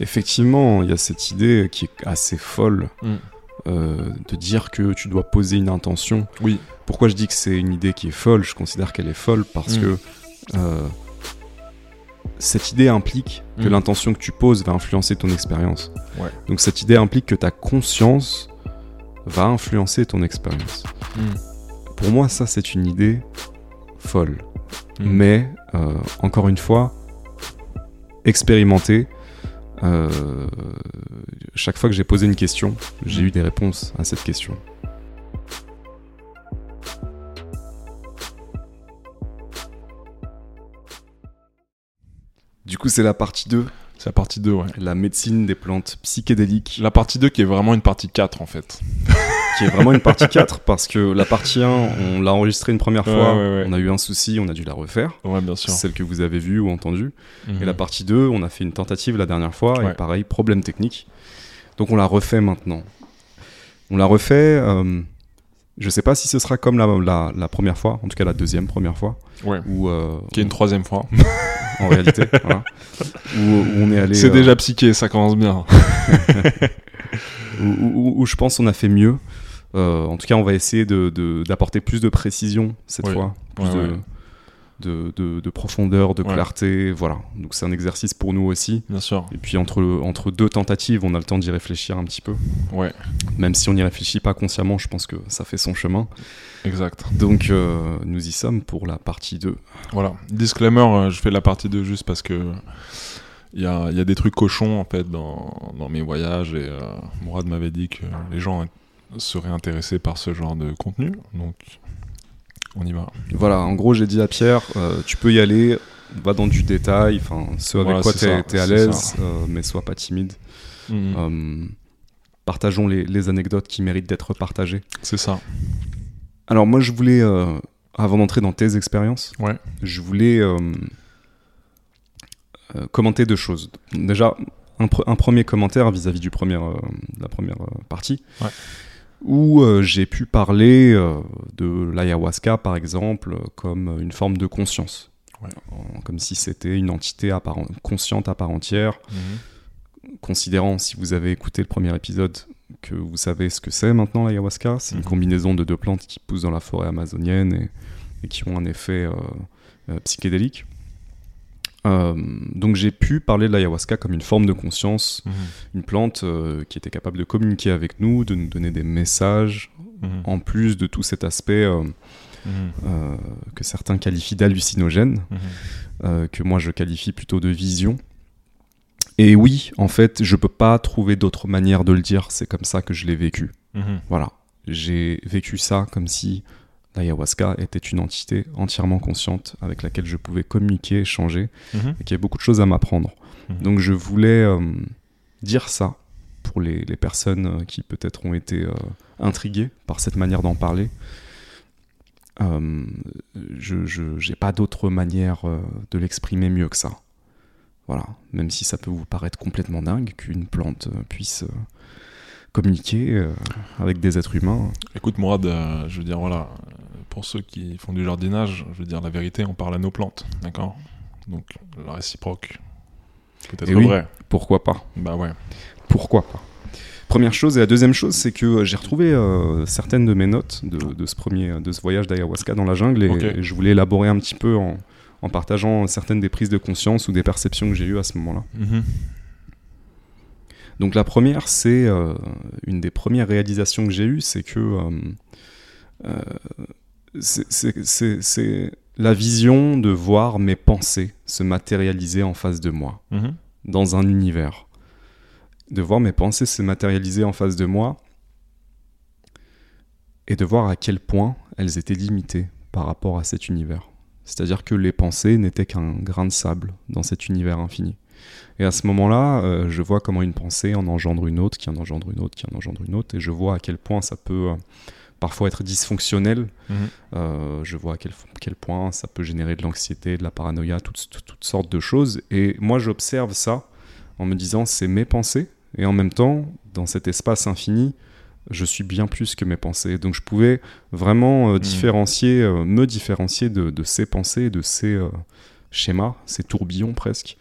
Effectivement, il y a cette idée qui est assez folle Mm. euh, de dire que tu dois poser une intention. Oui. Pourquoi je dis que c'est une idée qui est folle? Je considère qu'elle est folle parce Mm. que euh, cette idée implique que Mm. l'intention que tu poses va influencer ton expérience. Ouais. Donc cette idée implique que ta conscience va influencer ton expérience. Pour moi, ça, c'est une idée folle. Mais, euh, encore une fois, expérimenter. Euh, chaque fois que j'ai posé une question, j'ai Mm. eu des réponses à cette question. Du coup, c'est la partie 2, C'est la partie 2, ouais. la médecine des plantes psychédéliques, La partie 2 qui est vraiment une partie 4 en fait. qui est vraiment une partie 4 parce que la partie 1, on l'a enregistrée une première fois, ouais, ouais. on a eu un souci, on a dû la refaire. Ouais, bien sûr. celle que vous avez vue ou entendue. Et Mhm. la partie 2, on a fait une tentative la dernière fois, et pareil, problème technique. Donc on la refait maintenant. On la refait, euh, je sais pas si ce sera comme la, la- la première fois, en tout cas la deuxième première fois, Ouais. ou euh, Qui est une troisième fois. en réalité, voilà. où, où on est allé... C'est euh, déjà psyché, ça commence bien. où, où- où je pense on a fait mieux. Euh, en tout cas, on va essayer de- de- d'apporter plus de précision cette Oui. fois, plus Ouais, de, ouais. de- de- de profondeur, de Ouais. clarté, voilà. Donc c'est un exercice pour nous aussi. Bien sûr. Et puis entre, entre deux tentatives, on a le temps d'y réfléchir un petit peu. Ouais, Même si on n'y réfléchit pas consciemment, je pense que ça fait son chemin. exact. Donc euh, nous y sommes pour la partie 2. Voilà. Disclaimer, euh, je fais la partie 2 juste parce que il y a, il y a des trucs cochons en fait dans, dans mes voyages et euh, Mourad m'avait dit que les gens seraient intéressés par ce genre de contenu. Donc on y va. Voilà, en gros j'ai dit à Pierre, euh, tu peux y aller, va dans du détail, enfin ce avec Voilà, quoi ça, t'es à l'aise, euh, mais sois pas timide. Mhm. Euh, partageons les, les anecdotes qui méritent d'être partagées. C'est ça. Alors moi je voulais, euh, avant d'entrer dans tes expériences, Ouais. je voulais commenter deux choses. Déjà, un, pre- un premier commentaire vis-à-vis du premier, de la première partie, Ouais. Où euh, j'ai pu parler euh, de l'ayahuasca, par exemple, comme une forme de conscience. Ouais. En- Comme si c'était une entité à part en- consciente à part entière, Mhm. considérant, si vous avez écouté le premier épisode, que vous savez ce que c'est maintenant l'ayahuasca. C'est une Mhm. combinaison de deux plantes qui poussent dans la forêt amazonienne et, et qui ont un effet euh, euh, psychédélique. Euh, donc j'ai pu parler de l'ayahuasca comme une forme de conscience, Mhm. une plante euh, qui était capable de communiquer avec nous, de nous donner des messages, Mhm. en plus de tout cet aspect euh, Mhm. que certains qualifient d'hallucinogène, que moi je qualifie plutôt de vision. Et oui, en fait, je peux pas trouver d'autre manière de le dire, c'est comme ça que je l'ai vécu. Voilà, j'ai vécu ça comme si l'ayahuasca était une entité entièrement consciente avec laquelle je pouvais communiquer, échanger, Mhm. et qu'il y avait beaucoup de choses à m'apprendre. Mhm. Donc je voulais euh, dire ça pour les, les personnes euh, qui peut-être ont été euh, intriguées par cette manière d'en parler. Euh, je n'ai pas d'autre manière de l'exprimer mieux que ça. Voilà, même si ça peut vous paraître complètement dingue qu'une plante puisse communiquer euh, avec des êtres humains. Écoute Mourad, euh, je veux dire voilà, pour ceux qui font du jardinage, je veux dire la vérité, on parle à nos plantes, d'accord? Donc la réciproque, peut-être Et oui. vrai. Pourquoi pas? Bah ouais. Pourquoi pas? Première chose. Et la deuxième chose, c'est que j'ai retrouvé euh, certaines de mes notes de, de ce premier, de ce voyage d'ayahuasca dans la jungle et, je voulais élaborer un petit peu en, en partageant certaines des prises de conscience ou des perceptions que j'ai eues à ce moment-là. Mhm. Donc la première, c'est euh, une des premières réalisations que j'ai eues, c'est que euh, euh, c'est- la vision de voir mes pensées se matérialiser en face de moi Mhm. dans un univers. De voir mes pensées se matérialiser en face de moi et de voir à quel point elles étaient limitées par rapport à cet univers. C'est-à-dire que les pensées n'étaient qu'un grain de sable dans cet univers infini. Et à ce moment-là, euh, je vois comment une pensée en engendre une autre, qui en engendre une autre, qui en engendre une autre, et je vois à quel point ça peut euh, parfois être dysfonctionnel. Mhm. Euh, je vois à quel, quel point ça peut générer de l'anxiété, de la paranoïa, toutes, toutes- toutes sortes de choses. Et moi, j'observe ça en me disant, c'est mes pensées, et en même temps, dans cet espace infini, je suis bien plus que mes pensées. Donc je pouvais vraiment euh, Mhm. différencier, euh, me différencier de, de ces pensées, de ces euh, schémas, ces tourbillons presque,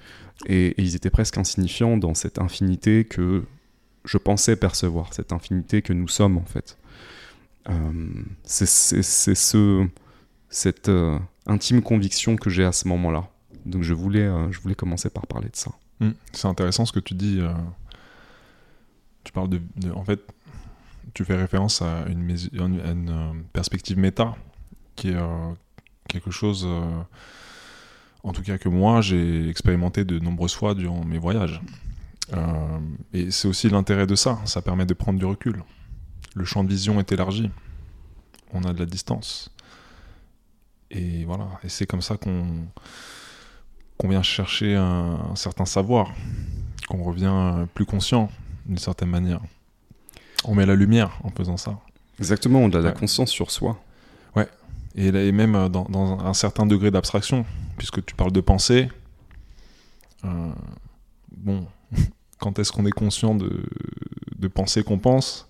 et, ils étaient presque insignifiants dans cette infinité que je pensais percevoir, cette infinité que nous sommes en fait. Euh, c'est ce, cette euh, intime conviction que j'ai à ce moment-là. Donc je voulais, euh, je voulais commencer par parler de ça. Hmm. C'est intéressant ce que tu dis. tu parles de, En fait, tu fais référence à une, une perspective méta qui est quelque chose, en tout cas que moi, j'ai expérimenté de nombreuses fois durant mes voyages. et c'est aussi l'intérêt de ça, ça permet de prendre du recul le champ de vision est élargi. On a de la distance. Et voilà, et c'est comme ça qu'on qu'on vient chercher un, certain savoir, qu'on revient plus conscient d'une certaine manière. On met la lumière en faisant ça. Exactement, on a de la conscience sur soi. Et, et même dans, dans, un certain degré d'abstraction, puisque tu parles de pensée. Euh, bon, quand est-ce qu'on est conscient de, de penser qu'on pense?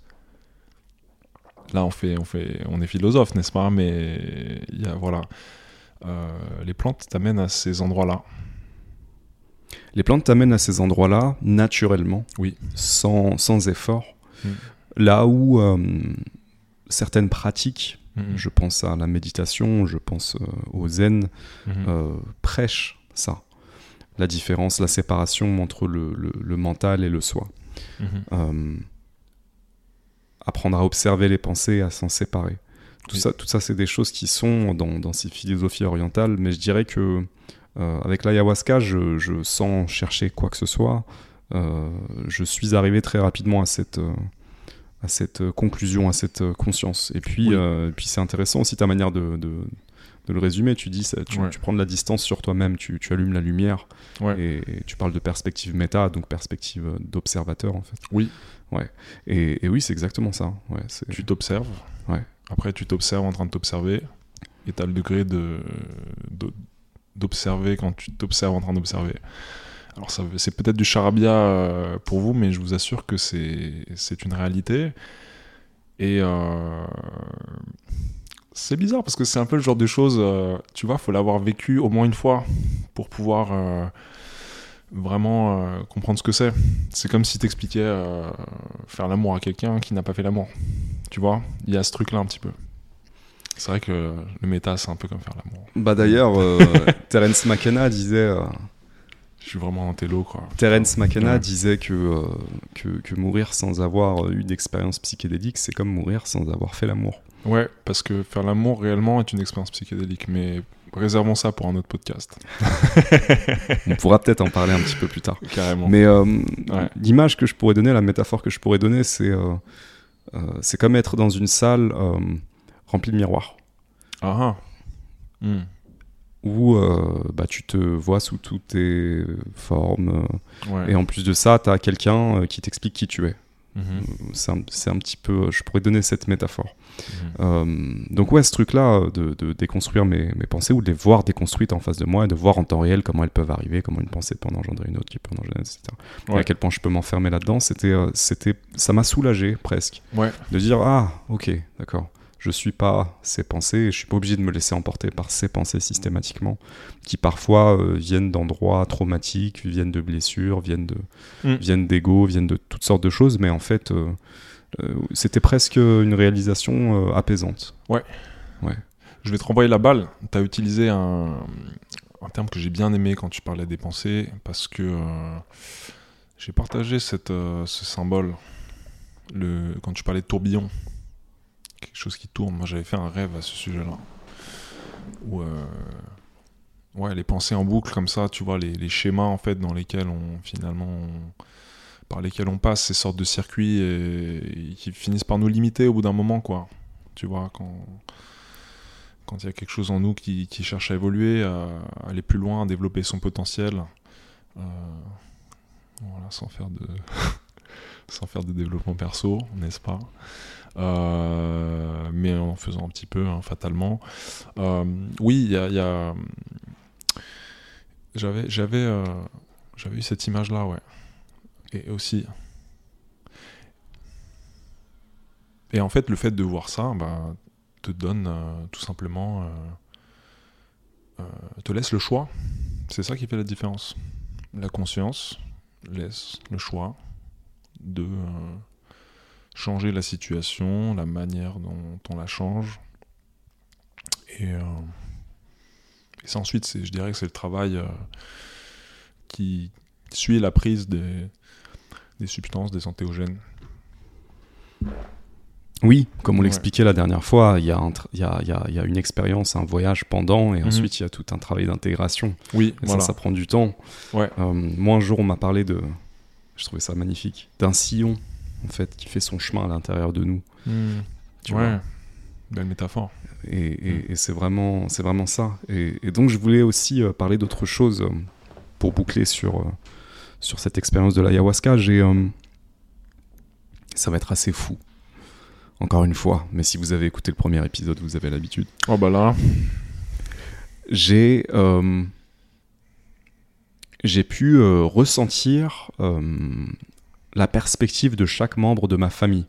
Là, on, fait, on, fait, on est philosophe, n'est-ce pas? Mais il y a, voilà. Euh, les plantes t'amènent à ces endroits-là. Les plantes t'amènent à ces endroits-là naturellement, oui. sans, sans effort. Mm. Là où euh, certaines pratiques, mm. je pense à la méditation, je pense euh, au zen, mm-hmm. prêchent ça. La différence, la séparation entre le, le, mental et le soi. Mm-hmm apprendre à observer les pensées, à s'en séparer. Tout, ça, tout ça, c'est des choses qui sont dans, dans, ces philosophies orientales, mais je dirais que euh, avec l'ayahuasca, je, je, sens chercher quoi que ce soit. Euh, je suis arrivé très rapidement à cette, euh, à cette conclusion, à cette conscience. Et puis, puis c'est intéressant aussi ta manière de, de, de le résumer. Tu dis, ça, tu, tu, prends de la distance sur toi-même, tu, tu, allumes la lumière, et, tu parles de perspective méta, donc perspective d'observateur en fait. Oui, Ouais. Et, oui, c'est exactement ça. Ouais, tu t'observes. Ouais. Après, tu t'observes en train de t'observer. Et tu as le degré de, d'observer quand tu t'observes en train d'observer. Alors, c'est peut-être du charabia euh, pour vous, mais je vous assure que c'est, une réalité. Et euh, c'est bizarre parce que c'est un peu le genre de choses, euh, tu vois, faut l'avoir vécu au moins une fois pour pouvoir vraiment comprendre ce que c'est. C'est comme si t'expliquais faire l'amour à quelqu'un qui n'a pas fait l'amour. Tu vois Il y a ce truc-là un petit peu. C'est vrai que le méta, c'est un peu comme faire l'amour. Bah d'ailleurs, Terence McKenna disait... Je suis vraiment un télo, quoi. Terence McKenna disait que, que, que, mourir sans avoir eu d'expérience psychédélique, c'est comme mourir sans avoir fait l'amour. Ouais, parce que faire l'amour réellement est une expérience psychédélique, mais réservons ça pour un autre podcast. On pourra peut-être en parler un petit peu plus tard. Carrément. Mais euh, l'image que je pourrais donner, la métaphore que je pourrais donner, c'est euh, euh, c'est comme être dans une salle remplie de miroirs. Ah, ah. Hmm. Où bah, tu te vois sous toutes tes formes. Et en plus de ça, tu as quelqu'un qui t'explique qui tu es. Mhm. C'est un, petit peu, je pourrais donner cette métaphore. Mhm. Euh, donc ouais, ce truc-là de, déconstruire mes, pensées ou de les voir déconstruites en face de moi et de voir en temps réel comment elles peuvent arriver, comment une pensée peut en engendrer une autre qui peut en engendrer, etc. à quel point je peux m'enfermer là-dedans, c'était, euh, c'était, ça m'a soulagé presque. De dire ah ok d'accord je suis pas ces pensées, je suis pas obligé de me laisser emporter par ces pensées systématiquement, qui parfois euh, viennent d'endroits traumatiques, viennent de blessures, viennent de, mm. viennent d'ego, viennent de toutes sortes de choses, mais en fait, euh, euh, c'était presque une réalisation apaisante. Ouais. Ouais. Je vais te renvoyer la balle. Tu as utilisé un, un terme que j'ai bien aimé quand tu parlais des pensées, parce que j'ai partagé cette, ce symbole le, quand tu parlais de tourbillon quelque chose qui tourne. Moi, j'avais fait un rêve à ce sujet-là. Où, euh, ouais, les pensées en boucle comme ça, tu vois, les, schémas en fait dans lesquels on finalement par lesquels on passe ces sortes de circuits et, qui finissent par nous limiter au bout d'un moment, quoi. Tu vois, quand quand il y a quelque chose en nous qui, cherche à évoluer, à, aller plus loin, à développer son potentiel, euh, voilà, sans faire de sans faire de développement perso, n'est-ce pas? Euh, mais en faisant un petit peu, hein, fatalement. Euh, oui, il y a. Euh, j'avais eu cette image-là, ouais. Et aussi. Et en fait, le fait de voir ça, bah, te donne tout simplement. te laisse le choix. C'est ça qui fait la différence. la conscience laisse le choix de euh, changer la situation, la manière dont on la change. Et, euh, et ça ensuite, je dirais que c'est le travail euh, qui suit la prise des, des substances, des antéogènes. Oui, comme on Ouais. l'expliquait la dernière fois, il y, a y, y y une expérience, un voyage pendant, et Mhm. ensuite il y a tout un travail d'intégration. Oui, Et voilà. ça, ça prend du temps. Ouais. Euh, moi, un jour, on m'a parlé de. Je trouvais ça magnifique. D'un sillon, en fait, qui fait son chemin à l'intérieur de nous. Hmm. Tu ouais, vois. belle métaphore. Et, et- et c'est vraiment, c'est vraiment ça. Et, et donc, je voulais aussi euh, parler d'autre chose euh, pour boucler sur, euh, sur cette expérience de l'ayahuasca. J'ai, ça va être assez fou. Encore une fois, mais si vous avez écouté le premier épisode, vous avez l'habitude. Oh bah là, J'ai, j'ai pu euh, ressentir euh, la perspective de chaque membre de ma famille.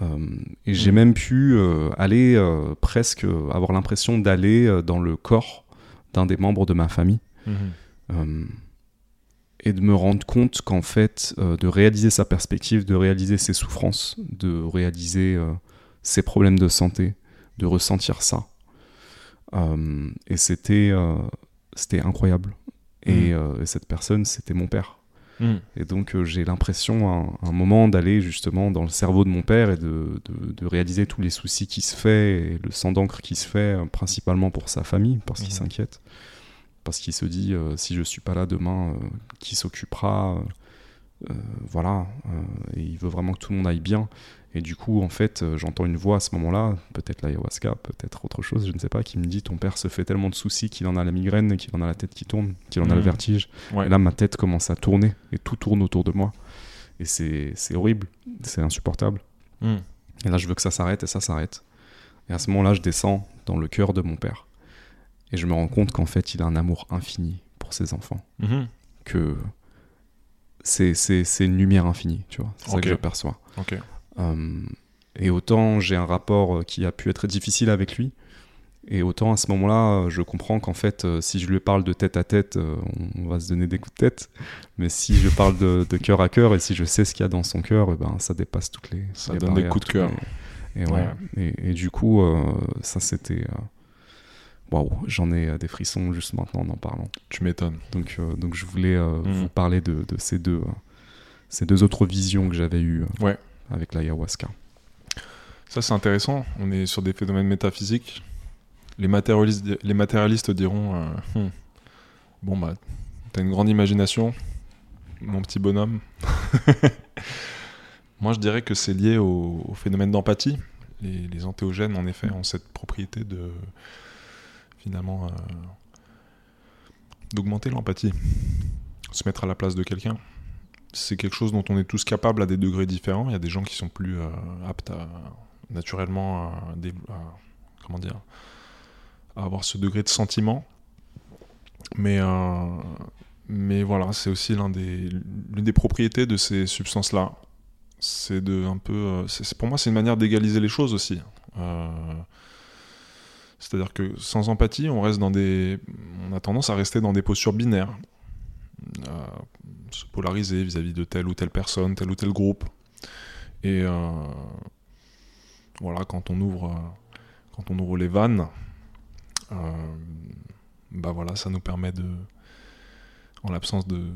Euh, et j'ai Mhm. même pu aller presque avoir l'impression d'aller dans le corps d'un des membres de ma famille euh, et de me rendre compte qu'en fait, euh, de réaliser sa perspective, de réaliser ses souffrances, de réaliser euh, ses problèmes de santé, de ressentir ça. Euh, et c'était c'était incroyable. Et, euh, et cette personne, c'était mon père. Hmm. Et donc euh, j'ai l'impression à un, un moment d'aller justement dans le cerveau de mon père et de, de- de réaliser tous les soucis qui se fait et le sang d'encre qui se fait, euh, principalement pour sa famille, parce qu'il Mhm. s'inquiète. Parce qu'il se dit, euh, si je suis pas là demain, qui s'occupera Voilà. et il veut vraiment que tout le monde aille bien. Et du coup, en fait, euh, j'entends une voix à ce moment-là, peut-être l'ayahuasca, peut-être autre chose, je ne sais pas, qui me dit, ton père se fait tellement de soucis qu'il en a la migraine, qu'il en a la tête qui tourne, qu'il en a le Mhm. vertige. Ouais. Et là, ma tête commence à tourner et tout tourne autour de moi. Et c'est horrible, c'est insupportable. Hmm. Et là, je veux que ça s'arrête et ça s'arrête. Et à ce moment-là, je descends dans le cœur de mon père. Et je me rends compte qu'en fait, il a un amour infini pour ses enfants. Mhm. Que c'est une lumière infinie, tu vois. C'est ça que je perçois. Ok. Euh, et autant j'ai un rapport euh, qui a pu être difficile avec lui, et autant à ce moment-là, euh, je comprends qu'en fait, si je lui parle de tête à tête, on, va se donner des coups de tête. Mais si je parle de, de cœur à cœur et si je sais ce qu'il y a dans son cœur, eh ben, ça dépasse toutes les. Ça les donne des coups de cœur. les- Et, ouais. et, et du coup, euh, ça c'était. Waouh, j'en ai des frissons juste maintenant en en parlant. Tu m'étonnes. Donc, euh, donc je voulais euh, Mhm. vous parler de, de ces, deux, ces deux autres visions que j'avais eues Ouais. Avec l'ayahuasca. Ça, c'est intéressant. On est sur des phénomènes métaphysiques. Les matérialistes, diront euh, Hmm. Bon, bah, t'as une grande imagination, mon petit bonhomme. Moi, je dirais que c'est lié au, au phénomène d'empathie. Les, les antéogènes, en effet, ont cette propriété de. finalement. euh, d'augmenter l'empathie. Se mettre à la place de quelqu'un. C'est quelque chose dont on est tous capables à des degrés différents. Il y a des gens qui sont plus euh, aptes naturellement à, avoir ce degré de sentiment. Mais euh, mais voilà c'est aussi l'une des propriétés de ces substances là c'est de un peu euh, pour moi c'est une manière d'égaliser les choses aussi. C'est-à-dire que sans empathie on reste dans des on a tendance à rester dans des postures binaires se polariser vis-à-vis de telle ou telle personne tel ou tel groupe et euh, voilà, quand on ouvre, euh, quand on ouvre les vannes, euh, bah voilà, ça nous permet de, en l'absence de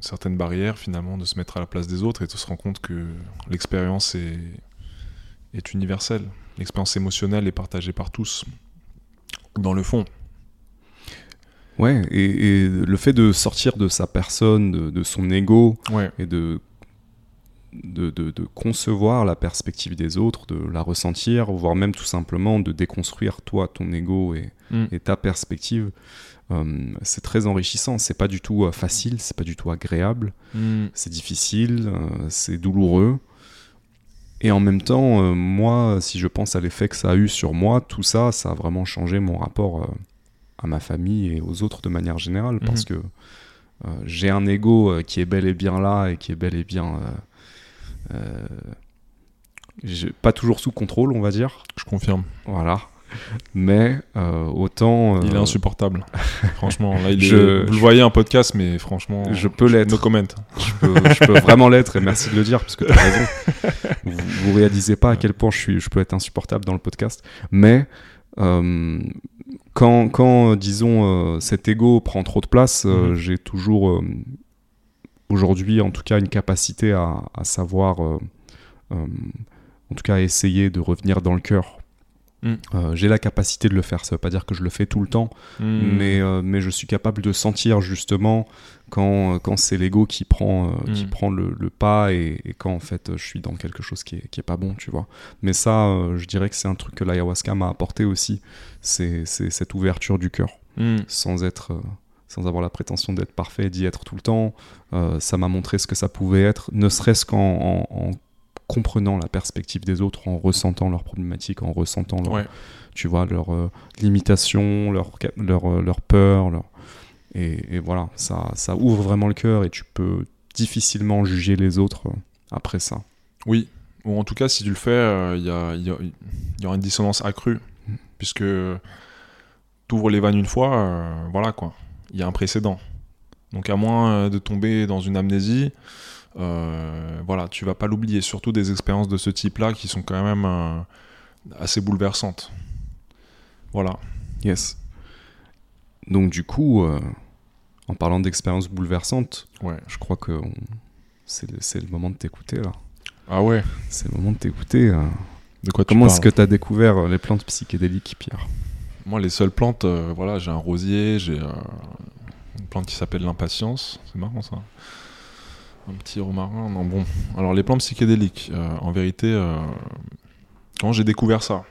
certaines barrières, finalement, de se mettre à la place des autres et de se rendre compte que l'expérience est, est universelle. L'expérience émotionnelle est partagée par tous, dans le fond. Ouais, et, et le fait de sortir de sa personne, de, de son ego, Ouais. et de, de, de- de concevoir la perspective des autres, de la ressentir, voire même tout simplement de déconstruire toi, ton ego et, Mm. et ta perspective, euh, c'est très enrichissant. C'est pas du tout euh, facile, c'est pas du tout agréable, Mm. c'est difficile, euh, c'est douloureux. Et en même temps, moi, si je pense à l'effet que ça a eu sur moi, tout ça, ça a vraiment changé mon rapport à ma famille et aux autres de manière générale, parce que euh, j'ai un ego euh, qui est bel et bien là et qui est bel et bien euh, pas toujours sous contrôle, on va dire. Je confirme. Voilà. Mais euh, autant. Il est insupportable. franchement, là, il est- Je- vous le voyez un podcast, mais franchement. Je peux l'être. No comment. je, peux, je peux vraiment l'être et merci de le dire parce que tu as raison. Vous, vous réalisez pas à quel point je, suis, je peux être insupportable dans le podcast. Mais euh, quand, quand, euh, disons, euh, cet ego prend trop de place, euh, Mhm. j'ai toujours, aujourd'hui en tout cas, une capacité à, à savoir, en tout cas, à essayer de revenir dans le cœur. Mm. Euh, j'ai la capacité de le faire, ça veut pas dire que je le fais tout le temps, Hmm. mais, euh, mais je suis capable de sentir justement quand, quand c'est l'ego qui prend, euh, qui Mm. prend le, le pas et, et quand en fait je suis dans quelque chose qui est, qui est pas bon, tu vois. Mais ça, je dirais que c'est un truc que l'ayahuasca m'a apporté aussi, c'est cette ouverture du cœur, Hmm. sans être... euh, sans avoir la prétention d'être parfait, d'y être tout le temps, Euh, ça m'a montré ce que ça pouvait être, ne serait-ce qu'en en- en comprenant la perspective des autres, en ressentant leurs problématiques, en ressentant leur, Ouais. tu vois, leurs euh, limitations, leurs euh, leurs peurs. Et, et voilà, ça, ça ouvre vraiment le cœur et tu peux difficilement juger les autres après ça. Oui, ou en tout cas, si tu le fais, euh, il y, y y aura une dissonance accrue. Puisque tu ouvres les vannes une fois, euh, voilà quoi, il y a un précédent. Donc à moins euh, de tomber dans une amnésie, euh, voilà, tu vas pas l'oublier, surtout des expériences de ce type-là qui sont quand même euh, assez bouleversantes. Voilà. Yes. Donc du coup, en parlant d'expériences bouleversantes, Ouais. je crois que on- c'est le, c'est le moment de t'écouter là. Ah ouais. C'est le moment de t'écouter. De quoi tu Comment est-ce que tu as découvert euh, les plantes psychédéliques, Pierre Moi, les seules plantes, euh, voilà, j'ai un rosier, j'ai euh, une plante qui s'appelle l'impatience. C'est marrant ça. Un petit romarin. Non, bon. Alors, les plantes psychédéliques, euh, en vérité, euh, quand j'ai découvert ça,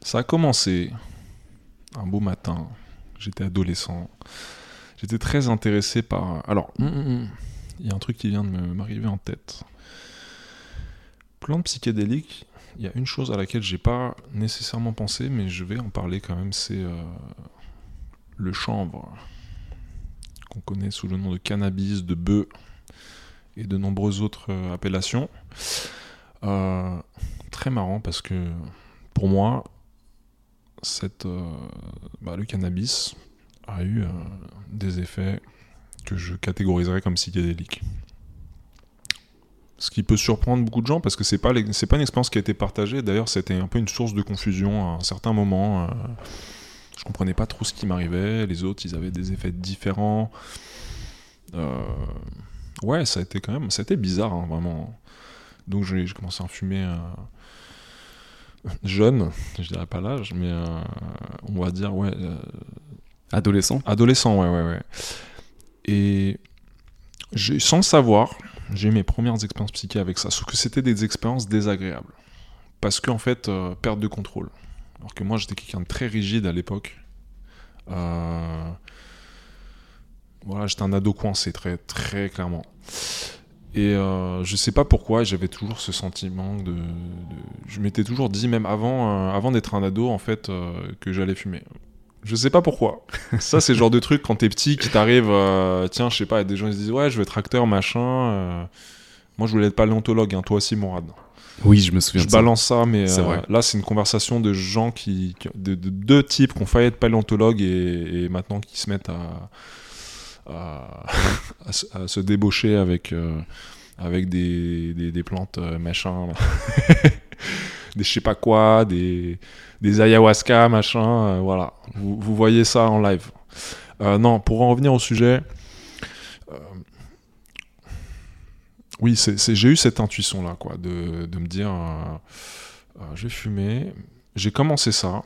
ça a commencé un beau matin. J'étais adolescent. J'étais très intéressé par. Alors, hum, hum, hum. Il y a un truc qui vient de m'arriver en tête. Plantes psychédéliques, il y a une chose à laquelle j'ai pas nécessairement pensé, mais je vais en parler quand même, c'est euh, le chanvre, qu'on connaît sous le nom de cannabis, de bœuf et de nombreuses autres euh, appellations. Euh, très marrant parce que pour moi, bah, le cannabis a eu des effets que je catégoriserais comme psychédéliques. Ce qui peut surprendre beaucoup de gens parce que c'est pas c'est pas une expérience qui a été partagée. D'ailleurs, c'était un peu une source de confusion à un certain moment. euh, je comprenais pas trop ce qui m'arrivait. Les autres, ils avaient des effets différents. Euh, ouais, ça a été quand même, ça a été bizarre, hein, vraiment. Donc j'ai commencé à en fumer euh, jeune, je dirais pas l'âge, mais euh, on va dire ouais, Adolescent Adolescent, ouais, ouais, ouais. Et sans le savoir, j'ai eu mes premières expériences psychiques avec ça. Sauf que c'était des expériences désagréables. Parce qu'en fait, euh, perte de contrôle. Alors que moi, j'étais quelqu'un de très rigide à l'époque. Euh, Voilà, j'étais un ado coincé, très, très clairement. Et euh, je sais pas pourquoi, j'avais toujours ce sentiment de. de- Je m'étais toujours dit, même avant, euh, avant d'être un ado, en fait, que j'allais fumer. Je sais pas pourquoi. Ça, c'est le genre de truc quand t'es petit qui t'arrive. euh, tiens, je sais pas, des gens qui se disent Ouais, je veux être acteur, machin. euh, moi, je voulais être paléontologue, hein, toi aussi, Mourad. Oui, je me souviens Je de balance ça, mais euh, vrai. là, c'est une conversation de gens qui. qui- de, de deux types qui ont failli être paléontologues et, et maintenant qui se mettent à. à, à se- à se débaucher avec. avec des, des, des plantes euh, machin. des je sais pas quoi, des, des ayahuasca, machin, euh, voilà. Vous, voyez ça en live. Euh, non, pour en revenir au sujet, euh, oui, j'ai eu cette intuition-là, quoi, de, de me dire, euh, euh. J'ai commencé ça,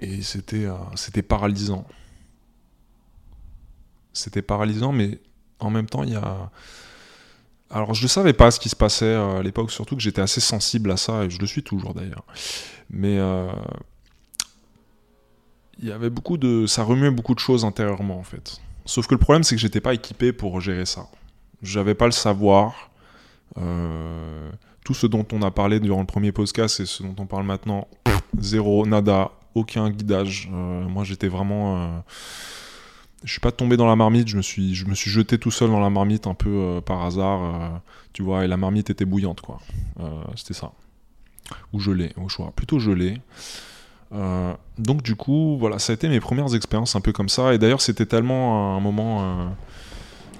et c'était, c'était paralysant. C'était paralysant, mais en même temps, il y a... Alors, je ne savais pas ce qui se passait euh, à l'époque, surtout que j'étais assez sensible à ça, et je le suis toujours d'ailleurs. Mais euh, y avait beaucoup de... Ça remuait beaucoup de choses intérieurement, en fait. Sauf que le problème, c'est que j'étais pas équipé pour gérer ça. J'avais pas le savoir. Euh, tout ce dont on a parlé durant le premier podcast et ce dont on parle maintenant, zéro, nada, aucun guidage. Moi, j'étais vraiment... je suis pas tombé dans la marmite, je me suis, je me suis jeté tout seul dans la marmite un peu euh, par hasard, euh, tu vois, et la marmite était bouillante, quoi. Euh, C'était ça. Ou gelée, au choix. Plutôt gelée. Donc du coup, voilà, ça a été mes premières expériences un peu comme ça. Et d'ailleurs, c'était tellement un moment,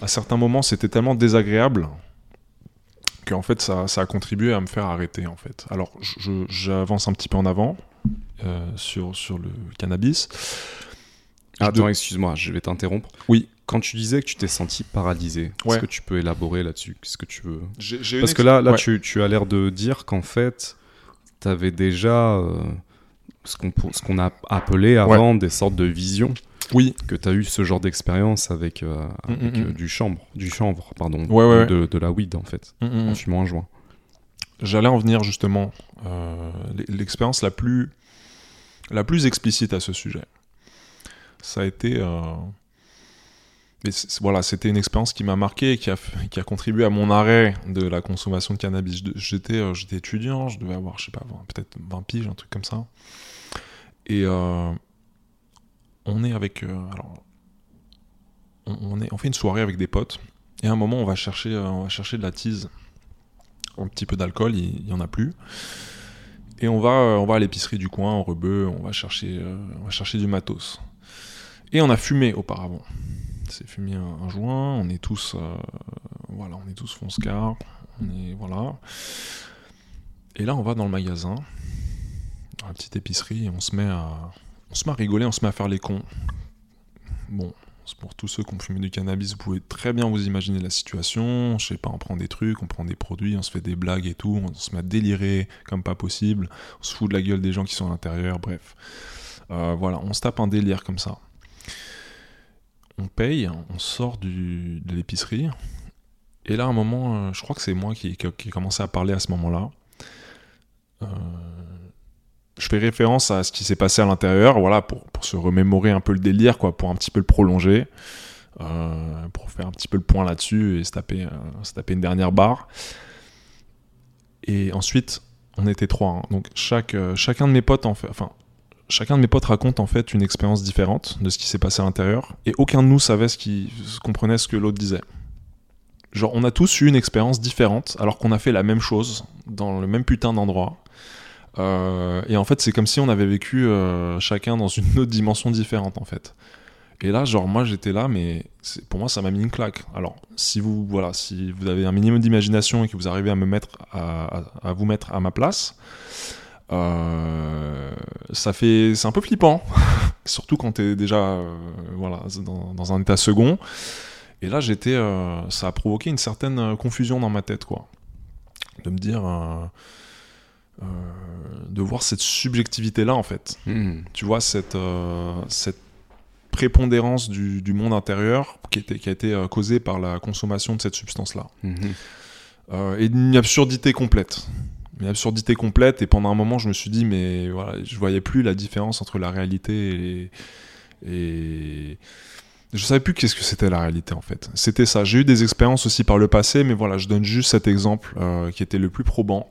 à certains moments, c'était tellement désagréable qu'en fait, ça, ça a contribué à me faire arrêter, en fait. Alors, j'avance un petit peu en avant sur, sur le cannabis. Je Attends, excuse-moi, je vais t'interrompre. Oui. Quand tu disais que tu t'es senti paralysé, Ouais. est-ce que tu peux élaborer là-dessus? Qu'est-ce que tu veux? Parce que là, là ouais. tu, tu as l'air de dire qu'en fait, tu avais déjà euh, ce qu'on a appelé avant des sortes de visions, Oui, que tu as eu ce genre d'expérience avec, euh, Mm, avec, mm, euh, mm. du chanvre, du chanvre, pardon, de, de la weed en fait, en fumant un joint. J'allais en venir justement. L'expérience la plus, la plus explicite à ce sujet. Ça a été. euh, voilà, c'était une expérience qui m'a marqué et qui a, contribué à mon arrêt de la consommation de cannabis. Euh, j'étais étudiant, je devais avoir, je sais pas, 20 peut-être 20 piges, un truc comme ça. Et euh, on est avec. alors, on, est, on fait une soirée avec des potes. Et à un moment, on va chercher, on va chercher de la tease un petit peu d'alcool, il n'y en a plus. Et on va, on va à l'épicerie du coin, au rebeu, on va chercher, on va chercher du matos. Et on a fumé auparavant. C'est fumé un, un joint, on est tous, euh, voilà, on est tous fonce-car, on est, voilà. Et là, on va dans le magasin, dans la petite épicerie, et on se met à, on se met à rigoler, on se met à faire les cons. Bon, pour tous ceux qui ont fumé du cannabis, vous pouvez très bien vous imaginer la situation. Je sais pas, on prend des trucs, on prend des produits, on se fait des blagues et tout, on se met à délirer comme pas possible, on se fout de la gueule des gens qui sont à l'intérieur, bref. Euh, voilà, on se tape un délire comme ça. On paye, on sort de l'épicerie, et là, à un moment, euh, je crois que c'est moi qui, ai commencé à parler à ce moment-là. Euh, je fais référence à ce qui s'est passé à l'intérieur, voilà, pour, se remémorer un peu le délire, quoi, pour un petit peu le prolonger, euh, pour faire un petit peu le point là-dessus et se taper, une dernière barre. Et ensuite, on était trois, hein. donc chacun de mes potes, en fait, enfin, chacun de mes potes raconte en fait une expérience différente de ce qui s'est passé à l'intérieur, et aucun de nous savait ce qui comprenait ce que l'autre disait. Genre, on a tous eu une expérience différente, alors qu'on a fait la même chose dans le même putain d'endroit. Euh, et en fait, c'est comme si on avait vécu euh, chacun dans une autre dimension différente, en fait. Et là, genre, moi, j'étais là, mais pour moi, ça m'a mis une claque. Alors, si vous, voilà, si vous avez un minimum d'imagination et que vous arrivez à me mettre, à- à vous mettre à ma place, euh, ça fait, c'est un peu flippant, surtout quand t'es déjà, euh, voilà, dans, dans un état second. Et là, j'étais, euh, ça a provoqué une certaine euh, confusion dans ma tête, quoi, de me dire. de voir cette subjectivité là en fait Hmm. tu vois cette cette prépondérance du, du monde intérieur qui, était, qui a été causée par la consommation de cette substance là. Euh, et une absurdité complète une absurdité complète. Et pendant un moment je me suis dit mais voilà je voyais plus la différence entre la réalité et, et je savais plus qu'est-ce que c'était la réalité en fait. C'était ça. J'ai eu des expériences aussi par le passé mais voilà je donne juste cet exemple euh, qui était le plus probant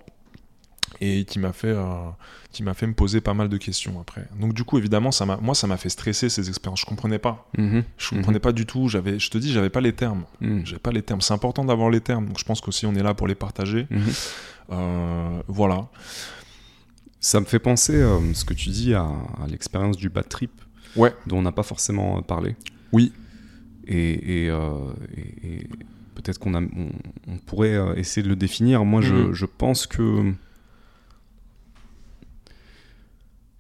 et qui m'a fait euh, qui m'a fait me poser pas mal de questions après donc du coup évidemment ça m'a moi ça m'a fait stresser ces expériences je comprenais pas Mhm. je comprenais pas du tout j'avais je te dis j'avais pas les termes Mhm. j'avais pas les termes c'est important d'avoir les termes donc je pense qu'aussi on est là pour les partager Mhm. Euh, voilà Ça me fait penser, euh, ce que tu dis, à, à l'expérience du bad trip, Ouais. dont on n'a pas forcément parlé. Oui. Et, et, euh, et- et peut-être qu'on on, on pourrait essayer de le définir. Moi, je, Mhm. je pense que.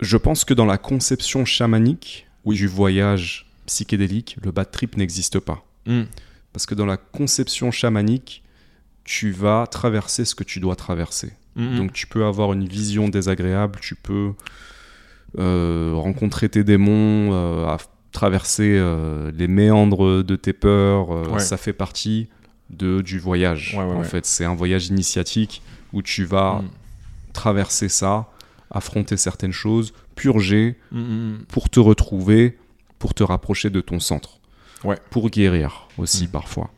Je pense que dans la conception chamanique du voyage psychédélique, le bad trip n'existe pas. Mm. Parce que dans la conception chamanique, tu vas traverser ce que tu dois traverser. Mhm. Donc tu peux avoir une vision désagréable, tu peux euh, rencontrer tes démons, euh, à traverser euh, les méandres de tes peurs. Ouais. Ça fait partie de, du voyage. Ouais, ouais, en fait, c'est un voyage initiatique où tu vas Mm. traverser ça, affronter certaines choses, purger Mm, mm, pour te retrouver, pour te rapprocher de ton centre. Ouais. Pour guérir aussi Mm. parfois.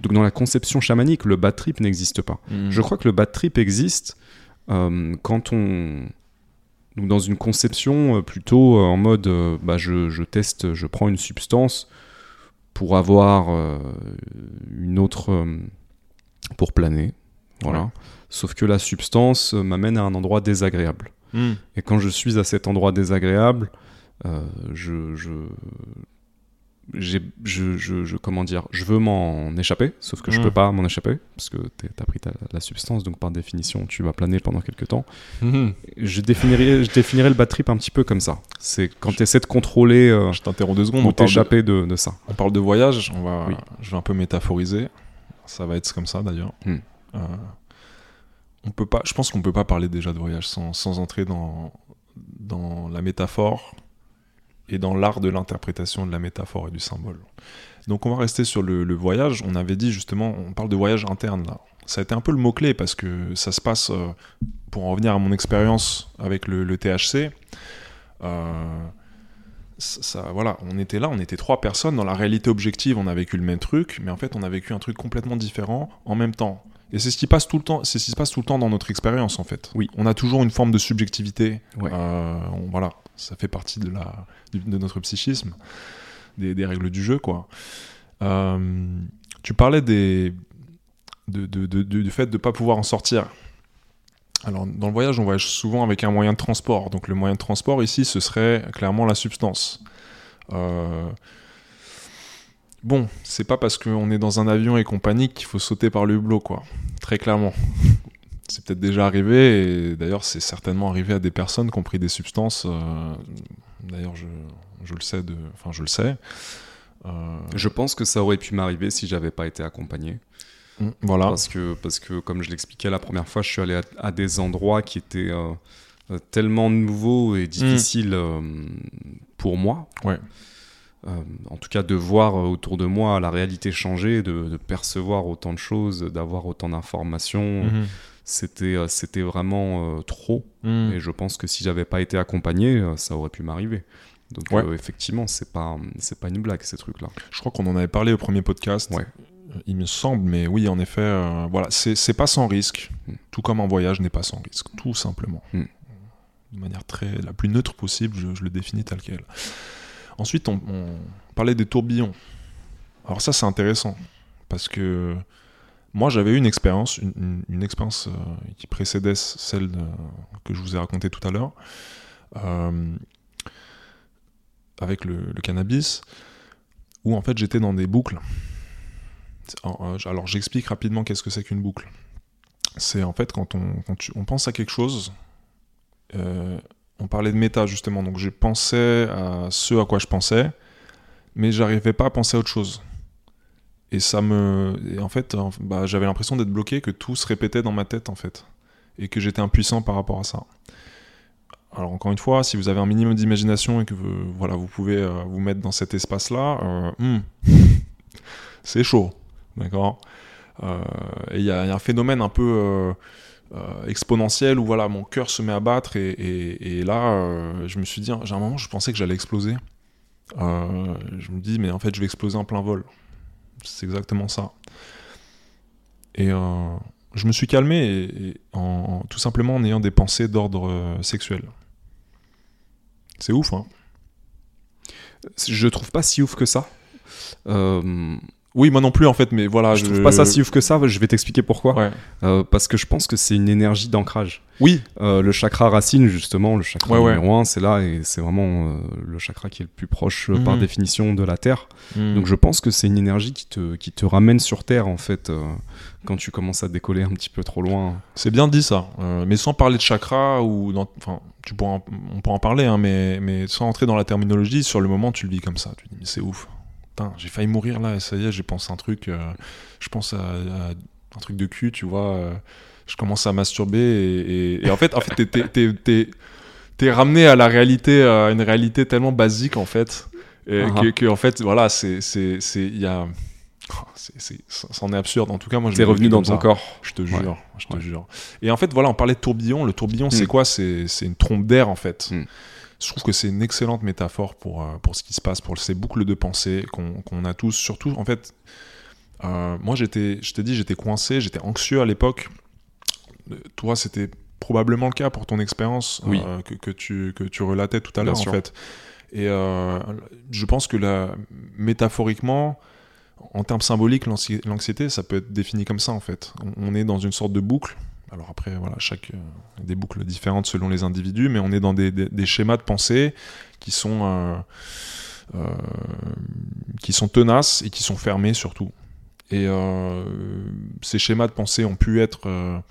Donc dans la conception chamanique, le bad trip n'existe pas. mm. Je crois que le bad trip existe euh, quand on. Donc dans une conception euh, plutôt euh, en mode bah, je, je teste, je prends une substance pour avoir une autre. pour planer. Voilà. Ouais. Sauf que la substance m'amène à un endroit désagréable. Hmm. Et quand je suis à cet endroit désagréable, euh, je, je, je, comment dire, je veux m'en échapper, sauf que je Mm. peux pas m'en échapper parce que t'as pris ta- la substance, donc par définition, tu vas planer pendant quelques temps. Mhm. Je définirais, je définirais le bad trip un petit peu comme ça. C'est quand tu essaies de contrôler euh, Je t'interromps deux secondes. ou de, t'échapper de, de ça. on parle de voyage. On va, Oui. Je vais un peu métaphoriser. Ça va être comme ça d'ailleurs. Hmm. Euh, on peut pas. Je pense qu'on peut pas parler déjà de voyage sans, sans entrer dans dans la métaphore et dans l'art de l'interprétation de la métaphore et du symbole. Donc on va rester sur le, voyage. On avait dit justement, on parle de voyage interne là. Ça a été un peu le mot-clé parce que ça se passe, euh, pour en revenir à mon expérience avec le, THC, euh, ça- voilà, on était là, on était trois personnes. Dans la réalité objective, on a vécu le même truc, mais en fait, on a vécu un truc complètement différent en même temps. Et c'est ce qui passe tout le temps. C'est ce qui se passe tout le temps dans notre expérience, en fait. Oui. On a toujours une forme de subjectivité. Ouais. Euh, on- voilà, ça fait partie de la du- de notre psychisme, des, des règles du jeu, quoi. Euh, tu parlais des de, de- de- de- du fait de ne pas pouvoir en sortir. Alors, dans le voyage, on voyage souvent avec un moyen de transport. Donc, le moyen de transport ici, ce serait clairement la substance. Euh, Bon, c'est pas parce qu'on est dans un avion et qu'on panique qu'il faut sauter par le hublot, quoi. Très clairement. C'est peut-être déjà arrivé, et d'ailleurs, c'est certainement arrivé à des personnes qui ont pris des substances. euh, D'ailleurs, je, je le sais, de... enfin, je le sais. Euh, Je pense que ça aurait pu m'arriver si j'avais pas été accompagné. mm, Voilà. Parce que, parce que, comme je l'expliquais la première fois, je suis allé à, à des endroits qui étaient euh, tellement nouveaux et difficiles euh, pour moi. Ouais. Euh, en tout cas, de voir euh, autour de moi la réalité changer, de, de percevoir autant de choses, d'avoir autant d'informations, Mhm. c'était, euh, c'était vraiment euh, trop. Mm. Et je pense que si j'avais pas été accompagné, euh, ça aurait pu m'arriver. Donc Ouais. euh, effectivement, c'est pas, c'est pas une blague ces trucs-là. Je crois qu'on en avait parlé au premier podcast. Ouais. Euh, Il me semble, mais oui, en effet, euh, voilà, c'est c'est pas sans risque. Mm. Tout comme un voyage n'est pas sans risque, tout simplement. Mm. De manière très la plus neutre possible, je, je le définis tel quel. Ensuite, on, parlait des tourbillons. Alors ça, c'est intéressant parce que moi, j'avais eu une expérience, une, expérience euh, qui précédait celle que je vous ai racontée tout à l'heure, euh, avec le, cannabis, où en fait j'étais dans des boucles. Alors, euh, alors, j'explique rapidement qu'est-ce que c'est qu'une boucle. C'est en fait quand on, pense à quelque chose, on parlait de méta justement, donc je pensais à ce à quoi je pensais, mais j'arrivais pas à penser à autre chose. Et ça me. Et en fait, bah, j'avais l'impression d'être bloqué, que tout se répétait dans ma tête en fait. Et que j'étais impuissant par rapport à ça. Alors encore une fois, si vous avez un minimum d'imagination et que vous, voilà, vous pouvez euh, vous mettre dans cet espace-là, euh, hmm, c'est chaud, d'accord? Euh, Et il y a un phénomène un peu euh, euh, exponentiel où voilà, mon cœur se met à battre et, là, euh, je me suis dit, j'ai un moment, je pensais que j'allais exploser. Euh, je me dis, mais en fait, je vais exploser en plein vol. C'est exactement ça. Et je me suis calmé en, tout simplement en ayant des pensées d'ordre sexuel. C'est ouf, hein Je trouve pas si ouf que ça. Oui, moi non plus en fait, mais voilà. je trouve pas ça si ouf que ça. Je vais t'expliquer pourquoi. Ouais. Euh, parce que je pense que c'est une énergie d'ancrage. Oui, Euh, le chakra racine, justement, le chakra Ouais, ouais. numéro 1, c'est là et c'est vraiment euh, le chakra qui est le plus proche par Mhm. définition de la Terre. Mm. Donc je pense que c'est une énergie qui te, qui te ramène sur Terre, en fait, quand tu commences à décoller un petit peu trop loin. c'est bien dit ça. Mais sans parler de chakra ou dans, enfin, tu pourras en- on pourra en parler, hein, mais, mais sans entrer dans la terminologie, sur le moment tu le vis comme ça. Tu dis mais c'est ouf. J'ai failli mourir là et ça y est, j'ai pensé un truc. euh, je pense à, à un truc de cul, tu vois. euh, je commence à masturber et, et- et en fait, en fait, t'es- ramené à la réalité, à une réalité tellement basique en fait, et Ah. que, que, en fait, voilà, c'est c'est c'est il y a c'en est absurde. En tout cas, moi, je revenu dans ton ça. corps. Je te jure, je te Ouais. jure. Et en fait, voilà, on parlait de tourbillon. Le tourbillon, c'est Mm. quoi? C'est c'est une trompe d'air, en fait. Mm. Je trouve que c'est une excellente métaphore pour, euh, pour ce qui se passe, pour ces boucles de pensée qu'on qu'on a tous. Surtout, en fait, euh, moi, j'étais, je t'ai dit, j'étais coincé, j'étais anxieux à l'époque. Toi, c'était probablement le cas pour ton expérience Oui. euh, que, que tu, que tu relatais tout à l'heure, en sûr. fait. Et je pense que métaphoriquement, en termes symboliques, l'anxiété, ça peut être défini comme ça en fait. On est dans une sorte de boucle. Alors après, voilà, chaque des boucles différentes selon les individus, mais on est dans des, schémas de pensée qui sont euh, euh, qui sont tenaces et qui sont fermés surtout. Et euh, ces schémas de pensée ont pu être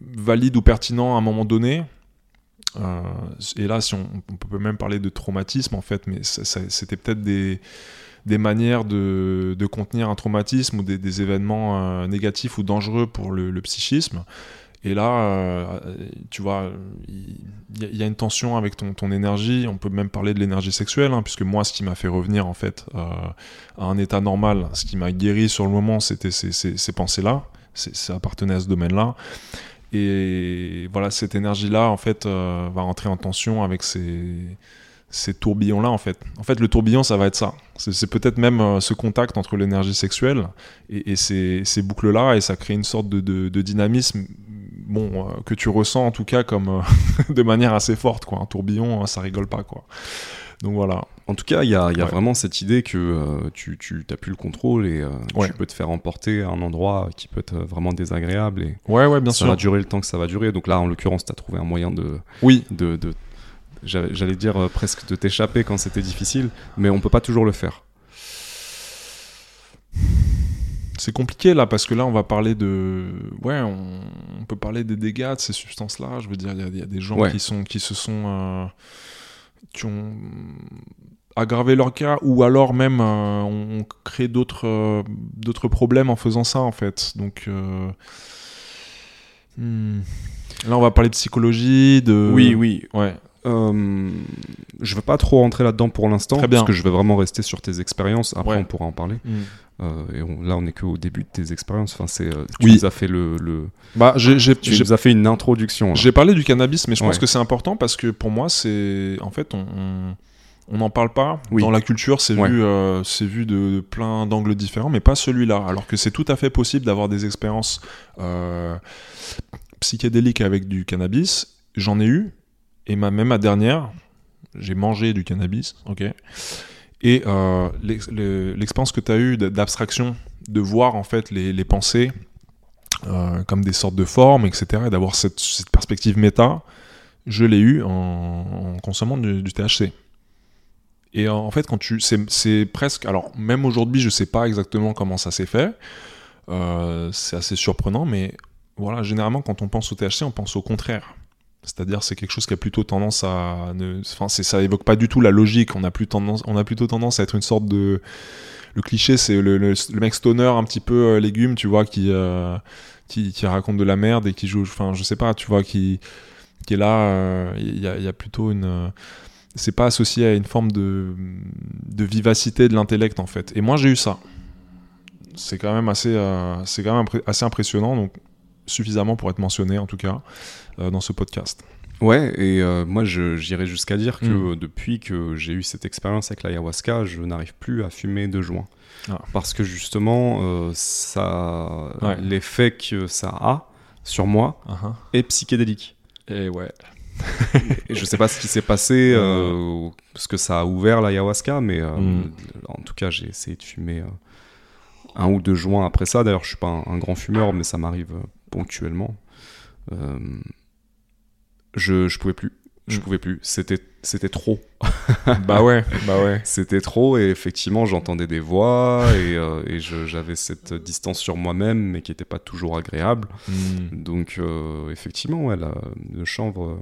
valides ou pertinents à un moment donné. et là, si on, on, peut même parler de traumatisme en fait, mais c'était peut-être des des manières de, contenir un traumatisme ou des, événements euh, négatifs ou dangereux pour le, psychisme. Et là, euh, tu vois, il y, a une tension avec ton, ton, énergie. On peut même parler de l'énergie sexuelle, hein, puisque moi, ce qui m'a fait revenir en fait euh, à un état normal, ce qui m'a guéri sur le moment, c'était ces, ces pensées-là. Ça appartenait à ce domaine-là. Et voilà, cette énergie-là, en fait, va rentrer en tension avec ces, ces tourbillons-là, en fait. En fait, le tourbillon, ça va être ça. C'est peut-être même euh, ce contact entre l'énergie sexuelle et, ces, boucles-là, et ça crée une sorte de, dynamisme, bon, euh, que tu ressens en tout cas comme euh, de manière assez forte, quoi. Un tourbillon, ça rigole pas, quoi. Donc voilà. En tout cas, il y a, vraiment cette idée que tu, tu as plus le contrôle et tu peux te faire emporter à un endroit qui peut être vraiment désagréable. Et ouais, ouais, bien ça sûr. va durer le temps que ça va durer. Donc là, en l'occurrence, tu as trouvé un moyen de, oui. de, de j'allais dire euh, presque de t'échapper quand c'était difficile, mais on peut pas toujours le faire. C'est compliqué là parce que là on va parler de ouais on, peut parler des dégâts de ces substances là je veux dire il y, a des gens qui sont qui se sont euh, qui ont aggravé leur cas ou alors même euh, ont créé d'autres d'autres problèmes en faisant ça en fait. Donc hmm. là on va parler de psychologie de oui oui. Ouais euh, je veux pas trop rentrer là-dedans pour l'instant, parce que je vais vraiment rester sur tes expériences. Après, on pourra en parler. Mm. Euh, et là, on est qu'au début de tes expériences. Enfin, c'est, euh, tu nous as fait le, le... Bah, j'ai, tu nous as fait une introduction. J'ai parlé du cannabis, mais je pense que c'est important parce que pour moi, c'est en fait, on, on n'en parle pas. Dans la culture, c'est vu, euh, c'est vu de, plein d'angles différents, mais pas celui-là. Alors que c'est tout à fait possible d'avoir des expériences psychédéliques avec du cannabis. J'en ai eu, et même ma dernière, j'ai mangé du cannabis, ok Et euh, l'expérience que tu as eue d'abstraction, de voir en fait les, pensées euh, comme des sortes de formes, etc., et d'avoir cette, perspective méta, je l'ai eu en, consommant du, THC. Et en fait, quand tu, c'est presque, alors même aujourd'hui, je sais pas exactement comment ça s'est fait. Euh, c'est assez surprenant, mais voilà, généralement, quand on pense au THC, on pense au contraire. C'est-à-dire c'est quelque chose qui a plutôt tendance à ne enfin ça évoque pas du tout la logique, on a plus tendance on a plutôt tendance à être une sorte de le cliché c'est le, mec stoner un petit peu euh, légume, tu vois qui, euh, qui, qui raconte de la merde et qui joue enfin je sais pas, tu vois qui qui est là euh, il y, a, y, a, plutôt une c'est pas associé à une forme de, de vivacité de l'intellect en fait. Et moi j'ai eu ça. C'est quand même assez c'est quand même assez impressionnant donc suffisamment pour être mentionné en tout cas euh, dans ce podcast. Ouais, et euh, moi j'irais jusqu'à dire que mm. depuis que j'ai eu cette expérience avec l'ayahuasca, je n'arrive plus à fumer de joint. Ah. Parce que justement, euh, ça, l'effet que ça a sur moi uh-huh. est psychédélique. Et ouais. et je sais pas ce qui s'est passé, ce que ça a ouvert l'ayahuasca, mais mm. en tout cas j'ai essayé de fumer un ou deux joints après ça. D'ailleurs, je suis pas un grand fumeur, mais ça m'arrive ponctuellement je, je pouvais plus. Je mm. pouvais plus. C'était, c'était trop. bah ouais, bah ouais. C'était trop et effectivement j'entendais des voix et, euh, et j'avais cette distance sur moi-même mais qui n'était pas toujours agréable. Mm. Donc euh, effectivement, ouais, le chanvre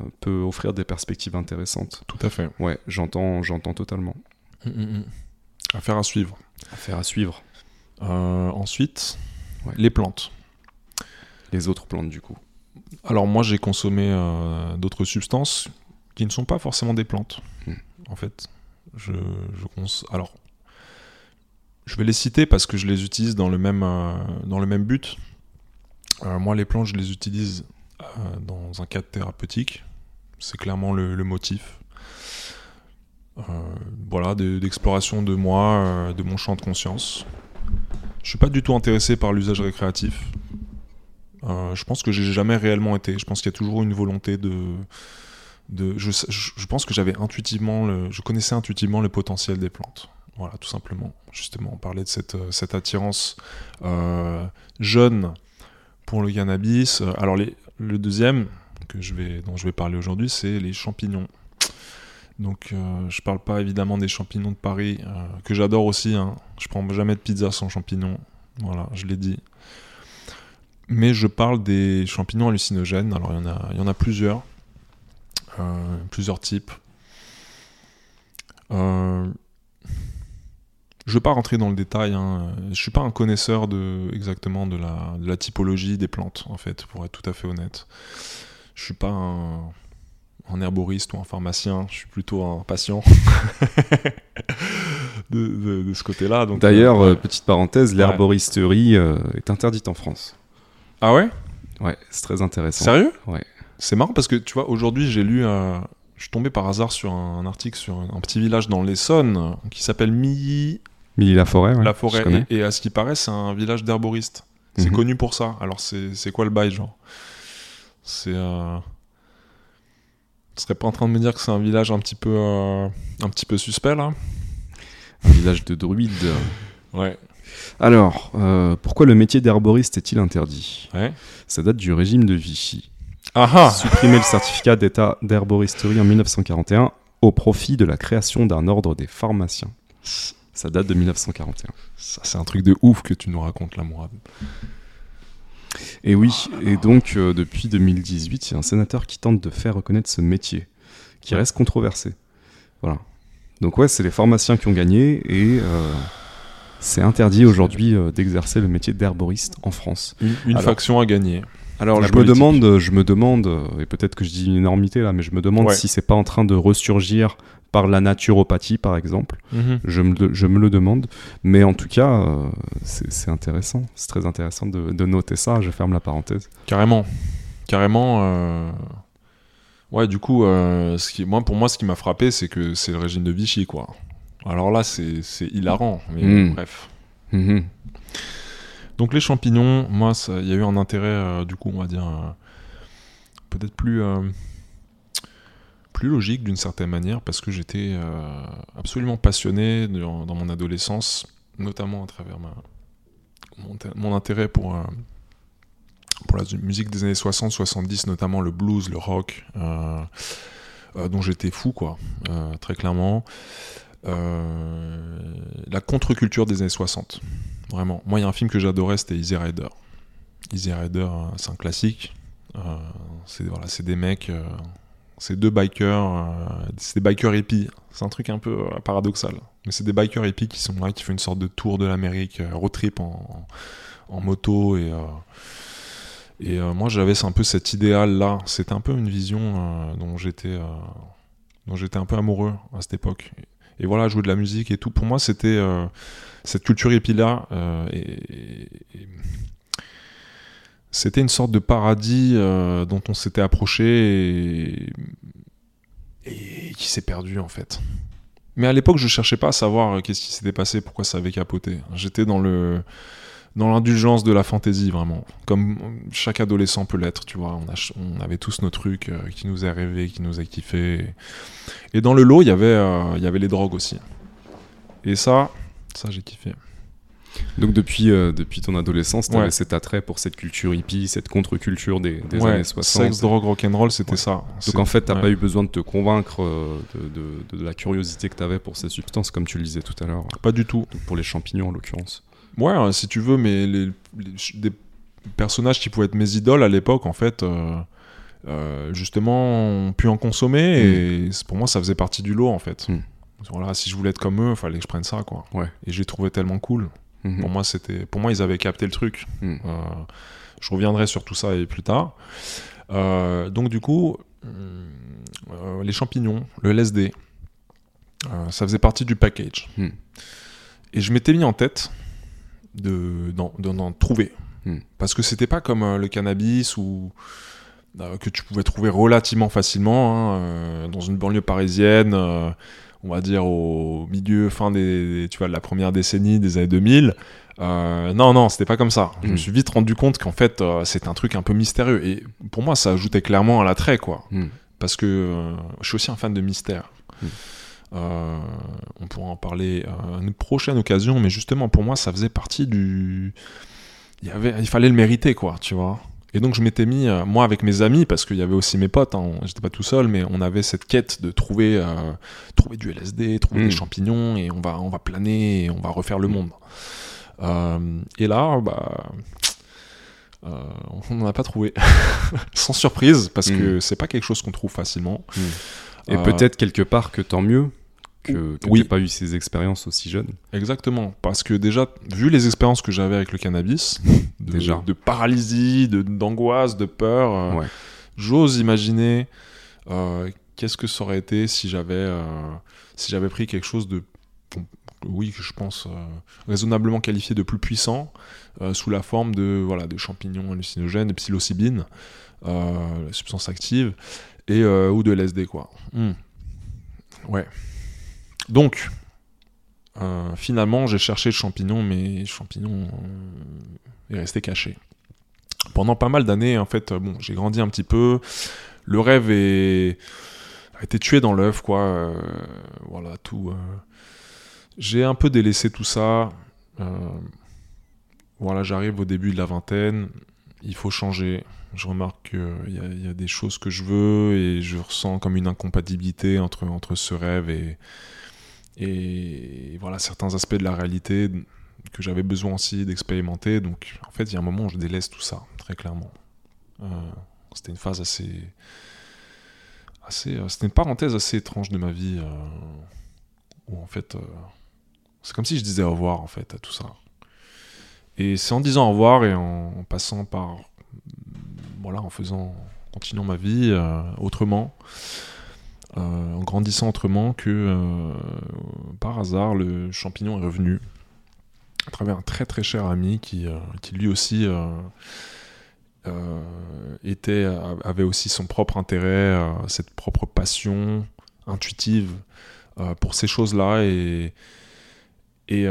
euh, peut offrir des perspectives intéressantes. Tout à fait. Ouais, j'entends, j'entends totalement. Mm, Affaire à suivre. Affaire à suivre. ensuite, les plantes. Les autres plantes du coup. Alors moi j'ai consommé euh, d'autres substances qui ne sont pas forcément des plantes. Hmm. En fait, je, je alors je vais les citer parce que je les utilise dans le même euh, dans le même but. Euh, moi les plantes je les utilise dans un cadre thérapeutique. C'est clairement le, motif. Voilà, d'exploration de moi, de mon champ de conscience. Je suis pas du tout intéressé par l'usage récréatif. Euh, je pense que j'ai jamais réellement été. Je pense qu'il y a toujours une volonté de je, pense que j'avais intuitivement, je connaissais intuitivement le potentiel des plantes. Voilà, tout simplement. Justement, on parlait de cette, cette attirance jeune pour le cannabis. Alors, le deuxième que je vais, dont je vais parler aujourd'hui, c'est les champignons. Donc, euh, je parle pas évidemment des champignons de Paris, euh, que j'adore aussi. Hein. Je prends jamais de pizza sans champignons. Voilà, je l'ai dit. Mais je parle des champignons hallucinogènes. Alors, il y en a, y en a plusieurs. Euh, plusieurs types. je ne vais pas rentrer dans le détail. Hein. Je suis pas un connaisseur de, exactement de la, de la typologie des plantes, en fait, pour être tout à fait honnête. Je suis pas un un herboriste ou un pharmacien, je suis plutôt un patient de, ce côté-là. D'ailleurs, euh, petite parenthèse, l'herboristerie euh, est interdite en France. Ah ouais? Ouais, c'est très intéressant. Sérieux? Ouais. C'est marrant parce que tu vois, aujourd'hui j'ai lu, euh, je suis tombé par hasard sur un, article sur un, petit village dans l'Essonne qui s'appelle Milly. Milly-la-Forêt, La forêt. Et, à ce qui paraît, c'est un village d'herboristes. C'est mhm. connu pour ça. Alors c'est quoi le bail, genre? C'est tu serais pas en train de me dire que c'est un village un petit peu, euh, un petit peu suspect là? Un village de druides. ouais. Alors, euh, pourquoi le métier d'herboriste est-il interdit? Ouais. Ça date du régime de Vichy. Ah ah Supprimer le certificat d'état d'herboristerie en 1941 au profit de la création d'un ordre des pharmaciens. Ça date de 1941. Ça, c'est un truc de ouf que tu nous racontes là, Mourad. Et oui, et donc euh, depuis 2018, il y a un sénateur qui tente de faire reconnaître ce métier, qui reste controversé. Voilà. Donc ouais, c'est les pharmaciens qui ont gagné et euh, c'est interdit aujourd'hui euh, d'exercer le métier d'herboriste en France. Une, faction a gagné. Alors je me demande, je me demande, et peut-être que je dis une énormité là, mais je me demande si c'est pas en train de ressurgir par la naturopathie, par exemple. Mhm. je, me, je, me, le demande. Mais en tout cas, euh, c'est intéressant. C'est très intéressant de, de, noter ça. Je ferme la parenthèse. Carrément. Carrément. Euh, ouais, du coup, euh, ce qui, moi, pour moi, ce qui m'a frappé, c'est que c'est le régime de Vichy, quoi. Alors là, c'est hilarant. Mais hmm. bref. Mhm. Donc les champignons, moi, il y a eu un intérêt, du coup, on va dire, peut-être plus plus logique d'une certaine manière parce que j'étais euh, absolument passionné dans, mon adolescence, notamment à travers ma, mon, intérêt pour, euh, pour la musique des années 60-70, notamment le blues, le rock, euh, dont j'étais fou, quoi, très clairement. la contre-culture des années 60, vraiment. Moi, il y a un film que j'adorais, c'était Easy Rider. Easy Rider, c'est un classique. c'est voilà, des mecs c'est deux bikers, euh, c'est des bikers hippies. C'est un truc un peu euh, paradoxal. Mais c'est des bikers hippies qui sont là, qui font une sorte de tour de l'Amérique, euh, road trip en, moto. Et, et moi, j'avais un peu cet idéal-là. C'était un peu une vision dont j'étais dont un peu amoureux à cette époque. Et voilà, jouer de la musique et tout. Pour moi, c'était cette culture hippie-là. et, c'était une sorte de paradis euh, dont on s'était approché et, qui s'est perdu en fait. Mais à l'époque, je cherchais pas à savoir euh, qu'est-ce qui s'était passé, pourquoi ça avait capoté. J'étais dans le dans l'indulgence de la fantaisie vraiment, comme chaque adolescent peut l'être, tu vois. On, avait tous nos trucs euh, qui nous a rêvé, qui nous a kiffé. Et dans le lot, il y avait il y avait les drogues aussi. Et ça, ça j'ai kiffé. Donc depuis, euh, depuis ton adolescence, tu avais cet attrait pour cette culture hippie, cette contre-culture des, des années 60. Sex, drogue, rock'n'roll, c'était ça. Donc en fait, tu n'as pas eu besoin de te convaitre euh, de, de, la curiosité que tu avais pour ces substances, comme tu le disais tout à l'heure. Pas du tout. pour les champignons en l'occurrence. Ouais, hein, si tu veux, mais les, des personnages qui pouvaient être mes idoles à l'époque, en fait... Euh, justement ont pu en consommer et mm. pour moi ça faisait partie du lot en fait. Mm. Voilà, si je voulais être comme eux, il fallait que je prenne ça quoi. Ouais. Et j'ai trouvé tellement cool. Mhm. Pour moi, c'était, pour moi, ils avaient capté le truc. Mhm. Euh, je reviendrai sur tout ça et plus tard. Euh, donc du coup, euh, les champignons, le LSD, ça faisait partie du package. Mhm. Et je m'étais mis en tête de d'en trouver, parce que c'était pas comme le cannabis ou que tu pouvais trouver relativement facilement hein, dans une banlieue parisienne on va dire au milieu, fin des, tu vois, de la première décennie des années 2000. Euh, non, non, c'était pas comme ça. Je me mm. suis vite rendu compte qu'en fait, euh, c'est un truc un peu mystérieux. Et pour moi, ça ajoutait clairement à l'attrait, quoi. Mm. parce que euh, je suis aussi un fan de mystère. Mm. Euh, on pourra en parler à une prochaine occasion, mais justement pour moi ça faisait partie du. Il, y avait, il fallait le mériter, quoi, tu vois. Et donc je m'étais mis, euh, moi avec mes amis, parce qu'il y avait aussi mes potes, hein, j'étais pas tout seul, mais on avait cette quête de trouver, euh, trouver du LSD, trouver Mm. des champignons, et on va, on va planer, et on va refaire le monde. Euh, et là, bah, on n'en a pas trouvé. Sans surprise, parce que c'est pas quelque chose qu'on trouve facilement. Et peut-être quelque part que tant mieux que, que Oui. pas eu ces expériences aussi jeunes. Exactement, parce que déjà, vu les expériences que j'avais avec le cannabis, de, Déjà. de paralysie, de- d'angoisse, de, peur, euh, Ouais. j'ose imaginer euh, qu'est-ce que ça aurait été si j'avais euh, si j'avais pris quelque chose de oui que je pense raisonnablement qualifié de plus puissant sous la forme de voilà de champignons hallucinogènes de psilocybine la substance active et ou de LSD quoi Hmm. ouais donc euh, finalement j'ai cherché le champignon mais le champignon euh, est resté caché pendant pas mal d'années, en fait, euh, bon, j'ai grandi un petit peu. Le rêve a été tué dans l'œuf, quoi. voilà, tout. J'ai un peu délaissé tout ça. Voilà, j'arrive au début de la vingtaine. Il faut changer. Je remarque qu'il y, a- des choses que je veux et je ressens comme une incompatibilité entre ce rêve et, et voilà certains aspects de la réalité que j'avais besoin aussi d'expérimenter. Donc, en fait, il y a un moment où je délaisse tout ça, très clairement. Euh, c'était une phase assez. assez euh, c'était une parenthèse assez étrange de ma vie euh, où, en fait, c'est comme si je disais au revoir, en fait, à tout ça. Et c'est en disant au revoir et en, en passant par. Voilà, en faisant. continuant ma vie autrement. Euh, en grandissant autrement que euh, par hasard le champignon est revenu à travers un très très cher ami qui, euh, qui lui aussi était, avait aussi son propre intérêt, cette propre passion intuitive pour ces choses-là et, et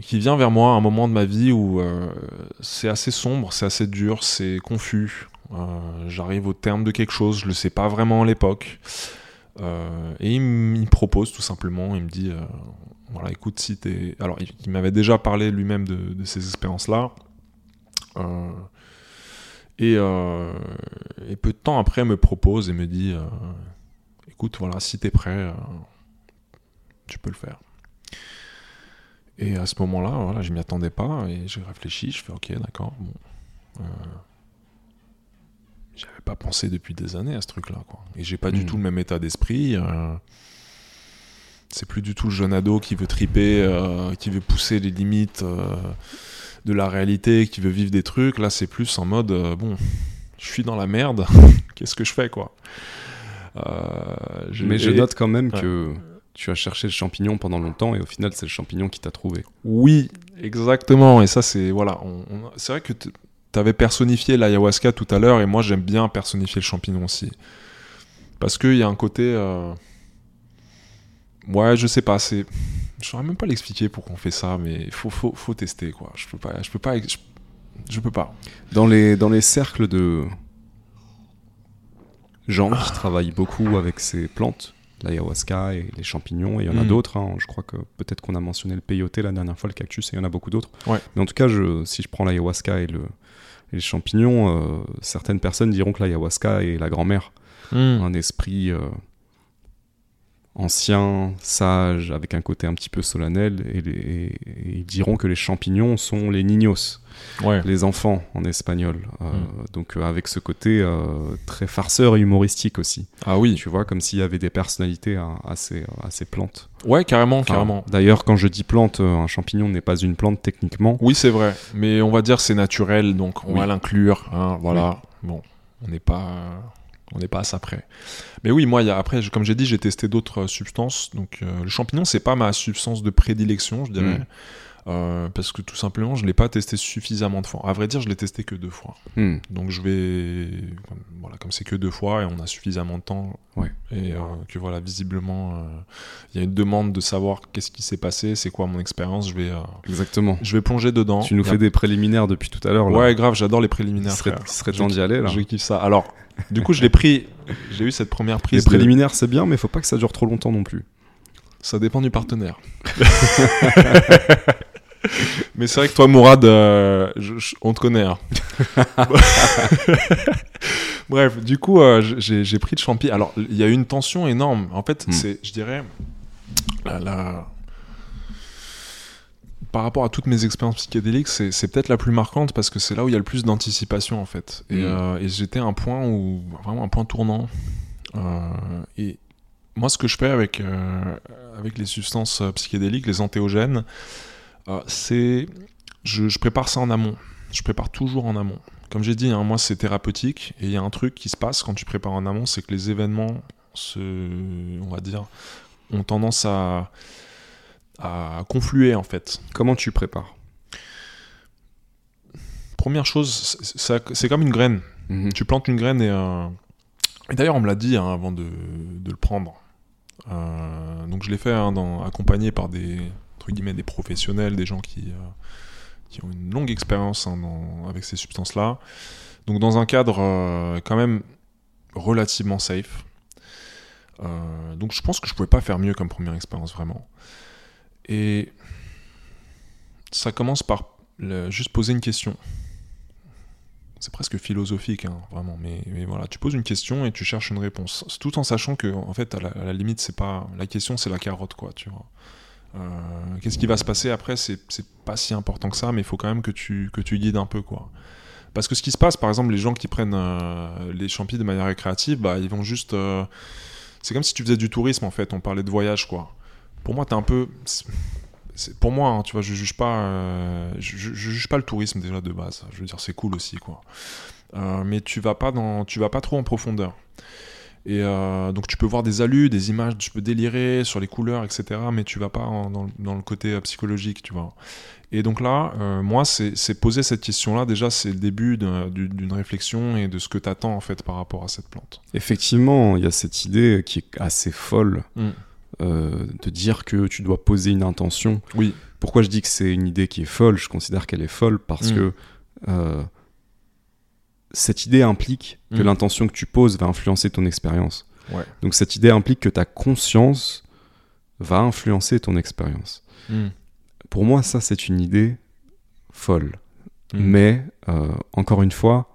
qui vient vers moi à un moment de ma vie où c'est assez sombre, c'est assez dur, c'est confus. J'arrive au terme de quelque chose, je le sais pas vraiment à l'époque. Euh, et il me il propose tout simplement, il me dit euh, voilà, écoute, si t'es. Alors, il, il m'avait déjà parlé lui-même de, ces expériences-là. Euh, et, peu de temps après, me propose et me dit écoute, voilà, si t'es prêt, tu peux le faire. Et à ce moment-là, voilà, je m'y attendais pas et j'ai réfléchi, je fais ok, d'accord, bon. J'avais pas pensé depuis des années à ce truc-là, quoi. Et j'ai pas du Mm. tout le même état d'esprit. euh, c'est plus du tout le jeune ado qui veut triper, euh, qui veut pousser les limites euh, de la réalité, qui veut vivre des trucs. Là, c'est plus en mode bon, je suis dans la merde, qu'est-ce que je fais, quoi? Mais je note quand même Ouais. que tu as cherché le champignon pendant longtemps et au final, c'est le champignon qui t'a trouvé. Oui, exactement. Et ça, c'est voilà. on- on- c'est vrai que avais personnifié l'ayahuasca tout à l'heure, et moi, j'aime bien personnifier le champignon aussi, parce qu'il y a un côté. euh, Ouais, je sais pas. C'est. Je saurais même pas l'expliquer pourquoi on fait ça, mais il faut, faut, faut tester quoi. Je peux pas. Je peux pas. Je, je peux pas. Dans les, dans les cercles de gens qui travaillent beaucoup avec ces plantes, l'ayahuasca et les champignons, et il y en a Mm. d'autres. hein. Je crois que peut-être qu'on a mentionné le peyote la dernière fois, le cactus, et il y en a beaucoup d'autres. Ouais. Mais en tout cas, je, si je prends l'ayahuasca et, le, et les champignons, euh, certaines personnes diront que l'ayahuasca est la grand-mère. Un esprit euh, ancien, sage, avec un côté un petit peu solennel, et, les- et- et ils diront que les champignons sont les niños Ouais. les enfants en espagnol. Euh, Mm. Donc euh, avec ce côté euh, très farceur et humoristique aussi. Ah oui. Tu vois, comme s'il y avait des personnalités à, à ces, à ces plantes. Ouais, carrément, Enfin, carrément. D'ailleurs, quand je dis plante, un champignon n'est pas une plante techniquement. Oui, c'est vrai. Mais on va dire c'est naturel, donc on Oui. va l'inclure. hein, voilà. Bon, on n'est pas, on n'est pas à près. Mais oui, moi, après, comme j'ai dit, j'ai testé d'autres euh, substances. Donc, euh, le champignon, c'est pas ma substance de prédilection, je dirais. Mm. Euh, parce que tout simplement, je ne l'ai pas testé suffisamment de fois. À vrai dire, je l'ai testé que deux fois. Hmm. Donc je vais. Voilà, comme c'est que deux fois et on a suffisamment de temps. Ouais. Et euh, que voilà, visiblement, euh, il y a une demande de savoir qu'est-ce qui s'est passé, c'est quoi mon expérience. Je vais. euh, Exactement. je vais plonger dedans. Tu nous Il a- fais des préliminaires depuis tout à l'heure. Ouais, grave, j'adore les Il préliminaires. serait, il serait temps d'y aller là. Je kiffe ça. Alors, du coup, je l'ai pris. J'ai eu cette première Les prise. de- préliminaires, c'est bien, mais faut pas que ça dure trop longtemps non plus. Ça dépend du partenaire. Mais c'est vrai que toi, Mourad, euh, je- je- on te connaît. hein. Bref, du coup, euh, j'ai pris le champi. Alors, il y a eu une tension énorme. En fait, Mm. c'est, je dirais, la- la- par rapport à toutes mes expériences psychédéliques, c'est peut-être la plus marquante parce que c'est là où il y a le plus d'anticipation, en fait. Et, Mm. euh, et j'étais à un point où, vraiment un point tournant. Et moi, ce que je fais avec, avec les substances psychédéliques, les antéogènes, euh, c'est. Je, je prépare ça en amont. Je prépare toujours en amont. Comme j'ai dit, hein, moi, c'est thérapeutique. Et il y a un truc qui se passe quand tu prépares en amont, c'est que les événements, se, on va dire, ont tendance à, à confluer, en fait. Comment tu prépares? Première chose, c'est- comme une graine. Mhm. Tu plantes une graine et. euh, et d'ailleurs, on me l'a dit hein, avant de, de le prendre. Euh, donc je l'ai fait hein, dans- accompagné par des, entre guillemets, des professionnels, des gens qui, euh, qui ont une longue expérience hein, avec ces substances-là. Donc dans un cadre euh, quand même relativement safe. Euh, donc je pense que je pouvais pas faire mieux comme première expérience vraiment. Et ça commence par juste poser une question c'est presque philosophique, hein, vraiment. Mais, voilà, tu poses une question et tu cherches une réponse, tout en sachant que, en fait, à la, à la limite, c'est pas la question, c'est la carotte, quoi, tu vois. Euh, Qu'est-ce qui va se passer après C'est pas si important que ça, mais il faut quand même que tu que tu guides un peu, quoi. Parce que ce qui se passe, par exemple, les gens qui prennent euh, les champis de manière récréative, bah, ils vont juste. euh, c'est comme si tu faisais du tourisme, en fait. On parlait de voyage, quoi. Pour moi, t'es un peu. pour moi, hein, tu vois, je juge pas, juge pas le tourisme déjà de base. Je veux dire, c'est cool aussi, quoi. Mais tu vas pas dans, tu vas pas trop en profondeur. Et euh, donc tu peux voir des alus, des images, tu peux délirer sur les couleurs, etc. Mais tu vas pas en- dans, le- dans le côté euh, psychologique, tu vois. Et donc là, euh, moi, c'est poser cette question-là. Déjà, c'est le début d'un- du- d'une réflexion et de ce que tu attends en fait par rapport à cette plante. Effectivement, il y a cette idée qui est assez folle Mm. euh, de dire que tu dois poser une intention. Oui. Pourquoi je dis que c'est une idée qui est folle? Je considère qu'elle est folle parce Mm. que cette idée implique que Mm. l'intention que tu poses va influencer ton expérience. Ouais. Donc cette idée implique que ta conscience va influencer ton expérience. Mm. Pour moi, ça, c'est une idée folle. Mm. Mais, euh, encore une fois,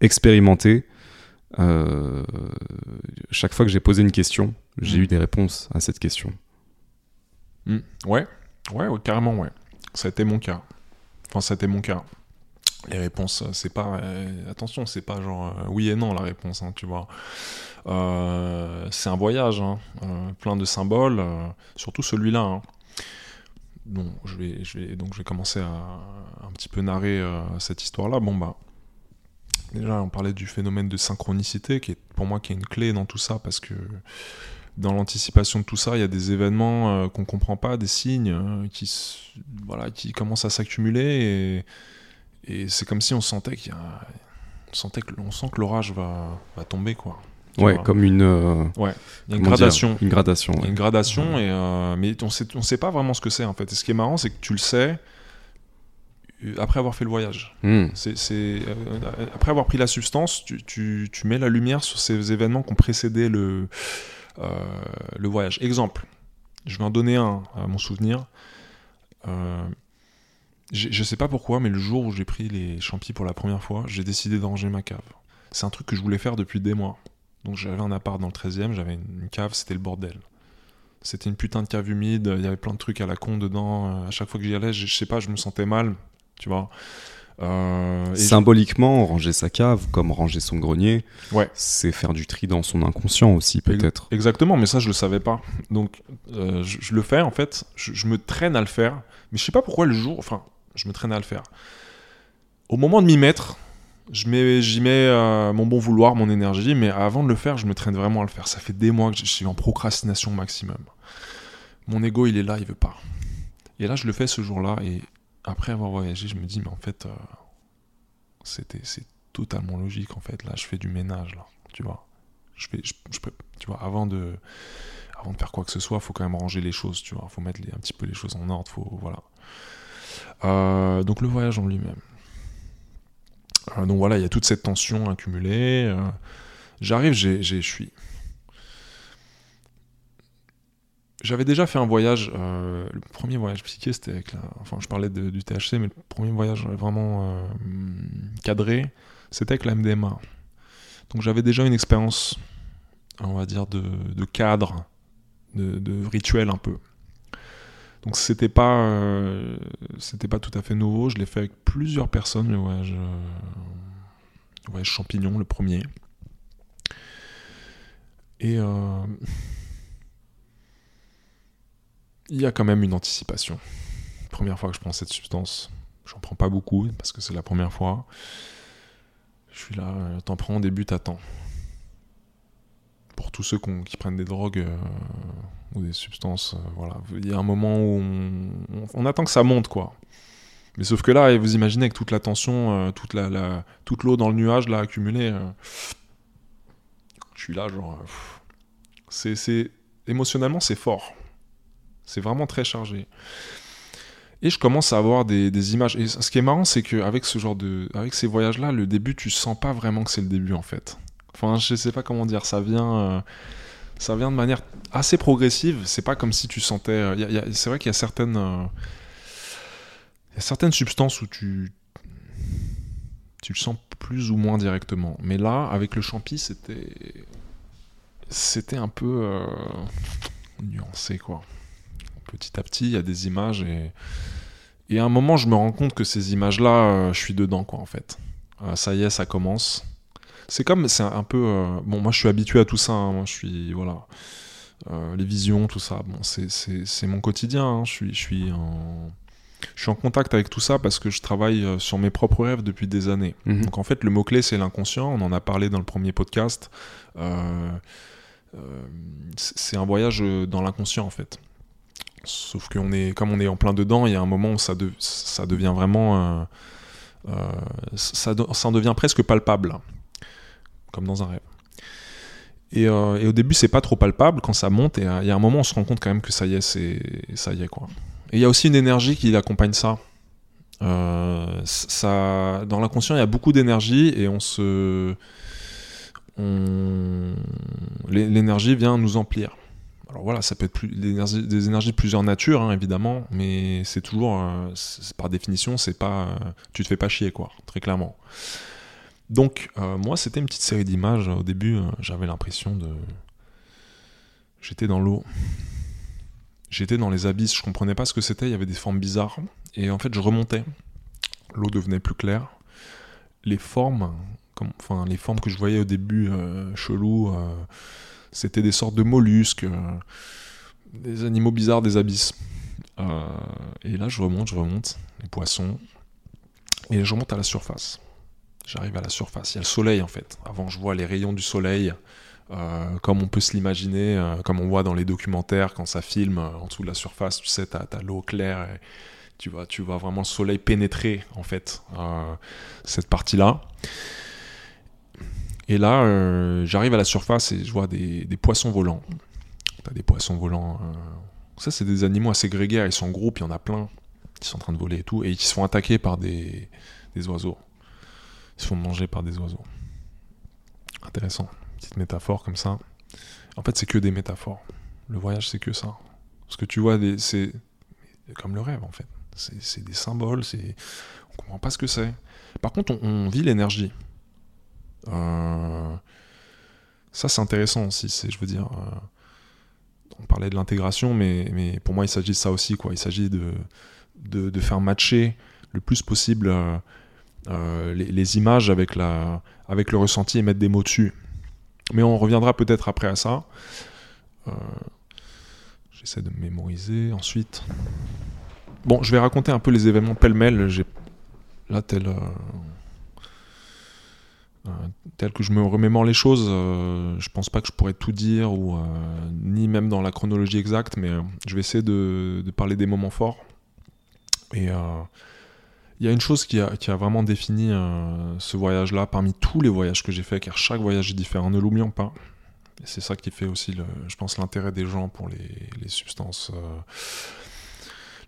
expérimenter. euh, chaque fois que j'ai posé une question, j'ai eu des réponses à cette question. Ouais. ouais, ouais, carrément, ouais. Ça a été mon cas. Enfin, ça a été mon cas. Les réponses, euh, c'est pas. euh, attention, c'est pas genre euh, oui et non la réponse, hein, tu vois. C'est un voyage, hein, plein de symboles, surtout celui-là. hein. Donc je vais commencer à un petit peu narrer cette histoire-là. Bon, bah. Déjà, on parlait du phénomène de synchronicité, qui est pour moi qui est une clé dans tout ça, parce que dans l'anticipation de tout ça, il y a des événements qu'on comprend pas, des signes qui, voilà, qui commencent à s'accumuler et, et c'est comme si on sentait qu'il y a, on sentait que, on sent que l'orage va, va tomber quoi. Tu Ouais, vois. comme une, euh, a une gradation. Une gradation. Ouais. une gradation, et, euh, mais on sait, on sait pas vraiment ce que c'est en fait. Et ce qui est marrant, c'est que tu le sais euh, après avoir fait le voyage. Hmm. C'est, euh, après avoir pris la substance, tu, tu- tu mets la lumière sur ces événements qui ont précédé le, le voyage. Exemple, je vais en donner un à mon souvenir. Je sais pas pourquoi, mais le jour où j'ai pris les champis pour la première fois, j'ai décidé de ranger ma cave. C'est un truc que je voulais faire depuis des mois. Donc j'avais un appart dans le 13e, j'avais une cave, c'était le bordel. C'était une putain de cave humide, il y avait plein de trucs à la con dedans. euh, À chaque fois que j'y allais, je, je sais pas, je me sentais mal, tu vois. Euh, Symboliquement, ranger sa cave, comme ranger son grenier, Ouais. c'est faire du tri dans son inconscient aussi, peut-être. Exactement, mais ça je le savais pas. Donc euh, je, je le fais en fait, je, je me traîne à le faire, mais je sais pas pourquoi le jour, enfin, je me traîne à le faire. Au moment de m'y mettre, je mets, j'y mets euh, mon bon vouloir, mon énergie, mais avant de le faire, je me traîne vraiment à le faire. Ça fait des mois que je suis en procrastination maximum. Mon ego, il est là, il veut pas. Et là, je le fais ce jour-là, et après avoir voyagé, je me dis, mais en fait, euh, c'était, c'est totalement logique, en fait. Là, je fais du ménage, là, tu vois. Je fais, tu vois, avant de, avant de faire quoi que ce soit, faut quand même ranger les choses, tu vois. Faut mettre un petit peu les choses en ordre, faut, voilà. Euh, donc le voyage en lui-même. Euh, donc voilà, il y a toute cette tension accumulée. J'arrive, j'ai, je suis J'avais déjà fait un voyage, euh, le premier voyage psyché, c'était avec la. Enfin, je parlais du THC, mais le premier voyage vraiment euh, cadré, c'était avec la MDMA. Donc j'avais déjà une expérience, on va dire, de, cadre, de, rituel un peu. Donc c'était pas, euh, c'était pas tout à fait nouveau. Je l'ai fait avec plusieurs personnes, le voyage, champignon, le premier. Et il y a quand même une anticipation. Première fois que je prends cette substance, j'en prends pas beaucoup parce que c'est la première fois. Je suis là, euh, t'en prends début, t'attends. Pour tous ceux qui prennent des drogues euh, ou des substances, euh, voilà, il y a un moment où on, attend que ça monte, quoi. Mais sauf que là, vous imaginez que toute la tension, toute la, toute l'eau dans le nuage là accumulée, je suis là, genre, c'est émotionnellement c'est fort. C'est vraiment très chargé. Et je commence à avoir des, images. Et ce qui est marrant, c'est qu'avec ce genre de, avec ces voyages-là, le début, tu sens pas vraiment que c'est le début en fait. Enfin, je sais pas comment dire. Ça vient, euh, ça vient de manière assez progressive. C'est pas comme si tu sentais. Euh, c'est vrai qu'il y a certaines, euh, certaines substances où tu, tu le sens plus ou moins directement. Mais là, avec le champi, c'était, c'était un peu nuancé quoi petit à petit, il y a des images et, et à un moment, je me rends compte que ces images-là, je suis dedans, quoi, en fait. Ça y est, ça commence. C'est comme, c'est un peu. Euh, bon, moi, je suis habitué à tout ça. Hein, moi, je suis. Voilà. les visions, tout ça. Bon, c'est mon quotidien. Hein, je, suis, je, suis en, je suis en contact avec tout ça parce que je travaille sur mes propres rêves depuis des années. Mhm. Donc, en fait, le mot-clé, c'est l'inconscient. On en a parlé dans le premier podcast. c'est un voyage dans l'inconscient, en fait. Sauf qu'on est, comme on est en plein dedans, il y a un moment où ça, ça devient vraiment. Euh, euh, ça, ça en devient presque palpable, comme dans un rêve. Et, euh, et au début, c'est pas trop palpable quand ça monte, et il y a un moment on se rend compte quand même que ça y est, c'est ça y est quoi. Et il y a aussi une énergie qui accompagne ça. ça dans l'inconscient, il y a beaucoup d'énergie et on se, l'énergie vient nous emplir. Alors voilà, ça peut être des, énergies, de plusieurs natures, hein, évidemment, mais c'est toujours, euh, par définition, c'est pas, euh, tu te fais pas chier, quoi, très clairement. Donc, euh, moi, c'était une petite série d'images. Au début, j'avais l'impression de. J'étais dans l'eau. J'étais dans les abysses. Je comprenais pas ce que c'était. Il y avait des formes bizarres. Et en fait, je remontais. L'eau devenait plus claire. Les formes, les formes que je voyais au début, chelou c'était des sortes de mollusques, euh, des animaux bizarres des abysses. Euh, et là, je remonte, je remonte, les poissons, et je remonte à la surface. J'arrive à la surface. Il y a le soleil en fait. Avant, je vois les rayons du soleil, euh, comme on peut se l'imaginer, comme on voit dans les documentaires quand ça filme en dessous de la surface. Tu sais, tu as, l'eau claire et tu vois, tu vraiment le soleil pénétrer en fait cette partie-là. Et là, euh, j'arrive à la surface et je vois des, poissons volants. T'as des poissons volants. Euh, ça, c'est des animaux assez grégaires. Ils sont en groupe, il y en a plein qui sont en train de voler et tout. Et ils se font attaquer par des, oiseaux. Se font manger par des oiseaux. Intéressant. Petite métaphore comme ça. En fait, c'est que des métaphores. Le voyage, c'est que ça. Ce que tu vois, c'est comme le rêve, en fait. C'est des symboles. On comprend pas ce que c'est. Par contre, on vit l'énergie. Euh, ça, c'est intéressant aussi. C'est, je veux dire, euh, on parlait de l'intégration, mais, mais pour moi, il s'agit de ça aussi. Quoi. Il s'agit de, de, faire matcher le plus possible euh, les, images avec, la, avec le ressenti et mettre des mots dessus. Mais on reviendra peut-être après à ça. J'essaie de mémoriser ensuite. Bon, je vais raconter un peu les événements pêle-mêle. Là tel euh, tel que je me remémore les choses, euh, je pense pas que je pourrais tout dire, ou euh, ni même dans la chronologie exacte, mais je vais essayer de, parler des moments forts. Et euh, il y a une chose qui a, vraiment défini euh, ce voyage-là parmi tous les voyages que j'ai fait, car chaque voyage est différent, ne l'oublions pas. C'est ça qui fait aussi, je pense, l'intérêt des gens pour les, les substances, euh,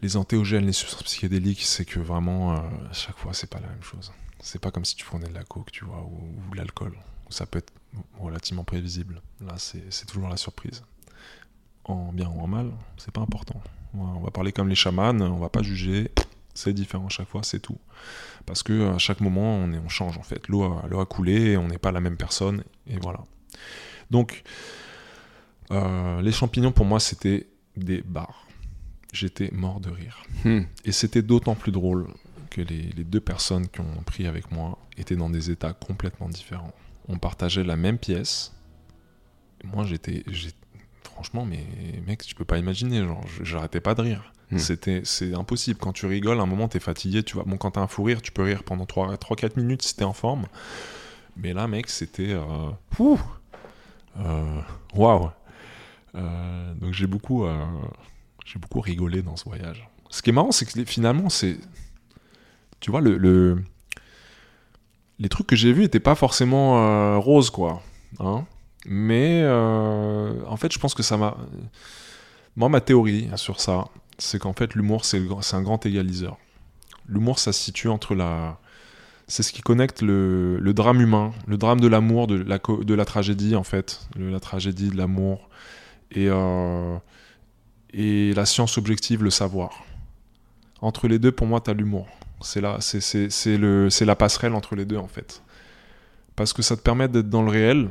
les antéogènes, les substances psychédéliques, c'est que vraiment, euh, chaque fois, c'est pas la même chose. C'est pas comme si tu prenais de la coke, tu vois, ou, ou de l'alcool. Ça peut être relativement prévisible. Là, c'est toujours la surprise. En bien ou en mal, c'est pas important. On va parler comme les chamans, on va pas juger. C'est différent à chaque fois, c'est tout. Parce que à chaque moment, on, est, on change en fait. L'eau a, l'eau a coulé, et on n'est pas la même personne, et voilà. Donc, euh, les champignons pour moi, c'était des bars. J'étais mort de rire. Hmm. Et c'était d'autant plus drôle que les, les deux personnes qui ont pris avec moi étaient dans des états complètement différents. On partageait la même pièce. Moi, j'étais, franchement, mais mec, tu peux pas imaginer, genre, j'arrêtais pas de rire. Hmm. C'était, c'est impossible. Quand tu rigoles, à un moment, t'es fatigué, tu vois. Bon, quand t'as un fou rire, tu peux rire pendant 3-4 minutes si t'es en forme. Mais là, mec, c'était, euh, euh, waouh. Euh, donc j'ai beaucoup, beaucoup rigolé dans ce voyage. Ce qui est marrant, c'est que finalement, c'est, tu vois, le, le- les trucs que j'ai vus n'étaient pas forcément roses, quoi. Hein Mais en fait, je pense que ça m'a. Moi, ma théorie sur ça, c'est qu'en fait, l'humour, c'est un grand égaliseur. L'humour, ça se situe entre la. C'est ce qui connecte le, le drame humain, le drame de l'amour, de la, de la tragédie, en fait. La tragédie, de l'amour. Et, euh, et la science objective, le savoir. Entre les deux, pour moi, tu as l'humour. C'est la, c'est la passerelle entre les deux, en fait. Parce que ça te permet d'être dans le réel,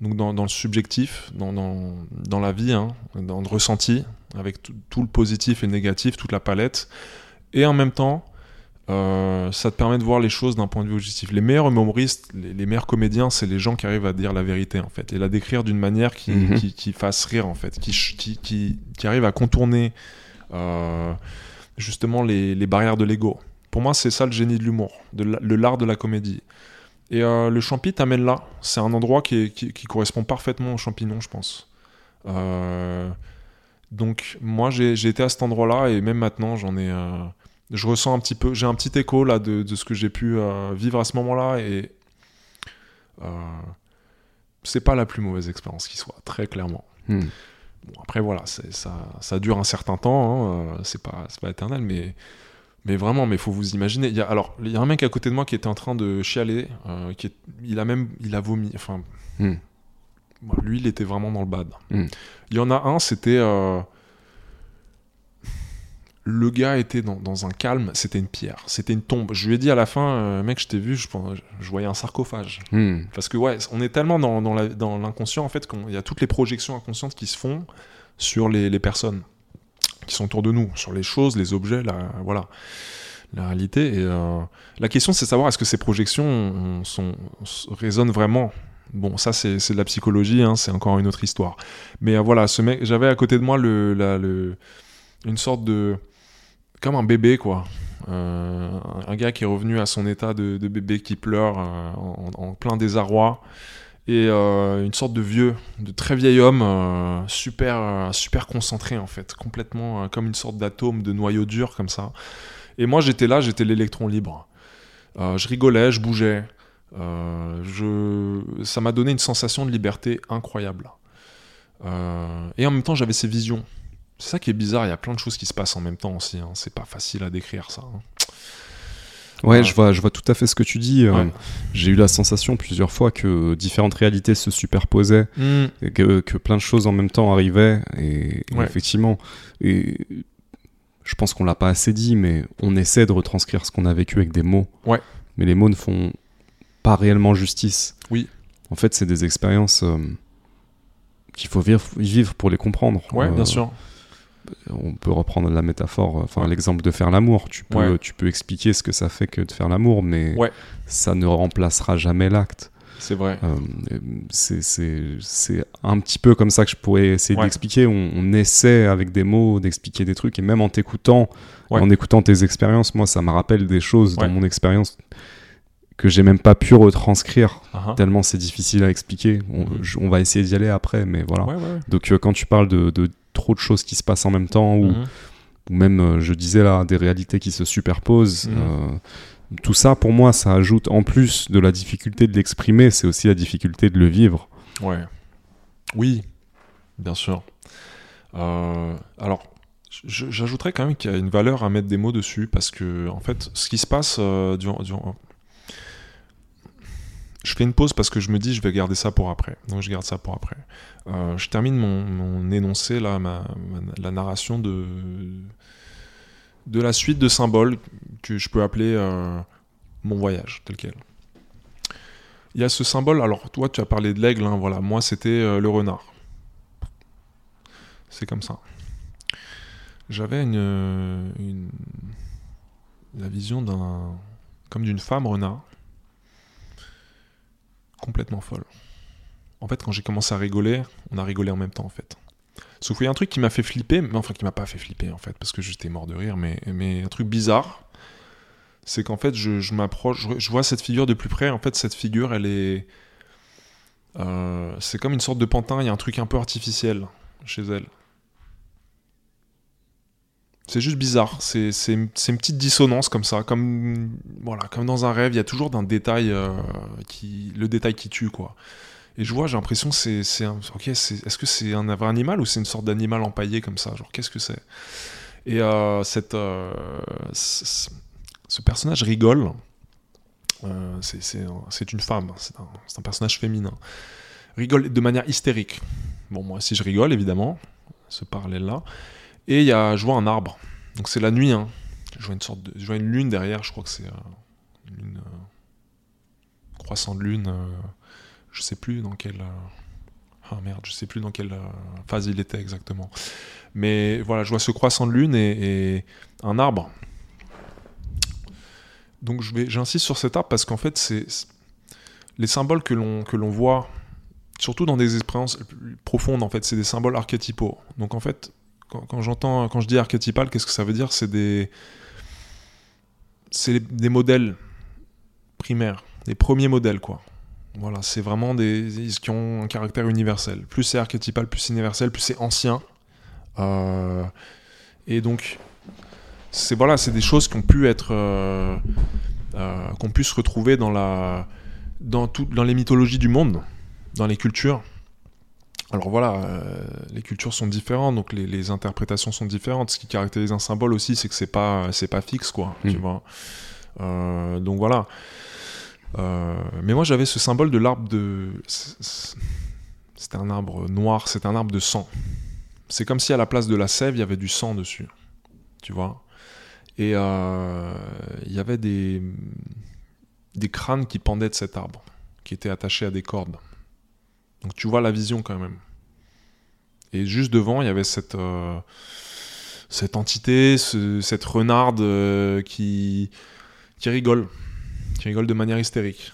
donc dans, dans le subjectif, dans, dans, dans la vie, hein, dans le ressenti, avec tout, tout le positif et le négatif, toute la palette. Et en même temps, euh, ça te permet de voir les choses d'un point de vue objectif. Les meilleurs humoristes, les, les meilleurs comédiens, c'est les gens qui arrivent à dire la vérité, en fait, et la décrire d'une manière qui, Mhm. qui, qui fasse rire, en fait, qui, qui, qui, qui arrive à contourner euh, justement les, les barrières de l'ego. Pour moi, c'est ça le génie de l'humour, de l'art de la comédie. Et euh, le champi t'amène là. C'est un endroit qui, est- qui, qui correspond parfaitement aux champignons, je pense. Euh, donc, moi, j'ai été à cet endroit-là et même maintenant, j'en ai. euh, je ressens un petit peu. J'ai un petit écho là de, de ce que j'ai pu vivre à ce moment-là et. c'est pas la plus mauvaise expérience qui soit, très clairement. Hmm. Bon, après, voilà, ça, ça dure un certain temps, hein, c'est pas, c'est pas éternel, mais, mais vraiment, mais faut vous imaginer. Il y a, alors, il y a un mec à côté de moi qui était en train de chialer, euh, qui est- il a même il a vomi. Enfin, Hmm. bon, lui, il était vraiment dans le bad. Hmm. Il y en a un, c'était. euh, le gars était dans, dans un calme, c'était une pierre, c'était une tombe. Je lui ai dit à la fin, euh, mec, je t'ai vu, je, voyais un sarcophage. Hmm. Parce que ouais, on est tellement dans, l'inconscient en fait qu'il y a toutes les projections inconscientes qui se font sur les, les personnes qui sont autour de nous, sur les choses, les objets, la, voilà, la réalité. Et euh, la question c'est savoir est-ce que ces projections on- sont, résonnent vraiment. Bon, ça c'est de la psychologie, hein, c'est encore une autre histoire. Mais euh, voilà, ce mec, j'avais à côté de moi le, le, une sorte de comme un bébé quoi. Euh, un- gars qui est revenu à son état de, bébé qui pleure en plein désarroi et euh, une sorte de vieux, de très vieil homme, euh, super, euh, super concentré en fait, complètement comme une sorte d'atome, de noyau dur comme ça. Et moi j'étais là, j'étais l'électron libre. Je rigolais, je bougeais. Ça m'a donné une sensation de liberté incroyable. Et en même temps j'avais ces visions. C'est ça qui est bizarre, il y a plein de choses qui se passent en même temps aussi. hein. C'est pas facile à décrire ça. hein. Ouais, je vois, je vois tout à fait ce que tu dis. Euh. J'ai eu la sensation plusieurs fois que différentes réalités se superposaient, et que, que plein de choses en même temps arrivaient. Et, effectivement, et je pense qu'on l'a pas assez dit, mais on essaie de retranscrire ce qu'on a vécu avec des mots. Ouais. Mais les mots ne font pas réellement justice. Oui. En fait, c'est des expériences euh, qu'il faut vivre, vivre pour les comprendre. Ouais, Euh, bien sûr. On peut reprendre la métaphore, enfin Ouais. l'exemple de faire l'amour. Tu peux, Ouais. tu peux expliquer ce que ça fait que de faire l'amour, mais Ouais. ça ne remplacera jamais l'acte. C'est vrai. Euh, c'est- c'est c'est un petit peu comme ça que je pourrais essayer d'expliquer. On, on essaie avec des mots d'expliquer des trucs, et même en t'écoutant, en écoutant tes expériences, moi ça me rappelle des choses dans mon expérience que j'ai même pas pu retranscrire, Ah, ah. tellement c'est difficile à expliquer. On, Mhm. je- on va essayer d'y aller après, mais voilà. Ouais, ouais, ouais. Donc euh, quand tu parles de, de trop de choses qui se passent en même temps, ou Mhm. ou même, euh, je disais là, des réalités qui se superposent. Mhm. euh, tout ça, pour moi, ça ajoute en plus de la difficulté de l'exprimer, c'est aussi la difficulté de le vivre. Ouais. Oui, bien sûr. Euh, alors, j'ajouterais quand même qu'il y a une valeur à mettre des mots dessus parce que, en fait, ce qui se passe euh, durant, durant- Je fais une pause parce que je me dis je vais garder ça pour après. Donc je garde ça pour après. Euh, je termine mon, énoncé, là, ma, la narration de, de la suite de symboles que je peux appeler euh, mon voyage, tel quel. Il y a ce symbole, alors toi tu as parlé de l'aigle, hein, voilà, moi c'était euh, le renard. C'est comme ça. J'avais la vision d'un comme d'une femme renard complètement folle. En fait, quand j'ai commencé à rigoler, on a rigolé en même temps en fait. Sauf qu'il y a un truc qui m'a fait flipper, mais enfin qui m'a pas fait flipper en fait, parce que j'étais mort de rire, mais, un truc bizarre, c'est qu'en fait je, m'approche, je, je vois cette figure de plus près, en fait cette figure elle est... euh, c'est comme une sorte de pantin, il y a un truc un peu artificiel chez elle. C'est juste bizarre, c'est c'est c'est une petite dissonance comme ça, comme, voilà, comme dans un rêve, il y a toujours un détail, euh, qui, le détail qui tue quoi. Et je vois, j'ai l'impression que c'est, un, ok, est-ce que c'est un vrai animal ou c'est une sorte d'animal empaillé comme ça, genre qu'est-ce que c'est? Et euh, cette, euh, ce personnage rigole. C'est, c'est un- c'est une femme, c'est un, un personnage féminin. Rigole de manière hystérique. Bon, moi aussi je rigole évidemment, ce parallèle-là. Et il y a, je vois un arbre. Donc c'est la nuit. Hein. Je vois une sorte de, je vois une lune derrière. Je crois que c'est euh, une euh, croissant de lune. euh, je sais plus dans quelle. ah merde, je sais plus dans quelle phase il était exactement. Mais voilà, je vois ce croissant de lune et, et un arbre. Donc je vais, j'insiste sur cet arbre parce qu'en fait, c'est les symboles que l'on que l'on voit, surtout dans des expériences profondes, en fait, c'est des symboles archétypaux. Donc en fait, quand, j'entends, quand je dis archétypal, qu'est-ce que ça veut dire? C'est des, c'est des modèles primaires, des premiers modèles, quoi. Voilà, c'est vraiment des, des- qui ont un caractère universel. Plus c'est archétypal, plus c'est universel, plus c'est ancien. Euh, et donc, c'est voilà, c'est des choses qui ont pu être, euh, euh, qu'on pu se retrouver dans la, dans tout, dans les mythologies du monde, dans les cultures. Alors voilà, euh, les cultures sont différentes, donc les, les interprétations sont différentes. Ce qui caractérise un symbole aussi, c'est que c'est pas, c'est pas fixe, quoi. Tu Mm. vois. Euh, donc voilà. Euh, mais moi, j'avais ce symbole de l'arbre de. C'était un arbre noir, c'est un arbre de sang. C'est comme si à la place de la sève, il y avait du sang dessus. Tu vois Et il y avait des, des crânes qui pendaient de cet arbre, qui étaient attachés à des cordes. Donc tu vois la vision quand même. Et juste devant, il y avait cette, euh, cette entité, ce- cette renarde euh, qui, qui rigole, qui rigole de manière hystérique.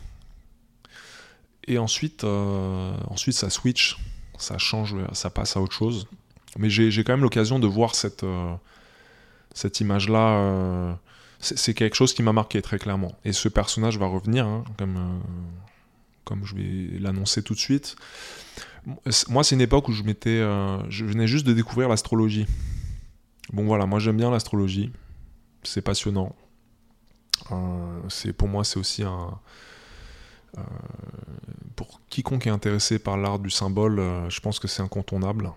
Et ensuite, euh, ensuite ça switch, ça change, ça passe à autre chose. Mais j'ai quand même l'occasion de voir cette, cette image-là. c'est quelque chose qui m'a marqué très clairement. Et ce personnage va revenir, hein, comme, comme je vais l'annoncer tout de suite. Moi, c'est une époque où je m'étais, euh, je venais juste de découvrir l'astrologie. Bon voilà, moi j'aime bien l'astrologie, c'est passionnant. Euh, c'est pour moi c'est aussi un euh, pour quiconque est intéressé par l'art du symbole, je pense que c'est incontournable.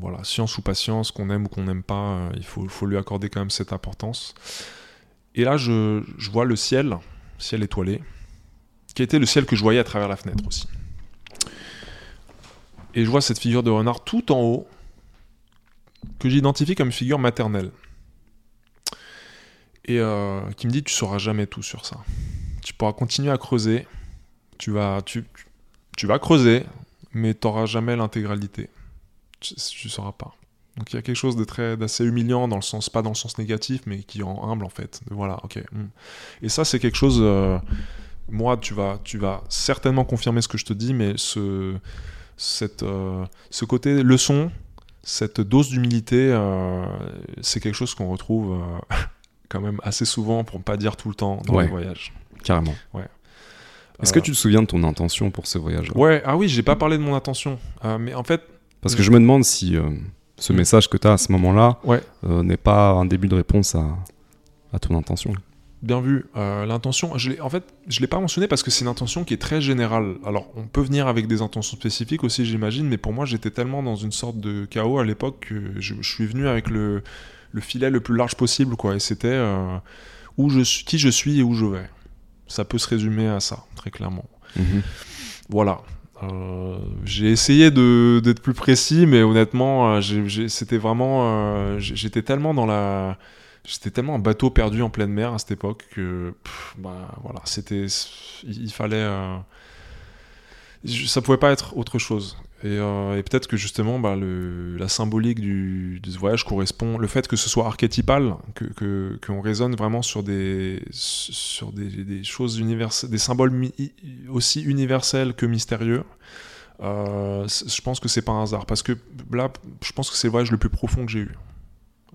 Voilà, science ou patience, qu'on aime ou qu'on n'aime pas, il faut, lui accorder quand même cette importance. Et là, je vois le ciel, ciel étoilé, qui était le ciel que je voyais à travers la fenêtre aussi. Et je vois cette figure de renard tout en haut, que j'identifie comme figure maternelle. Et euh, qui me dit Tu sauras jamais tout sur ça. Tu pourras continuer à creuser, tu vas, tu, tu vas creuser, mais tu n'auras jamais l'intégralité. Tu ne sauras pas. Donc il y a quelque chose d'assez humiliant dans le sens pas dans le sens négatif mais qui rend humble en fait. Voilà, OK. hmm. Et ça c'est quelque chose euh, moi tu vas tu vas certainement confirmer ce que je te dis mais ce cette euh, ce côté leçon, cette dose d'humilité euh, c'est quelque chose qu'on retrouve euh, quand même assez souvent pour ne pas dire tout le temps dans Ouais. les voyages. Carrément. Ouais. Est-ce que tu te souviens de ton intention pour ce voyage Ouais, ah oui, j'ai pas parlé de mon intention. Mais en fait, Parce que je me demande si, ce Mm. message que tu as à ce moment-là Ouais. n'est pas un début de réponse à, à ton intention. Bien vu. Euh, l'intention, je en fait, je l'ai pas mentionné parce que c'est une intention qui est très générale. Alors, on peut venir avec des intentions spécifiques aussi, j'imagine, mais pour moi, j'étais tellement dans une sorte de chaos à l'époque que je, je suis venu avec le, le filet le plus large possible, quoi. Et c'était euh, où je suis, qui je suis et où je vais. Ça peut se résumer à ça, très clairement. Voilà. Euh, j'ai essayé d'être plus précis, mais honnêtement, c'était vraiment. j'étais tellement dans la. J'étais tellement un bateau perdu en pleine mer à cette époque que. pff, bah, voilà, c'était. Il, fallait. euh, ça pouvait pas être autre chose. Et, euh, peut-être que justement, bah, la symbolique du, de ce voyage correspond. Le fait que ce soit archétypal, que que- qu'on raisonne vraiment sur des, sur des, des choses universelles, des symboles aussi universels que mystérieux. euh, je pense que c'est pas un hasard. Parce que là, je pense que c'est le voyage le plus profond que j'ai eu.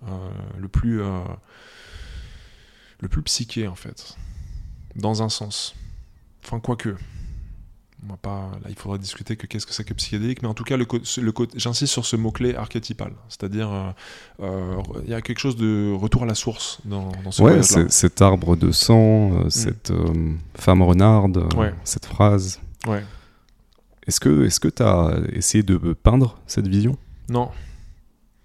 Euh, le plus. euh, le plus psyché, en fait. Dans un sens. Enfin, quoique. On va pas, là, il faudra discuter que qu'est-ce que c'est que psychédélique, mais en tout cas, le, le j'insiste sur ce mot-clé archétypal. C'est-à-dire, euh, euh, il y a quelque chose de retour à la source dans, dans ce Ouais, cet arbre de sang, euh, cette femme renarde, Ouais. cette phrase. Ouais. Est-ce que est-ce que tu as essayé de peindre cette vision? Non,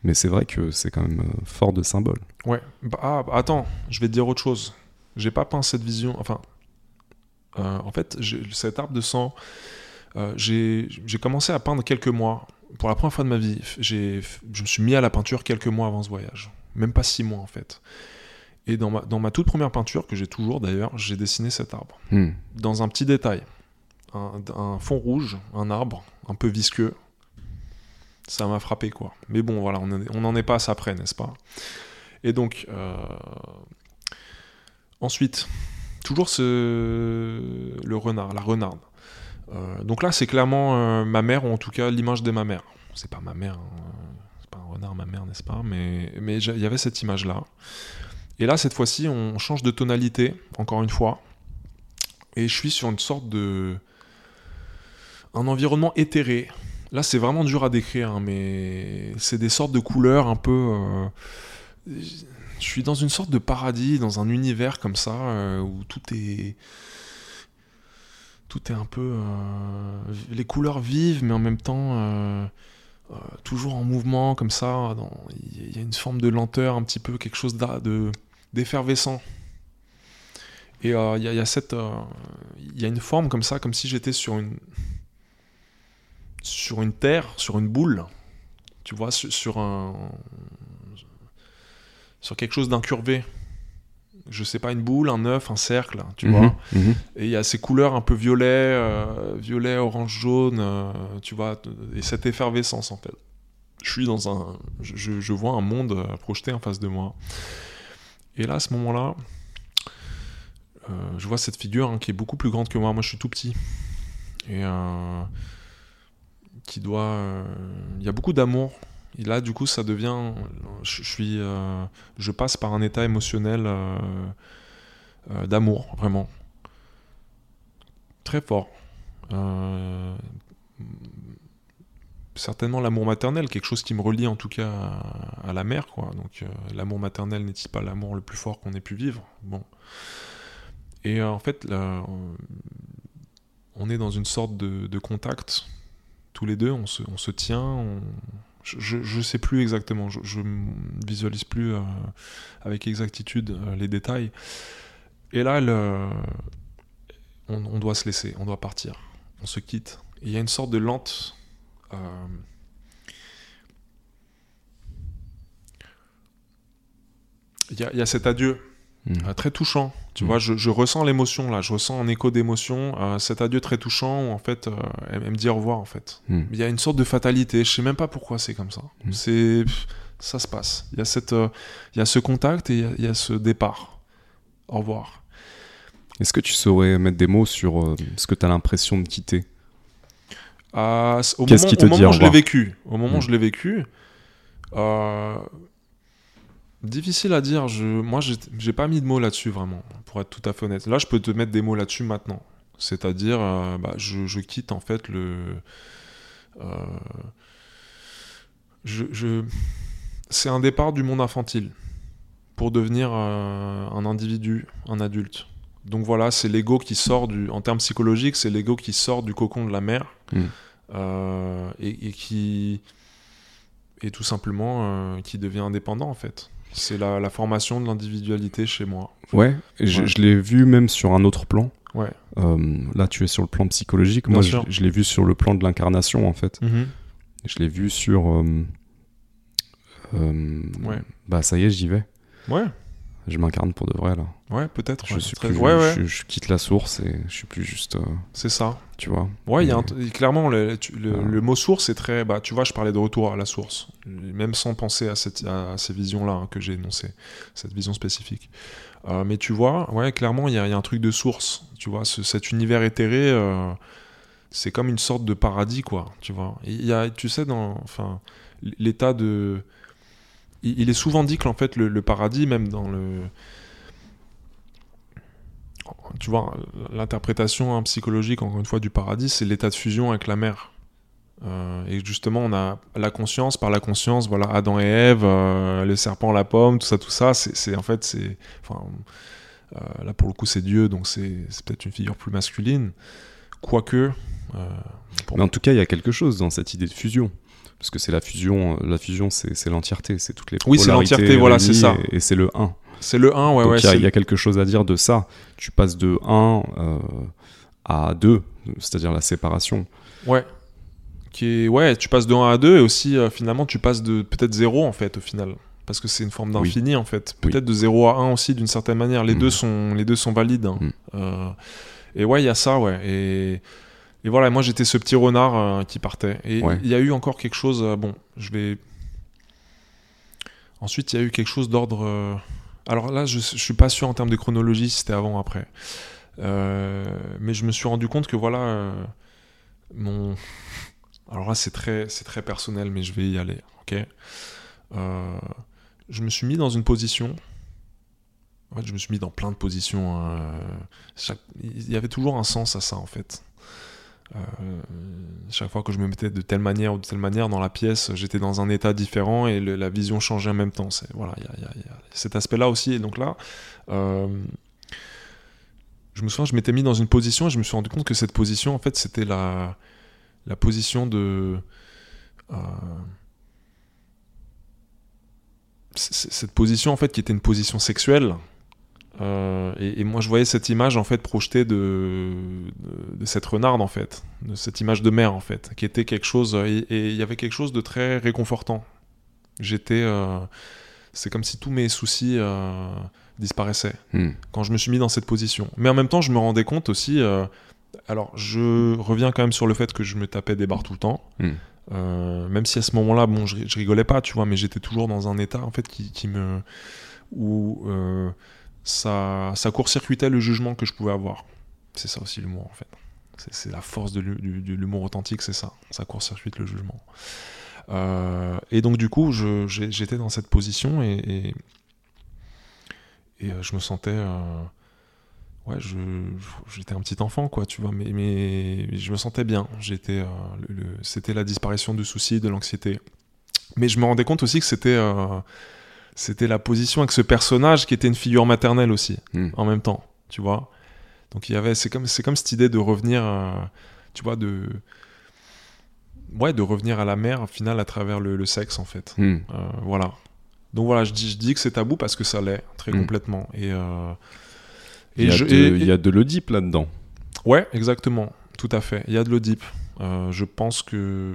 Mais c'est vrai que c'est quand même euh, fort de symboles. Ouais. Bah, ah, bah, attends, je vais te dire autre chose. J'ai pas peint cette vision. Enfin, euh, en fait, cet arbre de sang, euh, j'ai commencé à peindre quelques mois. Pour la première fois de ma vie, je me suis mis à la peinture quelques mois avant ce voyage. Même pas six mois, en fait. Et dans ma, dans ma toute première peinture, que j'ai toujours d'ailleurs, j'ai dessiné cet arbre. Hmm. Dans un petit détail. Un, un fond rouge, un arbre, un peu visqueux. Ça m'a frappé, quoi. Mais bon, voilà, on n'en est pas à ça près, n'est-ce pas? Et donc, euh, ensuite, toujours ce, le renard, la renarde. Euh, donc là, c'est clairement euh, ma mère, ou en tout cas l'image de ma mère. C'est pas ma mère, hein, c'est pas un renard, ma mère, n'est-ce pas? Mais mais il y avait cette image-là. Et là, cette fois-ci, on change de tonalité, encore une fois. Et je suis sur une sorte de. Un environnement éthéré. Là, c'est vraiment dur à décrire, hein, mais c'est des sortes de couleurs un peu. euh, Je suis dans une sorte de paradis, dans un univers comme ça, euh, où tout est. Tout est un peu. euh, Les couleurs vives, mais en même temps. toujours en mouvement, comme ça. Il y a une forme de lenteur, un petit peu, quelque chose d'effervescent. Et il y, a- y a une forme comme ça, comme si j'étais sur une. Sur une terre, sur une boule. Tu vois, sur, sur un. Sur quelque chose d'incurvé. Je sais pas, une boule, un œuf, un cercle, tu Mhm, vois. mhm. Et il y a ces couleurs un peu violet, euh, violet, orange, jaune, euh, tu vois, et cette effervescence en fait. Je suis dans un, je, vois un monde euh, projeté en face de moi. Et là, à ce moment-là, euh, je vois cette figure hein, qui est beaucoup plus grande que moi. Moi, je suis tout petit et qui doit, euh, il y a beaucoup d'amour. Et là, du coup, ça devient, je, suis, euh, je passe par un état émotionnel. euh, d'amour, vraiment. Très fort. Certainement l'amour maternel, quelque chose qui me relie en tout cas à, la mère, quoi. Donc l'amour maternel n'est-il pas l'amour le plus fort qu'on ait pu vivre? Bon. Et en fait, là, on est dans une sorte de contact, tous les deux, on se, on se tient, on- je, je sais plus exactement, je, ne visualise plus euh, avec exactitude euh, les détails. Et là, le- on, on doit se laisser, on doit partir, on se quitte. Il y a une sorte de lente. euh, Il y, a- il y a cet adieu euh, très touchant. Tu Mhm. vois, je, je ressens l'émotion là, je ressens un écho d'émotion. euh, cet adieu très touchant où en fait, euh, elle, elle me dit au revoir en fait. Mhm. Il y a une sorte de fatalité. Je sais même pas pourquoi c'est comme ça. Mhm. C'est ça se passe. Il y a cette, euh, il y a ce contact et il y a- il y, a ce départ. Au revoir. Est-ce que tu saurais mettre des mots sur ce que tu as l'impression de quitter? Ah, Qu'est-ce moment, qui te au dit moment au où je l'ai vécu, au moment où Mm. je l'ai vécu, difficile à dire. Je, moi, j'ai pas mis de mots là-dessus vraiment, pour être tout à fait honnête. Là, je peux te mettre des mots là-dessus maintenant. C'est-à-dire, euh, bah, je, je quitte en fait le. euh, je, je- c'est un départ du monde infantile pour devenir euh, un individu, un adulte. Donc voilà, c'est l'ego qui sort du, en termes psychologiques, c'est l'ego qui sort du cocon de la mère Mm. et, et qui et tout simplement qui devient indépendant en fait. C'est la, la formation de l'individualité chez moi. Ouais, je, l'ai vu même sur un autre plan. Ouais. Euh, là, tu es sur le plan psychologique. Moi, Bien je, sûr. je l'ai vu sur le plan de l'incarnation, en fait. Mhm. Je l'ai vu sur. euh, euh, Ouais. Bah, ça y est, j'y vais. Ouais, Je m'incarne pour de vrai, là. Ouais, peut-être. Je, ouais, suis très- plus, ouais, ouais, Je, je quitte la source et je suis plus juste. euh, c'est ça. tu vois. Ouais, il y a un clairement le, le- mot source est très. Bah, tu vois, je parlais de retour à la source, même sans penser à, cette, à, ces visions-là hein, que j'ai énoncées, cette vision spécifique. Euh, mais tu vois, ouais, clairement, il y, y a un truc de source. Tu vois, ce- cet univers éthéré, euh, c'est comme une sorte de paradis, quoi. Tu vois, il y a, tu sais, dans, enfin, l'état de. Il, il est souvent dit que en fait, le, le paradis, même dans le tu vois, l'interprétation hein, psychologique, encore une fois, du paradis, c'est l'état de fusion avec la mer. Euh, et justement, on a la conscience, par la conscience, voilà, Adam et Ève, euh, le serpent, la pomme, tout ça, tout ça, c'est en fait, c'est. Enfin, euh, là, pour le coup, c'est Dieu, donc c'est peut-être une figure plus masculine. Quoique. euh, bon. Mais en tout cas, il y a quelque chose dans cette idée de fusion. Parce que c'est la fusion, euh, la fusion, c'est l'entièreté, c'est toutes les Oui, c'est l'entièreté, voilà, c'est ça. Et, et c'est le 1. C'est le 1, ouais, Donc ouais. il y a- y, quelque chose à dire de ça. Tu passes de 1 euh, à 2, c'est-à-dire la séparation. Ouais. Qui est, ouais, tu passes de 1 à 2 et aussi euh, finalement tu passes de peut-être 0 en fait au final. Parce que c'est une forme Oui. d'infini en fait. Oui. Peut-être de 0 à 1 aussi d'une certaine manière. Les, Mhm. deux, sont, les deux sont valides. hein. Mhm. Euh, et ouais, il y a ça, ouais. Et, et voilà, moi j'étais ce petit renard euh, qui partait. Et il Ouais. y a eu encore quelque chose. euh, bon, je vais. Ensuite, il y a eu quelque chose d'ordre. euh, Alors là, je, je suis pas sûr en termes de chronologie si c'était avant ou après. Euh, mais je me suis rendu compte que voilà, euh, mon. Alors là, c'est très, personnel, mais je vais y aller, ok? Euh, Je me suis mis dans une position. Je me suis mis dans plein de positions. hein. Il y avait toujours un sens à ça, en fait. Euh, chaque fois que je me mettais de telle manière ou de telle manière dans la pièce, j'étais dans un état différent et la vision changeait en même temps. Voilà, il y a, cet aspect-là aussi. Et donc là, euh, je me souviens, je m'étais mis dans une position et je me suis rendu compte que cette position, en fait, c'était la position de euh, cette position en fait qui était une position sexuelle Euh, et, et moi je voyais cette image en fait projetée de, de, de cette renarde en fait de cette image de mère en fait qui était quelque chose et il y avait quelque chose de très réconfortant j'étais euh, c'est comme si tous mes soucis euh, disparaissaient Hmm. quand je me suis mis dans cette position. Mais en même temps, je me rendais compte aussi. alors, je reviens quand même sur le fait que je me tapais des barres tout le temps. Mm. Euh, même si à ce moment-là, bon, je, je rigolais pas, tu vois, mais j'étais toujours dans un état en fait qui, qui me où ça, ça court-circuitait le jugement que je pouvais avoir. C'est ça aussi l'humour en fait. C'est- la force de l'humour authentique, c'est ça. Ça court-circuite le jugement. Euh, et donc du coup, j'étais dans cette position et, et, euh, je me sentais, euh, ouais, j'étais un petit enfant quoi, tu vois, mais, mais je me sentais bien. Euh, c'était la disparition du souci, de l'anxiété. Mais je me rendais compte aussi que c'était, c'était la position avec ce personnage qui était une figure maternelle aussi Hmm. en même temps, tu vois. Donc il y avait, c'est comme, c'est comme cette idée de revenir, euh, tu vois, de, ouais, de revenir à la mère, au final, à travers le, le sexe, en fait. Hmm. Euh, voilà. Donc voilà, je dis, je dis que c'est tabou parce que ça l'est, très Mm. complètement. Et, euh, Il y, a je- de- et- il y a de l'Oedipe là-dedans. Ouais, exactement, tout à fait. Il y a de l'Oedipe. Je pense que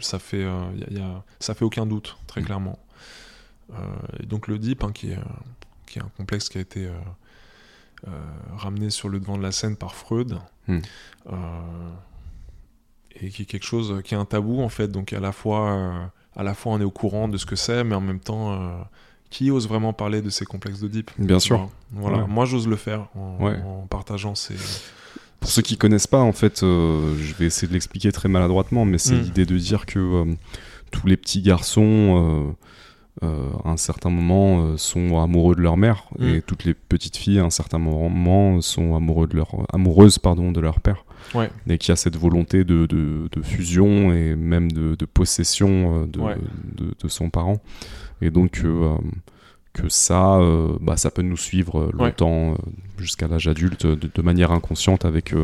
ça fait, il y a- il y a- ça fait aucun doute, très clairement. Euh, et donc l'Oedipe, hein, qui, est, euh, qui est un complexe qui a été euh, ramené sur le devant de la scène par Freud, Mm. euh, et qui est quelque chose qui est un tabou en fait. Donc à la fois, à la fois on est au courant de ce que c'est, mais en même temps, euh, qui ose vraiment parler de ces complexes d'Oedipe Bien sûr. Voilà. Ouais. moi j'ose le faire en, Ouais. en partageant ces. Pour ceux qui connaissent pas, en fait, euh, je vais essayer de l'expliquer très maladroitement, mais c'est Mm. l'idée de dire que euh, tous les petits garçons, euh, à un certain moment, euh, sont amoureux de leur mère, Mm. et toutes les petites filles, à un certain moment, sont amoureux de leur, amoureuses pardon, de leur père. Ouais. et qui a cette volonté de, de- de fusion et même de, de possession euh, de, Ouais. de- de son parent. Et donc euh, que ça, bah, ça peut nous suivre Ouais. longtemps, jusqu'à l'âge adulte, de, manière inconsciente avec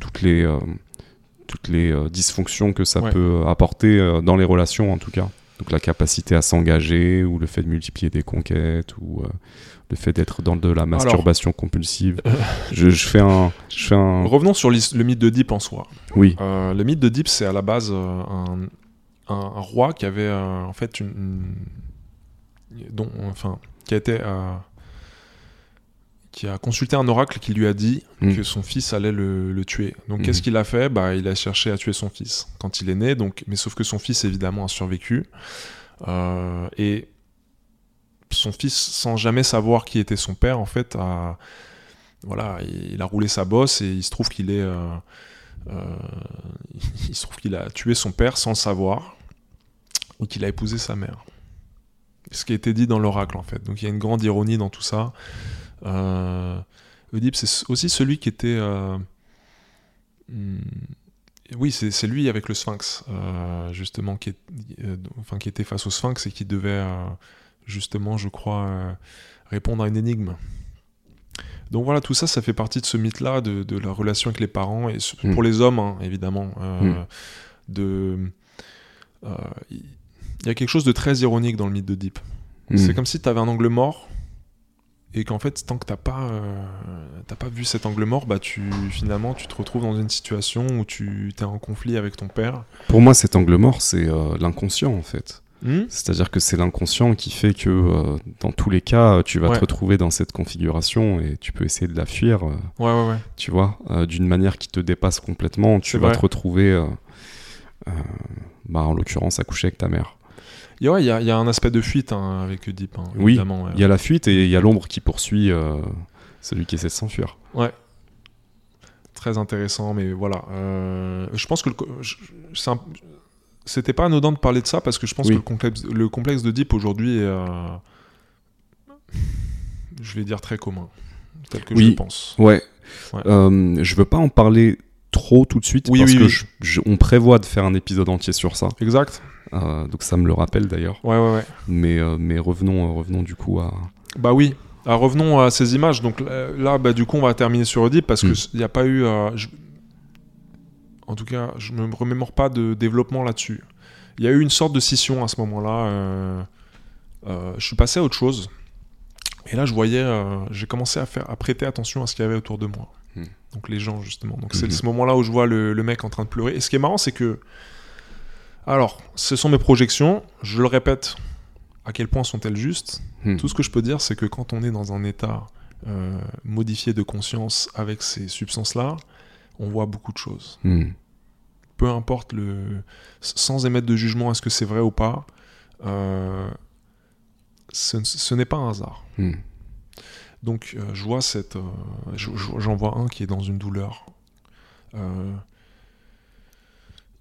toutes les, toutes les dysfonctions que ça peut apporter dans les relations en tout cas. Donc la capacité à s'engager ou le fait de multiplier des conquêtes ou euh, le fait d'être dans de la masturbation compulsive. je, je fais un, je fais un, Revenons sur le mythe d'Oedipe en soi. oui, Euh, le mythe d'Oedipe, c'est à la base euh, un, un- un roi qui avait euh, en fait une, enfin, qui a été euh, qui a consulté un oracle qui lui a dit Mm. que son fils allait le, le tuer. Donc qu'est-ce qu'il a fait? Bah il a cherché à tuer son fils quand il est né. Donc mais sauf que son fils évidemment a survécu Euh, et son fils sans jamais savoir qui était son père en fait a voilà il a roulé sa bosse et il se trouve qu'il est euh, euh, il se trouve qu'il a tué son père sans le savoir et qu'il a épousé sa mère. Ce qui a été dit dans l'oracle en fait. Donc il y a une grande ironie dans tout ça. Euh, Oedipe c'est aussi celui qui était euh, hmm, oui, c'est lui avec le sphinx, euh, justement, qui, est- enfin, qui était face au sphinx et qui devait, justement, je crois, répondre à une énigme. Donc voilà, tout ça, ça fait partie de ce mythe-là, de, de la relation avec les parents, et ce- Mm. pour les hommes, hein, évidemment. euh, Mm. de, euh, Il y a quelque chose de très ironique dans le mythe d'Oedipe. Mm. C'est comme si tu avais un angle mort et qu'en fait tant que t'as pas euh, t'as pas vu cet angle mort bah tu finalement tu te retrouves dans une situation où tu es en conflit avec ton père Pour moi, cet angle mort, c'est euh, l'inconscient en fait. Hmm? C'est-à-dire que c'est l'inconscient qui fait que euh, dans tous les cas, tu vas Ouais. te retrouver dans cette configuration et tu peux essayer de la fuir, ouais ouais ouais tu vois, d'une manière qui te dépasse complètement. Tu vas vrai. te retrouver, bah, en l'occurrence, à coucher avec ta mère. Ouais il y, a- il y a un aspect de fuite hein, avec Oedipe hein, Oui, ouais. Il y a la fuite et il y a l'ombre qui poursuit euh, celui qui essaie de s'enfuir. très intéressant mais voilà Euh, je pense que c'était pas anodin de parler de ça parce que je pense Oui. que le complexe le complexe d'Oedipe aujourd'hui est euh, je vais dire très commun tel que je le pense Ouais. Ouais. Je veux pas en parler trop tout de suite Oui, parce que oui. je- je- on prévoit de faire un épisode entier sur ça. exact Euh, donc ça me le rappelle d'ailleurs. ouais ouais ouais Mais, euh, mais revenons, euh, revenons du coup à. Bah oui. Alors, revenons à ces images. Donc là, bah, du coup, on va terminer sur Oedipe parce Mm. qu'il n'y a pas eu. je- En tout cas, je ne me remémore pas de développement là-dessus. Il y a eu une sorte de scission à ce moment-là. je suis passé à autre chose. Et là, je voyais. J'ai commencé à, faire, à prêter attention à ce qu'il y avait autour de moi. Mm. Donc les gens, justement. Donc c'est Mhm. ce moment-là où je vois le, le mec en train de pleurer. Et ce qui est marrant, c'est que. Alors, ce sont mes projections. Je le répète. À quel point sont-elles justes Hmm. tout ce que je peux dire, c'est que quand on est dans un état euh, modifié de conscience avec ces substances-là, on voit beaucoup de choses. Hmm. Peu importe le. Sans émettre de jugement, est-ce que c'est vrai ou pas, euh, ce, ce n'est pas un hasard. Hmm. Donc, euh, je vois cette. je- je- J'en vois un qui est dans une douleur.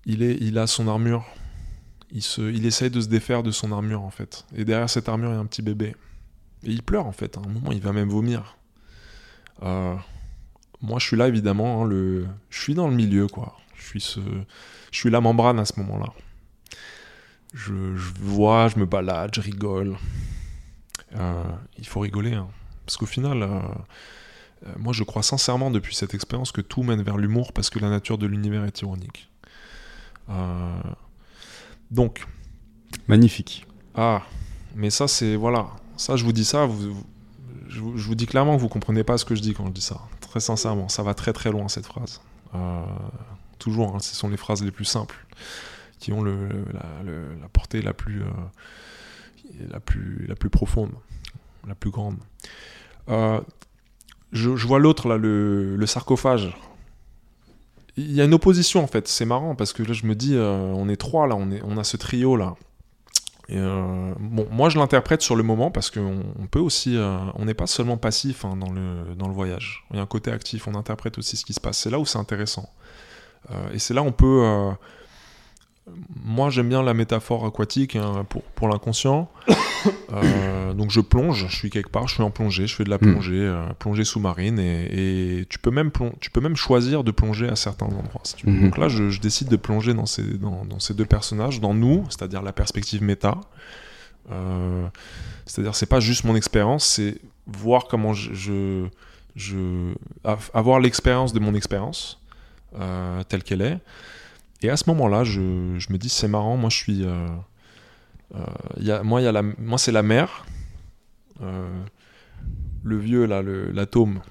Il, a son armure. Il, essaye de se défaire de son armure, en fait. Et derrière cette armure, il y a un petit bébé. Et il pleure, en fait. À un moment, il va même vomir. Euh, moi, je suis là, évidemment. hein. Je suis dans le milieu, quoi. Je suis, la membrane à ce moment-là. Je, vois, je me balade, je rigole. Euh, il faut rigoler, hein. parce qu'au final, euh, moi je crois sincèrement depuis cette expérience que tout mène vers l'humour parce que la nature de l'univers est ironique. Euh, donc, Magnifique. ah, mais ça c'est voilà, ça je vous dis ça, vous, je, vous- je vous dis clairement que vous comprenez pas ce que je dis quand je dis ça. Très sincèrement, ça va très très loin cette phrase. Euh, toujours, hein, ce sont les phrases les plus simples qui ont le- la, le- la portée la plus, euh, la plus, la plus profonde, la plus grande. Euh, je, je vois l'autre là, le, le sarcophage. Il y a une opposition en fait. C'est marrant parce que là je me dis, euh, on est trois là, on, a ce trio là. Euh, bon, moi je l'interprète sur le moment parce qu'on on peut aussi, euh, on n'est pas seulement passif hein, dans, le, dans le voyage. Il y a un côté actif, on interprète aussi ce qui se passe. C'est là où c'est intéressant. Et c'est là où on peut. Moi j'aime bien la métaphore aquatique hein, pour, pour l'inconscient. Euh, donc je plonge, je suis quelque part, je suis en plongée, je fais de la Mm. plongée, euh, plongée sous-marine, et, et tu, peux même tu peux même choisir de plonger à certains endroits. si tu veux. Mhm. Donc là, je, je décide de plonger dans ces, dans, dans ces deux personnages, dans nous, c'est-à-dire la perspective méta. Euh, c'est-à-dire, c'est pas juste mon expérience, c'est voir comment je, je, je- av- avoir l'expérience de mon expérience telle qu'elle est. Et à ce moment-là, je, me dis c'est marrant, moi je suis, euh, euh, moi c'est la mer, Euh, le vieux là, l'atome,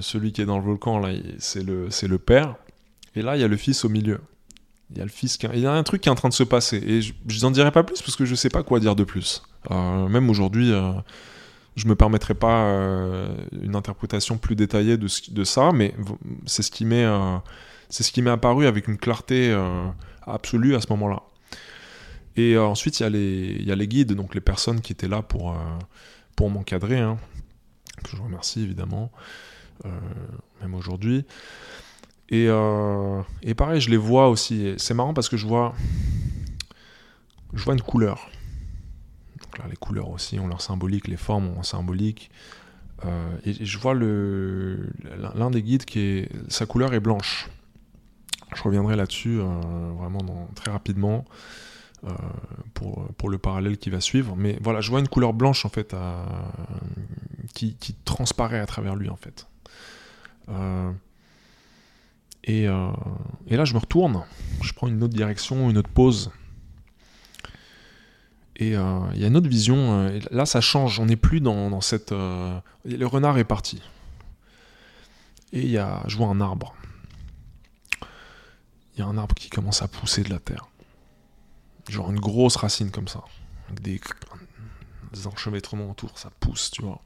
celui qui est dans le volcan là, c'est le, père. Et là il y a le fils au milieu. Il y a le fils il y a un truc qui est en train de se passer. Et je, n'en dirai pas plus parce que je sais pas quoi dire de plus. Même aujourd'hui. je me permettrai pas une interprétation plus détaillée de, ça, mais c'est ce qui m'est euh, c'est ce qui m'est apparu avec une clarté euh, absolue à ce moment-là. Et euh, ensuite, il y, a les- il y a les guides, donc les personnes qui étaient là pour, euh, pour m'encadrer, hein, que je remercie évidemment, même aujourd'hui. Et, et pareil, je les vois aussi. C'est marrant parce que je vois, je vois une couleur. Donc là, les couleurs aussi ont leur symbolique, les formes ont un symbolique. Et je vois l'un des guides qui est sa couleur est blanche. Je reviendrai là-dessus euh, vraiment très rapidement euh, pour, pour le parallèle qui va suivre. Mais voilà, je vois une couleur blanche en fait qui, qui transparaît à travers lui en fait. Euh, et, et là, je me retourne, je prends une autre direction, une autre pause. Et il y a une autre vision. là, ça change. On n'est plus dans, dans cette. le renard est parti. Et y a, je vois un arbre. Il y a un arbre qui commence à pousser de la terre. Genre une grosse racine comme ça. Avec des, des enchevêtrements autour. Ça pousse, tu vois.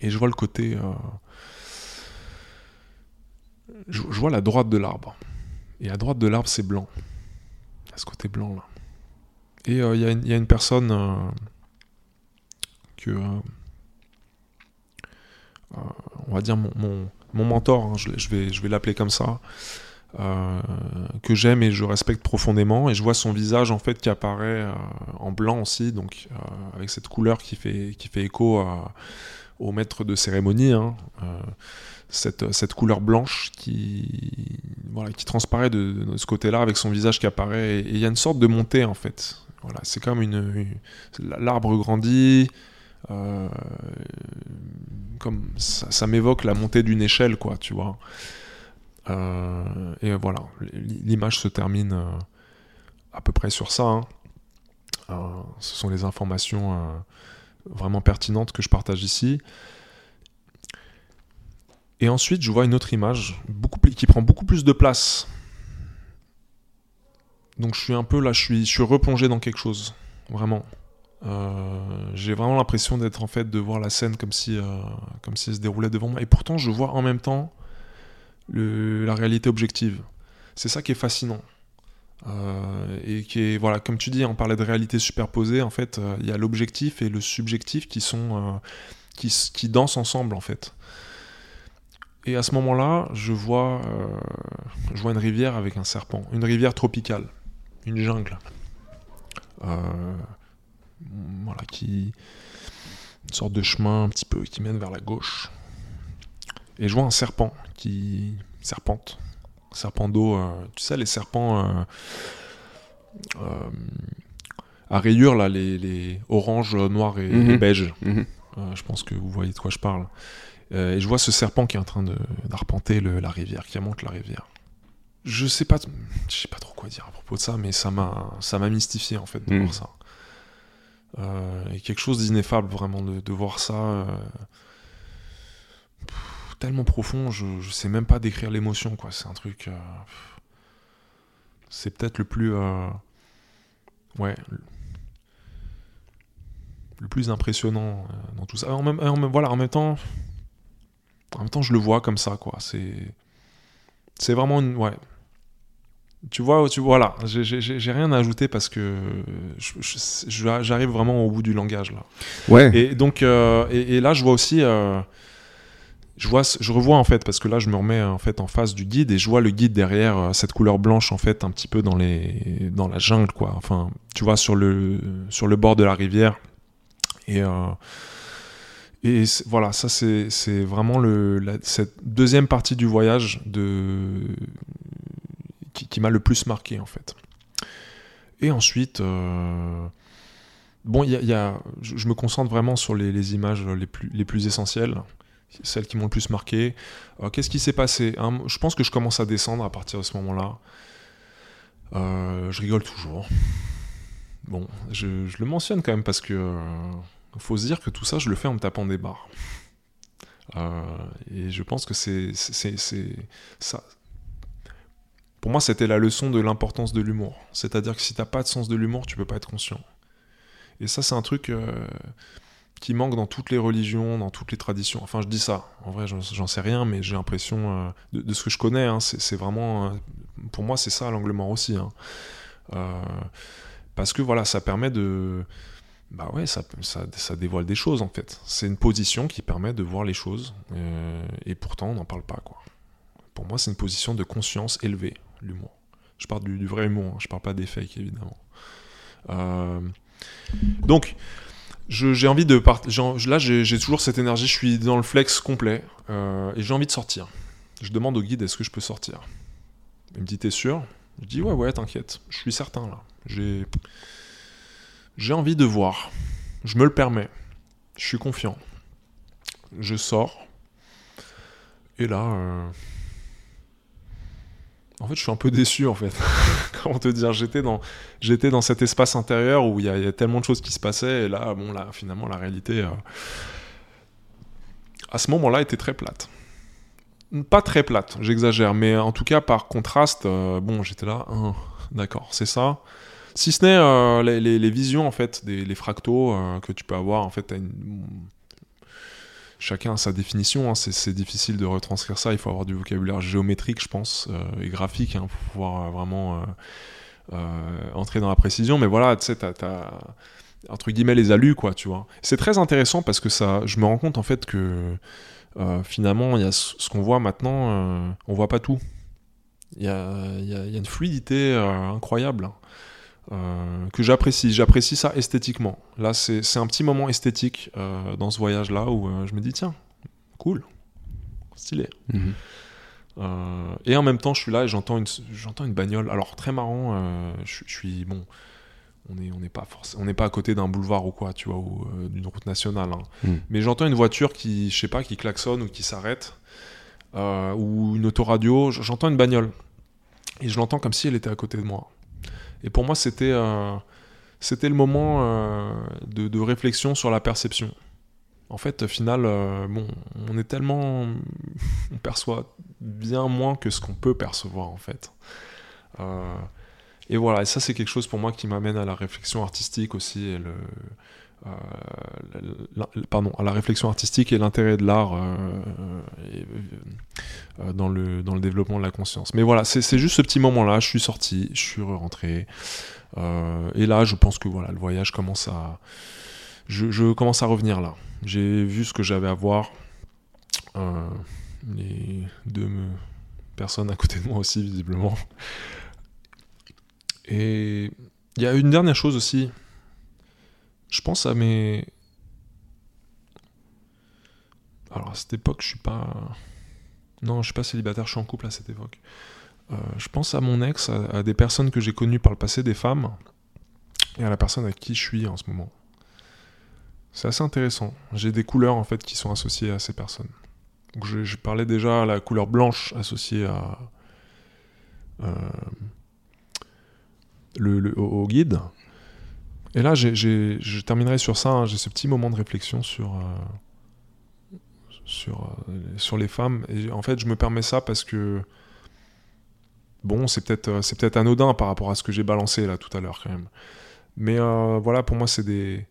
Et je vois le côté. euh, je, vois la droite de l'arbre. Et à droite de l'arbre, c'est blanc. Ce côté blanc là. Et euh, il y, a une- personne euh, que. on va dire mon, mon, mentor, hein, je vais l'appeler comme ça, euh, que j'aime et je respecte profondément. Et je vois son visage en fait qui apparaît euh, en blanc aussi, donc euh, avec cette couleur qui fait, qui fait écho au maître de cérémonie. hein, cette, cette couleur blanche qui, voilà, qui transparaît de, ce côté-là avec son visage qui apparaît. Et il y a une sorte de montée en fait. Voilà, c'est comme une, l'arbre grandit. comme ça, ça m'évoque la montée d'une échelle, quoi, tu vois. Euh, et voilà, l'image se termine euh, à peu près sur ça. hein. Euh, ce sont les informations vraiment pertinentes que je partage ici. Et ensuite, je vois une autre image qui prend beaucoup plus de place. Donc je suis un peu là, je suis, je suis replongé dans quelque chose, vraiment. J'ai vraiment l'impression d'être en fait de voir la scène comme si, comme si elle se déroulait devant moi. Et pourtant, je vois en même temps la réalité objective. C'est ça qui est fascinant. Euh, et qui est, voilà, comme tu dis, on parlait de réalité superposée. En fait, euh, il y a l'objectif et le subjectif qui sont, euh, qui, qui dansent ensemble en fait. Et à ce moment-là, je vois, je une rivière avec un serpent, une rivière tropicale, une jungle, voilà, qui une sorte de chemin un petit peu qui mène vers la gauche. Et je vois un serpent qui serpente, serpent d'eau. euh, tu sais les serpents euh, euh, à rayures là, les, les orange, noir et, Mhm. et beige. Mhm. Euh, je pense que vous voyez de quoi je parle. Et je vois ce serpent qui est en train d'arpenter la rivière, qui remonte la rivière. Je sais pas, je sais pas trop quoi dire à propos de ça, mais ça m'a, ça m'a mystifié en fait de Mm. voir ça. Euh, et quelque chose d'ineffable vraiment de, de voir ça. euh, tellement profond, je, je sais même pas décrire l'émotion quoi. C'est un truc. euh, c'est peut-être le plus, euh, ouais, le- plus impressionnant euh, dans tout ça. En même, en même- voilà, en même temps, en même temps, je le vois comme ça, quoi. C'est, c'est vraiment une, ouais. Tu vois, tu voilà, j'ai- j'ai rien à ajouter parce que j'arrive vraiment au bout du langage là. Ouais. Et donc, euh, et, et là, je vois aussi, je revois en fait, parce que là, je me remets en fait en face du guide et je vois le guide derrière euh, cette couleur blanche en fait, un petit peu dans la jungle quoi. Enfin, tu vois sur le, sur le bord de la rivière, Et, et voilà, ça c'est vraiment cette deuxième partie du voyage qui, m'a le plus marqué en fait. Et ensuite, bon, il y a, je, me concentre vraiment sur les, les, images les plus, les plus essentielles celles qui m'ont le plus marqué. Euh, qu'est-ce qui s'est passé Je pense que je commence à descendre à partir de ce moment-là. Euh, je rigole toujours. Bon, je, le mentionne quand même parce que euh, faut se dire que tout ça, je le fais en me tapant des barres. et je pense que c'est ça. Pour moi, c'était la leçon de l'importance de l'humour. C'est-à-dire que si t'as pas de sens de l'humour, tu peux pas être conscient. Et ça, c'est un truc qui manque dans toutes les religions, dans toutes les traditions. Enfin, je dis ça. En vrai, j'en sais rien, mais j'ai l'impression, euh, de, ce que je connais, hein, c'est vraiment, euh, pour moi, c'est ça l'angle mort aussi. Hein. Euh, parce que voilà, ça permet de, bah ouais, ça, ça, dévoile des choses en fait. C'est une position qui permet de voir les choses, et pourtant on n'en parle pas quoi. Pour moi, c'est une position de conscience élevée, l'humour. Je parle du, vrai humour, hein. je parle pas des fakes évidemment. donc j'ai envie de partir. Là, j'ai toujours cette énergie, je suis dans le flex complet euh, et j'ai envie de sortir. Je demande au guide est-ce que je peux sortir? Il me dit t'es sûr? Je dis ouais, ouais, t'inquiète, je suis certain là. J'ai j'ai envie de voir. Je me le permets. Je suis confiant. Je sors. Et là, euh, en fait, je suis un peu déçu, en fait. Comment te dire J'étais dans, j'étais dans cet espace intérieur où il y, a tellement de choses qui se passaient, et là, bon, là, finalement, la réalité, euh, à ce moment-là, était très plate. Pas très plate, j'exagère, mais en tout cas, par contraste, euh, bon, j'étais là, hein, d'accord, c'est ça. Si ce n'est euh, les, visions, en fait, des les fractaux que tu peux avoir, en fait, une chacun a sa définition, hein. c'est difficile de retranscrire ça, il faut avoir du vocabulaire géométrique, je pense, euh, et graphique, hein, pour pouvoir euh, vraiment euh, entrer dans la précision, mais voilà, tu sais, t'as, entre guillemets, les alus, quoi, tu vois. C'est très intéressant parce que ça, je me rends compte, en fait, que finalement, il y a ce qu'on voit maintenant, on voit pas tout. Il y a, une fluidité incroyable. Euh, que j'apprécie. J'apprécie ça esthétiquement. Là, c'est un petit moment esthétique euh, dans ce voyage-là où euh, je me dis, tiens, cool, stylé. Mhm. et en même temps, je suis là et j'entends une, une bagnole. Alors, très marrant, je, suis, bon, on n'est on est pas, on pas à côté d'un boulevard ou quoi, tu vois, ou d'une route nationale. Hein. Mhm. Mais j'entends une voiture qui, je sais pas, qui klaxonne ou qui s'arrête, ou une autoradio, j'entends une bagnole. Et je l'entends comme si elle était à côté de moi. Et pour moi, c'était euh, c'était le moment euh, de, réflexion sur la perception. En fait, au final, euh, bon, on est tellement, on perçoit bien moins que ce qu'on peut percevoir en fait. et voilà, et ça c'est quelque chose pour moi qui m'amène à la réflexion artistique aussi pardon, à la réflexion artistique et l'intérêt de l'art euh, dans, le, dans le développement de la conscience. Mais voilà, c'est juste ce petit moment-là, je suis sorti, je suis rentré. Euh, et là, je pense que voilà, le voyage commence à. Je, commence à revenir là. J'ai vu ce que j'avais à voir. Euh, les deux personnes à côté de moi aussi, visiblement. Et il y a une dernière chose aussi. Je pense à mes. Alors à cette époque, je suis pas. Non, je suis pas célibataire, je suis en couple à cette époque. Euh, je pense à mon ex, à, des personnes que j'ai connues par le passé, des femmes, et à la personne avec qui je suis en ce moment. C'est assez intéressant. J'ai des couleurs en fait qui sont associées à ces personnes. Donc, je, parlais déjà à la couleur blanche associée à euh, le, au, guide. Et là, je terminerai sur ça. Hein. J'ai ce petit moment de réflexion sur euh, sur, euh, sur les femmes. Et en fait, je me permets ça parce que, bon, c'est peut-être euh, c'est peut-être anodin par rapport à ce que j'ai balancé là tout à l'heure quand même. Mais voilà, pour moi, c'est des,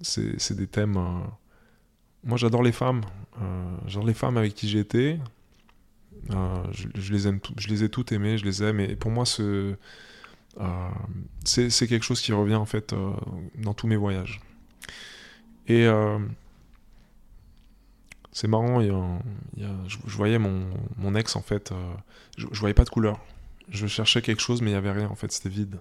c'est, des thèmes. moi, j'adore les femmes. j'adore les femmes avec qui j'ai été. Je, les aime, je les ai toutes aimées, je les aime. Et pour moi, ce, c'est, c'est quelque chose qui revient en fait dans tous mes voyages. Et c'est marrant, je, voyais mon, ex en fait, euh, je, voyais pas de couleur. Je cherchais quelque chose, mais il y avait rien en fait, c'était vide.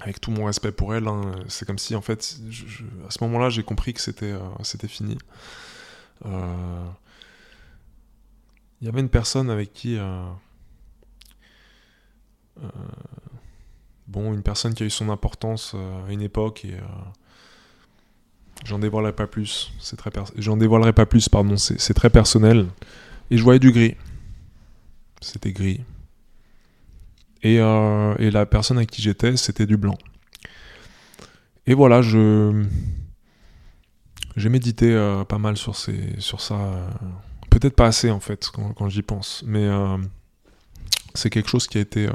avec tout mon respect pour elle, hein, c'est comme si en fait, je- je- à ce moment-là, j'ai compris que c'était euh, fini. Euh, Il y avait une personne avec qui, euh, euh, bon, une personne qui a eu son importance euh, à une époque et euh, j'en dévoilerai pas plus. C'est très, j'en dévoilerai pas plus, pardon. C'est très personnel. Et je voyais du gris. C'était gris. Et, euh, et la personne avec qui j'étais, c'était du blanc. Et voilà, je j'ai médité pas mal sur, ces, sur ça. Peut-être pas assez en fait quand, quand j'y pense, mais c'est quelque chose qui a été.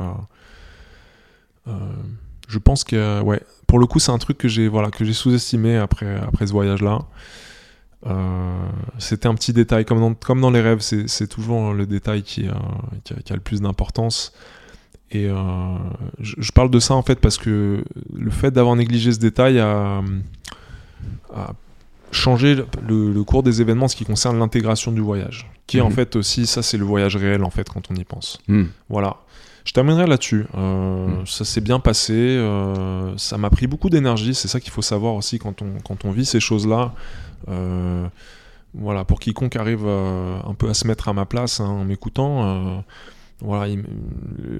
Euh, euh, je pense que euh, ouais, pour le coup, c'est un truc que j'ai voilà que j'ai sous-estimé après après ce voyage-là. Euh, c'était un petit détail, comme dans, comme dans les rêves, c'est toujours le détail qui, a- qui, a, qui a le plus d'importance. Et euh, je, je parle de ça en fait parce que le fait d'avoir négligé ce détail a, a changé le, le cours des événements en ce qui concerne l'intégration du voyage. Qui est en Mhm. fait aussi, ça c'est le voyage réel en fait quand on y pense. Hmm. Voilà. Je terminerai là-dessus. Euh, Mm. Ça s'est bien passé. euh, ça m'a pris beaucoup d'énergie. C'est ça qu'il faut savoir aussi quand on, quand on vit ces choses-là. Euh, voilà, pour quiconque arrive un peu à se mettre à ma place hein, en m'écoutant, voilà, il-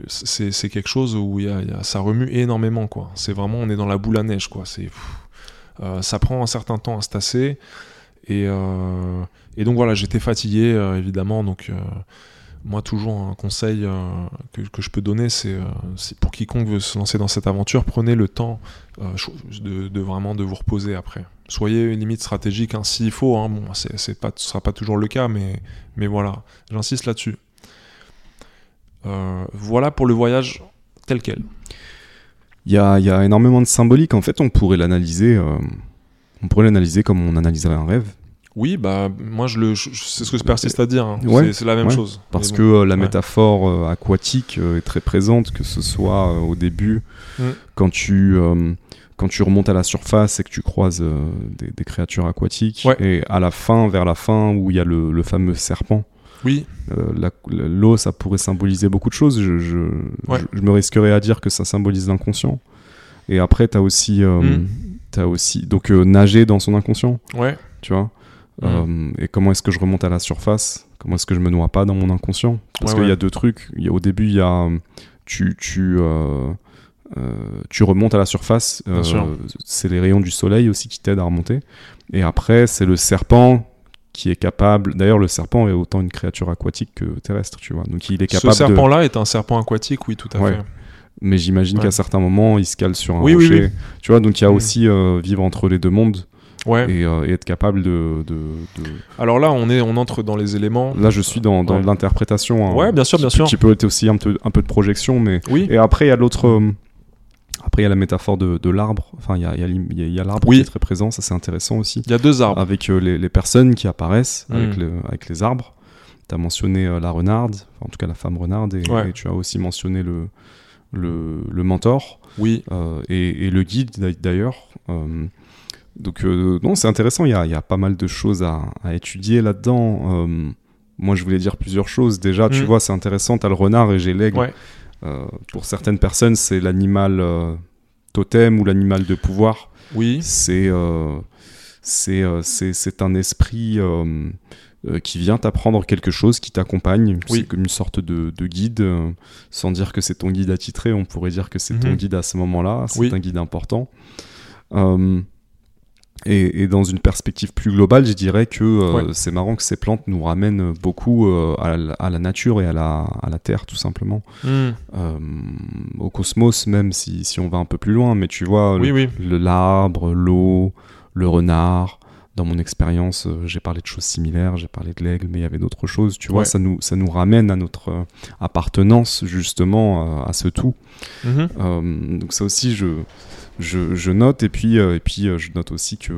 c'est quelque chose où il y a- il y a- ça remue énormément. quoi. C'est vraiment, on est dans la boule à neige. quoi. C'est, ça prend un certain temps à se tasser. Et, et donc voilà, j'étais fatigué, évidemment. Donc moi, toujours un conseil euh, que, je peux donner, c'est euh, c'est pour quiconque veut se lancer dans cette aventure, prenez le temps euh, de, vraiment vous reposer après. Soyez limite stratégique hein, s'il faut. Hein, bon, sera pas toujours le cas, mais, mais voilà, j'insiste là-dessus. Voilà pour le voyage tel quel. Il y a, y a énormément de symbolique. En fait, on pourrait l'analyser. on pourrait l'analyser comme on analyserait un rêve. Oui, bah moi je le, c'est ce que je persiste à dire. hein. Ouais, C'est- c'est la même ouais. chose. Parce que euh, la ouais. métaphore euh, aquatique euh, est très présente, que ce soit au début, Mm. quand, tu, quand tu remontes à la surface et que tu croises des, des créatures aquatiques, et à la fin, vers la fin, où il y a le, le fameux serpent, Oui, la- l'eau, ça pourrait symboliser beaucoup de choses. Je, je, Ouais. je- je me risquerais à dire que ça symbolise l'inconscient. Et après, tu as aussi, Mm. t'as aussi donc, nager dans son inconscient, ouais, tu vois? Euh, et comment est-ce que je remonte à la surface? Comment est-ce que je me noie pas dans mon inconscient? Parce Ouais, qu'il y a deux trucs. Y a, au début, il y a euh, tu tu euh, tu remontes à la surface. Euh, c'est les rayons du soleil aussi qui t'aident à remonter. Et après, c'est le serpent qui est capable. D'ailleurs, le serpent est autant une créature aquatique que terrestre, tu vois. Donc il est ce capable de. serpent-là est un serpent aquatique, oui, tout à Ouais. fait. Mais j'imagine Ouais. qu'à certains moments, il se cale sur un Oui, oui, rocher. oui. Tu vois, donc il y a Mm. aussi euh, vivre entre les deux mondes Ouais. et, euh, et être capable de- de- de, Alors là, on est, on entre dans les éléments. Là, je suis dans, dans Ouais. l'interprétation. hein, Ouais, bien sûr, bien qui, sûr. Qui peut être aussi un peu, un peu de projection, mais. Oui. Et après, il y a l'autre. euh, Après, il y a la métaphore de, de l'arbre. Enfin, il y a, y a l'arbre Oui. qui est très présent. Ça, c'est intéressant aussi. Il y a deux arbres. Avec euh, les, les personnes qui apparaissent Mm. avec, le- avec les arbres. Tu as mentionné la renarde, enfin, en tout cas la femme renarde, et, Ouais. et tu as aussi mentionné le, le, le mentor Oui. euh, et, et le guide d'a- d'ailleurs. Euh, donc euh, non, c'est intéressant, il y a, il y a pas mal de choses à, à étudier là-dedans. Euh, moi, je voulais dire plusieurs choses. Déjà, tu Mm. vois, c'est intéressant, tu as le renard et j'ai l'aigle. Ouais. Euh, pour certaines personnes, c'est l'animal totem ou l'animal de pouvoir. Oui. C'est c'est c'est- c'est un esprit qui vient t'apprendre quelque chose, qui t'accompagne. Oui. C'est comme une sorte de, de guide, euh, sans dire que c'est ton guide attitré, on pourrait dire que c'est ton Mhm. guide à ce moment-là. C'est Oui. un guide important. Euh, et, et dans une perspective plus globale, je dirais que euh, Ouais. c'est marrant que ces plantes nous ramènent beaucoup euh, à, la, à la nature et à la, à la terre, tout simplement. Hmm. Euh, au cosmos, même si, si on va un peu plus loin, mais tu vois, Oui, le- l'arbre, l'eau, le renard. Dans mon expérience, euh, j'ai parlé de choses similaires, j'ai parlé de l'aigle, mais il y avait d'autres choses. Tu vois, Ouais. ça nous, ça nous ramène à notre euh, appartenance justement euh, à ce tout. Mhm. Euh, donc ça aussi, je, je, je note. Et puis, et puis je note aussi que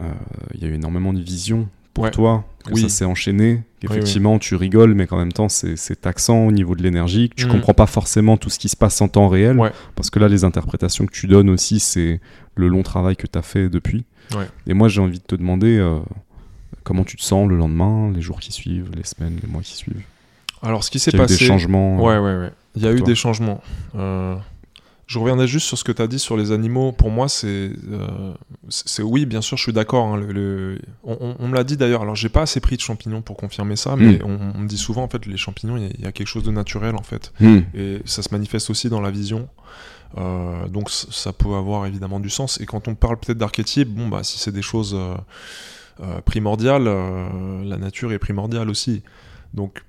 euh, il y a eu énormément de vision pour Ouais. toi, que Oui. ça s'est enchaîné, oui. qu'effectivement tu rigoles, mais qu'en même temps c'est taxant au niveau de l'énergie, tu Mhm. comprends pas forcément tout ce qui se passe en temps réel, Ouais. parce que là les interprétations que tu donnes aussi, c'est le long travail que tu as fait depuis. Ouais. Et moi j'ai envie de te demander euh, comment tu te sens le lendemain, les jours qui suivent, les semaines, les mois qui suivent? Alors, ce qui s'est Il y a eu passé. des changements. Ouais, ouais, ouais. Il y a eu des changements. Euh, Je reviendrai juste sur ce que tu as dit sur les animaux. Pour moi, c'est. euh, c'est oui, bien sûr, je suis d'accord. hein, le- le- On, on- on me l'a dit d'ailleurs. Alors, j'ai pas assez pris de champignons pour confirmer ça, mais Mm. on, on me dit souvent, en fait, les champignons, il y a- il y, a quelque chose de naturel, en fait. Hmm. Et ça se manifeste aussi dans la vision. Euh, donc, ça peut avoir évidemment du sens. Et quand on parle peut-être d'archétype, bon, bah, si c'est des choses euh, primordiales, la nature est primordiale aussi. Donc,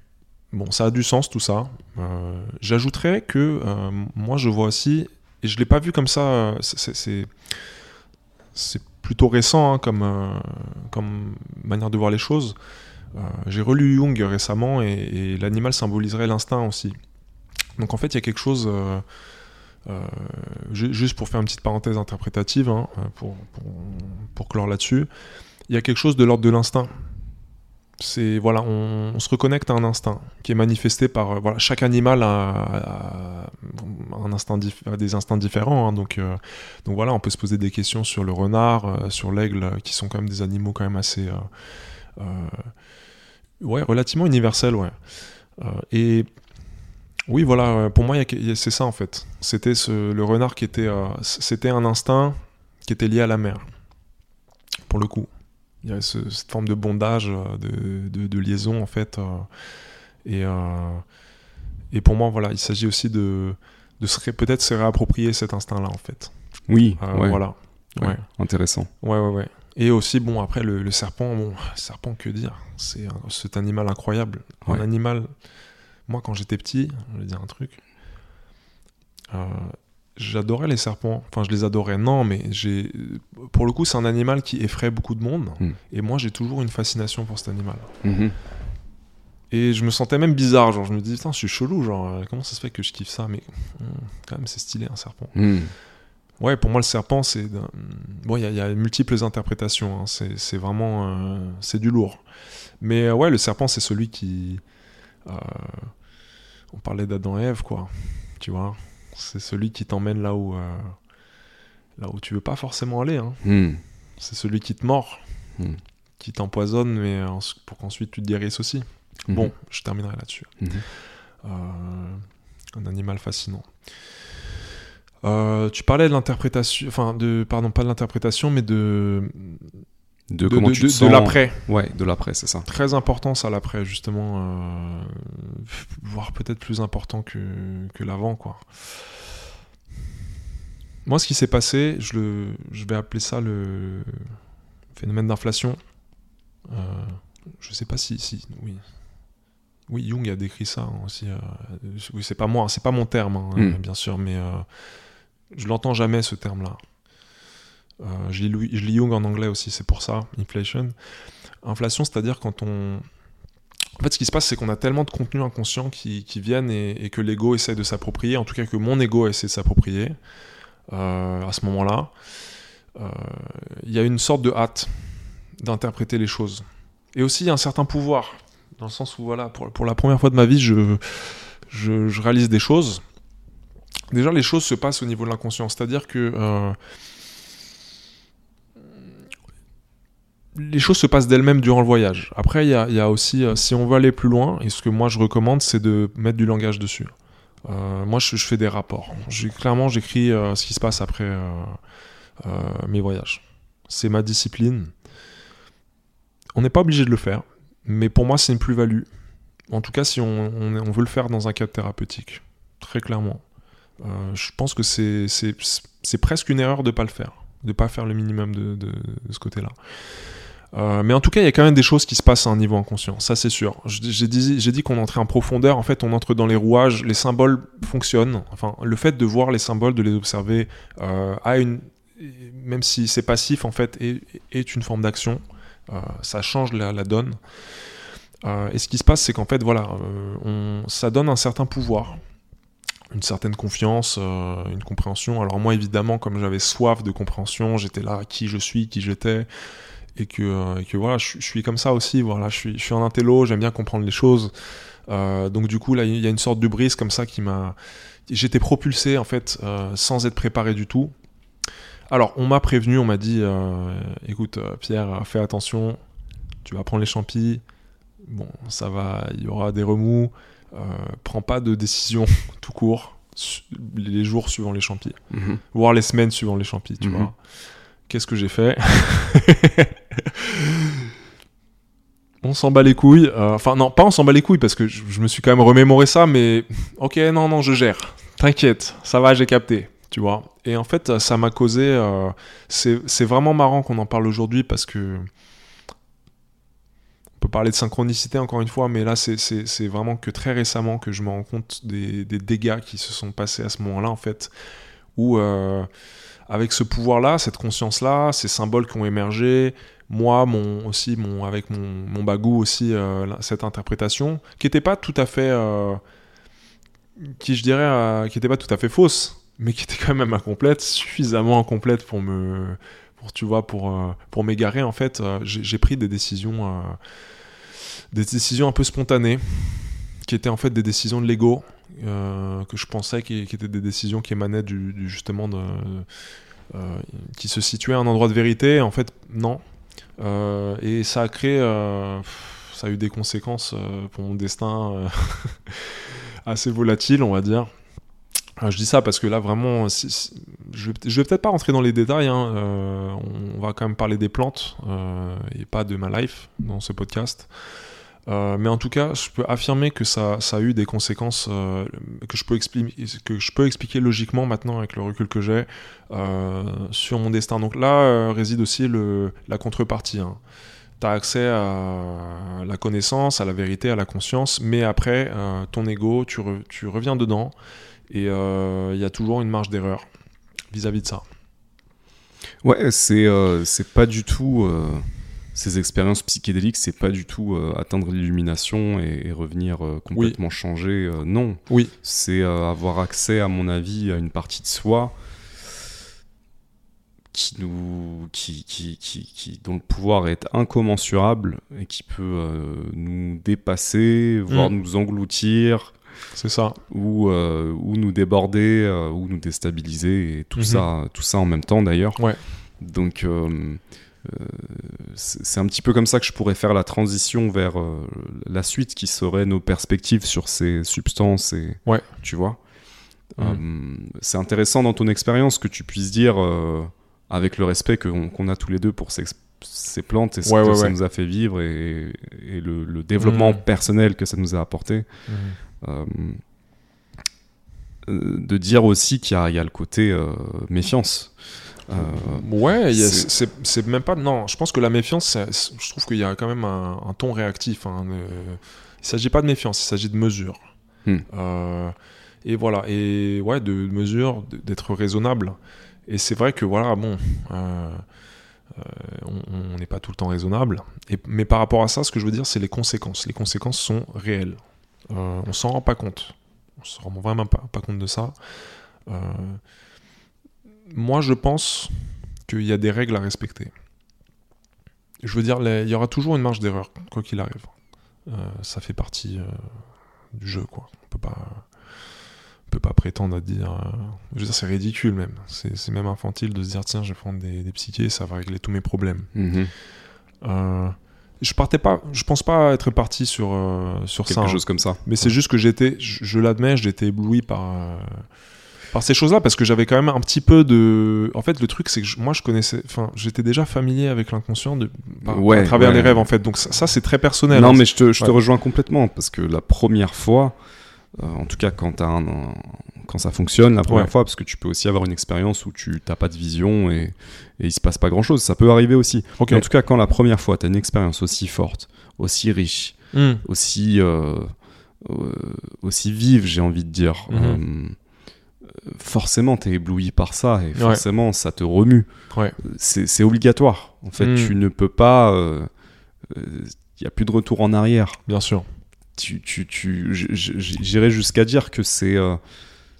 bon, ça a du sens tout ça. Euh, J'ajouterais que euh, moi, je vois aussi, et je l'ai pas vu comme ça, c'est- plutôt récent hein, comme, euh, comme manière de voir les choses. J'ai relu Jung récemment et, l'animal symboliserait l'instinct aussi. Donc en fait, il y a quelque chose, ju- juste pour faire une petite parenthèse interprétative, hein, pour, pour clore là-dessus, il y a quelque chose de l'ordre de l'instinct. C'est voilà, on, se reconnecte à un instinct qui est manifesté par euh, voilà, chaque animal a, un instinct des instincts différents. hein, donc euh, donc voilà, on peut se poser des questions sur le renard, euh, sur l'aigle, euh, qui sont quand même des animaux quand même assez euh, ouais relativement universels, ouais. Et oui, voilà, pour moi, c'est ça en fait. C'était le renard qui était, c'était un instinct qui était lié à la mer, pour le coup. Il y ce- cette forme de bondage, euh, de, de- de liaison en fait. euh, et, euh, et pour moi, voilà, il s'agit aussi de, de peut-être se réapproprier cet instinct-là en fait. Oui, ouais, Voilà. ouais, Ouais. intéressant. Ouais, ouais, ouais. Et aussi, bon, après, le, le serpent, bon, serpent, que dire? C'est cet animal incroyable. Ouais. Un animal. Moi, quand j'étais petit, je vais dire un truc. euh, J'adorais les serpents. Enfin, je les adorais. Non, mais j'ai. Pour le coup, c'est un animal qui effraie beaucoup de monde. Mm. Et moi, j'ai toujours une fascination pour cet animal. Mhm. Et je me sentais même bizarre. Genre, je me dis, putain, je suis chelou. Genre, euh, comment ça se fait que je kiffe ça? Mais hum, quand même, c'est stylé, un serpent. Hmm. Ouais, pour moi, le serpent, c'est. Bon, il y, a- il y a multiples interprétations. hein. C'est vraiment. euh, c'est du lourd. Mais euh, ouais, le serpent, c'est celui qui. euh, on parlait d'Adam et Ève, quoi. Tu vois C'est celui qui t'emmène là où. euh, là où tu veux pas forcément aller. hein. Hmm. C'est celui qui te mord, Hmm. qui t'empoisonne, mais pour qu'ensuite tu te guérisses aussi. Mhm. Bon, je terminerai là-dessus. Euh, un animal fascinant. Euh, tu parlais de l'interprétation, enfin de, pardon, pas de l'interprétation, mais de De, comment tu te de sens l'après. Ouais, de l'après, c'est ça. Très important ça l'après, justement, euh, voire peut-être plus important que, que l'avant, quoi. Moi, ce qui s'est passé, je, le, je vais appeler ça le phénomène d'inflation. Euh, je sais pas si, si, oui. Oui, Jung a décrit ça hein, aussi. euh, oui, c'est pas moi, c'est pas mon terme, hein, Mm. bien sûr, mais euh, je l'entends jamais ce terme-là. Euh, je, lis, je Jung en anglais aussi, c'est pour ça, inflation. Inflation, c'est-à-dire quand on. En fait, ce qui se passe, c'est qu'on a tellement de contenus inconscients qui, qui viennent et, que l'ego essaie de s'approprier, en tout cas que mon ego essaie de s'approprier euh, à ce moment-là. Euh, Il y a une sorte de hâte d'interpréter les choses. Et aussi, il y a un certain pouvoir, dans le sens où, voilà, pour, pour la première fois de ma vie, je, je, réalise des choses. Déjà, les choses se passent au niveau de l'inconscient, c'est-à-dire que. Les choses se passent d'elles-mêmes durant le voyage. Après, il y a, y a aussi, euh, si on veut aller plus loin, et ce que moi je recommande, c'est de mettre du langage dessus. Euh, moi, je, fais des rapports. Clairement, j'écris euh, ce qui se passe après mes voyages. C'est ma discipline. On n'est pas obligé de le faire, mais pour moi, c'est une plus-value. En tout cas, si on, veut le faire dans un cadre thérapeutique, très clairement. Je pense que c'est presque une erreur de ne pas le faire, de ne pas faire le minimum de- de ce côté-là. Euh, mais en tout cas, il y a quand même des choses qui se passent à un niveau inconscient, ça c'est sûr. J'ai dit, qu'on entrait en profondeur, en fait on entre dans les rouages, les symboles fonctionnent. Enfin, le fait de voir les symboles, de les observer, euh, a une, même si c'est passif en fait, est, une forme d'action. Euh, ça change la, donne. Et ce qui se passe, c'est qu'en fait, voilà, ça donne un certain pouvoir, une certaine confiance, une compréhension. Alors moi, évidemment, comme j'avais soif de compréhension, j'étais là, qui je suis, qui j'étais, et que, euh, et que voilà, je, je suis comme ça aussi. Voilà, je suis, je suis un intello, j'aime bien comprendre les choses. Euh, donc du coup, là, il y a une sorte de brise comme ça qui m'a, j'étais propulsé en fait, euh, sans être préparé du tout. Alors, on m'a prévenu, on m'a dit, euh, écoute, Pierre, fais attention, tu vas prendre les champis. Bon, ça va, il y aura des remous. Prends pas de décision tout court. les jours suivant les champis, Mhm. voire les semaines suivant les champis, tu Mhm. vois. Qu'est-ce que j'ai fait? On s'en bat les couilles. euh, Enfin, non, pas on s'en bat les couilles parce que je, me suis quand même remémoré ça, mais ok, non, non, je gère. T'inquiète, ça va, j'ai capté, tu vois. Et en fait, ça m'a causé. euh, c'est vraiment marrant qu'on en parle aujourd'hui parce que. On peut parler de synchronicité encore une fois, mais là, c'est- vraiment que très récemment que je me rends compte des, des dégâts qui se sont passés à ce moment-là, en fait. Où, euh, avec ce pouvoir-là, cette conscience-là, ces symboles qui ont émergé, moi, mon, aussi, mon, avec mon, mon bagou aussi, euh, cette interprétation, qui n'était pas tout à fait. euh, qui, je dirais, euh, qui n'était pas tout à fait fausse, mais qui était quand même incomplète, suffisamment incomplète pour me. Pour, tu vois, pour, pour m'égarer, en fait, j'ai pris des décisions. des décisions un peu spontanées, qui étaient en fait des décisions de l'ego, que je pensais qui, étaient des décisions qui émanaient du, du- justement de. qui se situaient à un endroit de vérité. En fait, non. Euh, et ça a créé. euh, ça a eu des conséquences euh, pour mon destin assez volatiles, on va dire. Euh, je dis ça parce que là, vraiment, je je vais peut-être pas rentrer dans les détails. hein, on va quand même parler des plantes et pas de ma life dans ce podcast. Euh, mais en tout cas, je peux affirmer que ça, a eu des conséquences euh, que, je peux expliquer, logiquement maintenant avec le recul que j'ai euh, sur mon destin. Donc là réside aussi la contrepartie. Tu as accès à la connaissance, à la vérité, à la conscience, mais après, ton ego, tu, re- tu reviens dedans et il y a toujours une marge d'erreur vis-à-vis de ça. Ouais, c'est pas du tout. Ces expériences psychédéliques, c'est pas du tout euh, atteindre l'illumination et, et revenir euh, complètement changé. euh, non. Oui. C'est avoir accès, à mon avis, à une partie de soi qui nous, qui, qui, qui, qui- dont le pouvoir est incommensurable et qui peut nous dépasser, voire Mm. nous engloutir, C'est ça. ou, ou nous déborder, ou nous déstabiliser, et tout, Mhm. ça, tout ça en même temps d'ailleurs. Ouais. Donc, c'est c'est un petit peu comme ça que je pourrais faire la transition vers euh, la suite qui serait nos perspectives sur ces substances, et, Ouais. tu vois. Euh, c'est intéressant dans ton expérience que tu puisses dire, euh, avec le respect qu'on a tous les deux pour ces, ces plantes et ce Ouais, que ouais, ça ouais. nous a fait vivre et, et le, le développement Mhm. personnel que ça nous a apporté. Euh, euh, de dire aussi qu'il y, a- il y a le côté euh, méfiance. Euh, Ouais, c'est- même pas. Non, je pense que la méfiance, je trouve qu'il y a quand même un, un ton réactif. hein, euh, il s'agit pas de méfiance, il s'agit de mesure. Hmm. Euh, et voilà, et ouais, de mesure, de- d'être raisonnable. Et c'est vrai que voilà, bon, euh, on n'est pas tout le temps raisonnable. Et, mais par rapport à ça, ce que je veux dire, c'est les conséquences. Les conséquences sont réelles. On s'en rend pas compte. On s'en rend vraiment pas, pas compte de ça. Euh, moi, je pense qu'il y a des règles à respecter. Je veux dire, les- il y aura toujours une marge d'erreur, quoi qu'il arrive. Euh, ça fait partie euh, du jeu, quoi. On peut pas, on peut pas prétendre à dire. euh, je veux dire, c'est ridicule même. C'est c'est même infantile de se dire tiens, je vais prendre des, des psychés, ça va régler tous mes problèmes. mhm. Euh, je partais pas, je pense pas être parti sur sur Quelque ça. hein. chose comme ça. Mais c'est juste que j'étais, je, je l'admets, j'étais ébloui par, par ces choses-là parce que j'avais quand même un petit peu de. En fait, le truc, c'est que je- moi, je connaissais. Enfin, j'étais déjà familier avec l'inconscient de, par- Ouais, à travers ouais. les rêves, en fait. Donc, ça, ça, c'est très personnel. Non, hein. mais je te, je te rejoins complètement parce que la première fois, euh, en tout cas quand, t'as un- un- quand ça fonctionne, la première Ouais. fois, parce que tu peux aussi avoir une expérience où tu n'as pas de vision et, et il se passe pas grand chose, ça peut arriver aussi. En tout cas, quand la première fois, tu as une expérience aussi forte, aussi riche, Hmm. aussi, euh, euh, aussi vive, j'ai envie de dire, Mhm. Forcément, tu es ébloui par ça et forcément, ça te remue. Ouais. C'est obligatoire. En fait, Mhm. tu ne peux pas. Il n'y a plus de retour en arrière Bien sûr. tu, tu, tu, j'irais jusqu'à dire que c'est, euh,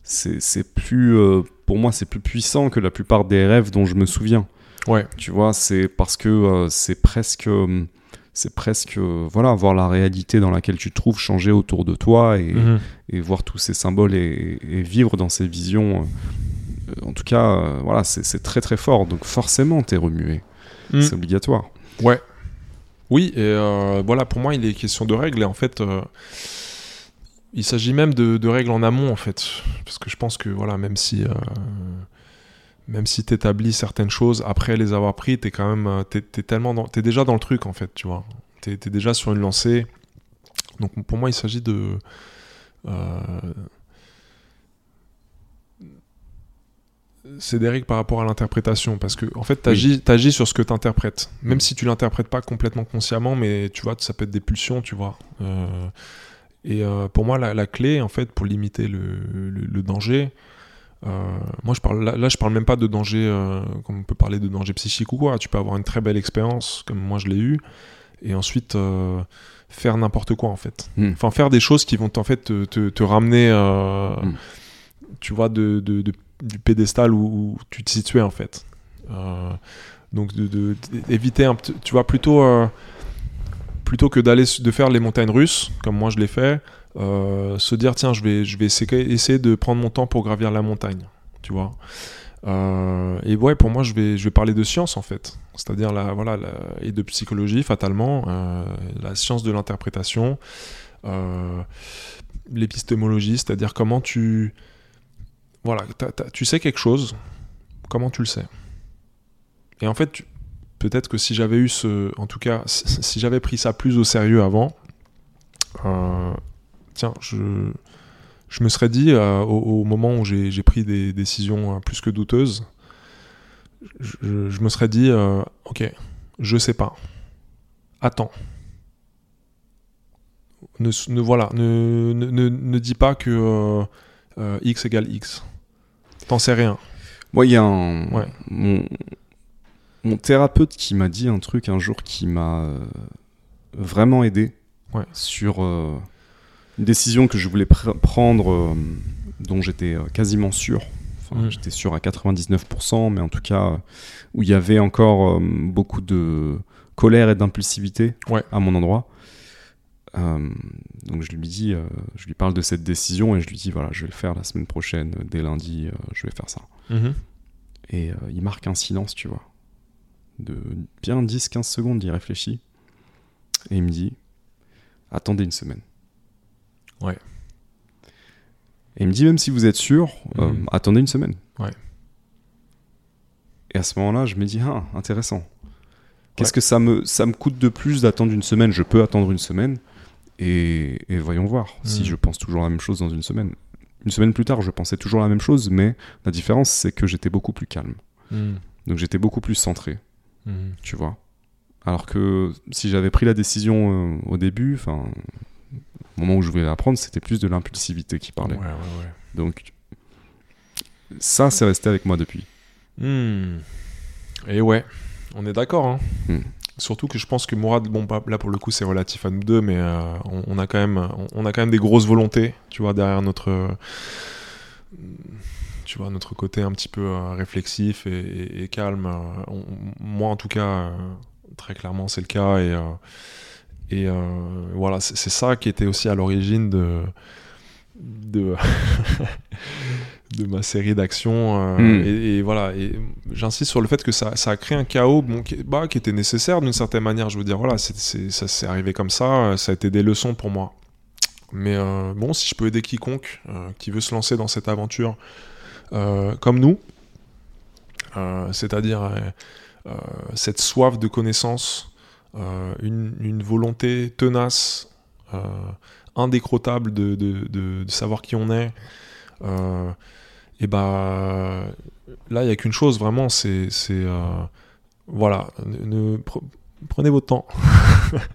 c'est, plus, euh, pour moi, c'est plus puissant que la plupart des rêves dont je me souviens. Ouais. Tu vois, c'est parce que euh, c'est presque, euh, c'est presque, euh, voilà, voir la réalité dans laquelle tu te trouves changer autour de toi et, Mhm. et voir tous ces symboles et, et vivre dans ces visions. euh, en tout cas, euh, voilà, c'est, très très fort. Donc forcément, t'es remué. Mhm. C'est obligatoire. Ouais. Oui, et voilà, pour moi, il est question de règles. Et en fait, il s'agit même de, de, règles en amont en fait, parce que je pense que voilà, même si même si tu établis certaines choses après les avoir pris, t'es quand même t'es, tellement dans, es déjà dans le truc en fait, tu vois. T'es, es déjà sur une lancée. Donc pour moi, il s'agit de c'est des règles par rapport à l'interprétation parce que en fait tu agis, sur ce que tu interprètes même si tu l'interprètes pas complètement consciemment mais tu vois ça peut être des pulsions tu vois euh, et euh, pour moi la, clé en fait pour limiter le, danger euh, moi je parle là, je parle même pas de danger comme on peut parler de danger psychique ou quoi tu peux avoir une très belle expérience comme moi je l'ai eu et ensuite faire n'importe quoi en fait hmm. enfin faire des choses qui vont en fait te, ramener hmm. tu vois de, de du pédestal où, tu te situais en fait. Euh, donc de, éviter un tu vois plutôt euh, plutôt que d'aller de faire les montagnes russes comme moi je l'ai fait, euh, se dire tiens je vais je vais essayer, de prendre mon temps pour gravir la montagne, tu vois. et ouais pour moi je vais je vais parler de science en fait, c'est-à-dire la voilà et de psychologie fatalement, la science de l'interprétation, l'épistémologie, c'est-à-dire comment tu voilà, tu sais quelque chose, comment tu le sais? Et en fait, peut-être que si j'avais eu ce. En tout cas, si j'avais pris ça plus au sérieux avant, euh, tiens, je, je me serais dit, euh, au, moment où j'ai pris des décisions euh, plus que douteuses, je, me serais dit, ok, je sais pas. Attends. Ne, voilà, ne, ne, ne, dis pas que x égale x. T'en sais rien. Moi, il y a un. Mon, thérapeute qui m'a dit un truc un jour qui m'a euh, vraiment aidé sur euh, une décision que je voulais prendre, euh, dont j'étais quasiment sûr. Enfin. J'étais sûr à 99%, mais en tout cas, où il y avait encore beaucoup de colère et d'impulsivité à mon endroit. Euh, donc je lui dis, euh, je lui parle de cette décision et je lui dis voilà, je vais le faire la semaine prochaine, dès lundi, euh, je vais faire ça. Mhm. Et il marque un silence, tu vois, de bien 10-15 secondes, il réfléchit et il me dit attendez une semaine. Ouais. Et il me dit même si vous êtes sûr, mhm. attendez une semaine. Ouais. Et à ce moment-là, je me dis ah intéressant. Qu'est-ce que ça me ça me coûte de plus d'attendre une semaine? Je peux attendre une semaine. Et, voyons voir si hmm. je pense toujours la même chose dans une semaine. Une semaine plus tard, je pensais toujours la même chose, mais la différence, c'est que j'étais beaucoup plus calme. Hmm. Donc j'étais beaucoup plus centré, tu vois. Alors que si j'avais pris la décision euh, au début, enfin, au moment où je voulais la prendre, c'était plus de l'impulsivité qui parlait. Donc ça, c'est resté avec moi depuis. Et ouais, on est d'accord. Hein. Surtout que je pense que Mourad, bon, là pour le coup c'est relatif à nous deux, mais euh, on, a quand même, on, a quand même des grosses volontés, tu vois, derrière notre, tu vois, notre côté un petit peu euh, réflexif et, calme. Euh, moi en tout cas, très clairement c'est le cas et, et voilà, c'est ça qui était aussi à l'origine de, de de ma série d'actions. Euh, hmm. et, voilà, et j'insiste sur le fait que ça, ça, a créé un chaos bon, qui, bah, qui était nécessaire d'une certaine manière. Je veux dire, voilà, ça s'est arrivé comme ça, ça a été des leçons pour moi. Mais euh, bon, si je peux aider quiconque euh, qui veut se lancer dans cette aventure comme nous, c'est-à-dire cette soif de connaissance, une, une, volonté tenace, indécrottable de, savoir qui on est, et bah là, il n'y a qu'une chose vraiment, c'est. Euh, voilà, ne, prenez votre temps.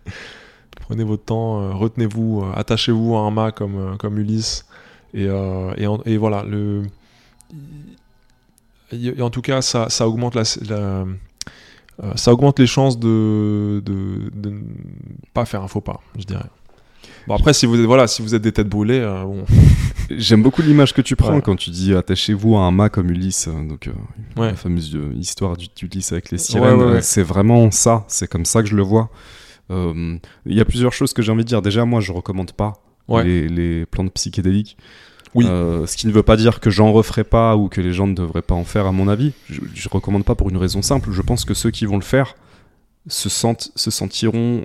prenez votre temps, euh, retenez-vous, euh, attachez-vous à un mât comme, comme Ulysse. Et, et, voilà, le. En tout cas, ça, ça augmente la, ça augmente les chances de, de, de ne pas faire un faux pas, je dirais. Bon après si vous êtes voilà si vous êtes des têtes brûlées bon J'aime beaucoup l'image que tu prends quand tu dis attachez-vous à un mât comme Ulysse, euh, donc euh, la fameuse euh, histoire d'Ulysse avec les sirènes. c'est vraiment ça, c'est comme ça que je le vois. Il y a plusieurs choses que j'ai envie de dire. Déjà, moi, je recommande pas les, plantes psychédéliques. Oui. ce qui ne veut pas dire que j'en referai pas ou que les gens ne devraient pas en faire, à mon avis. Je, je recommande pas pour une raison simple. Je pense que ceux qui vont le faire se, sentent, se sentiront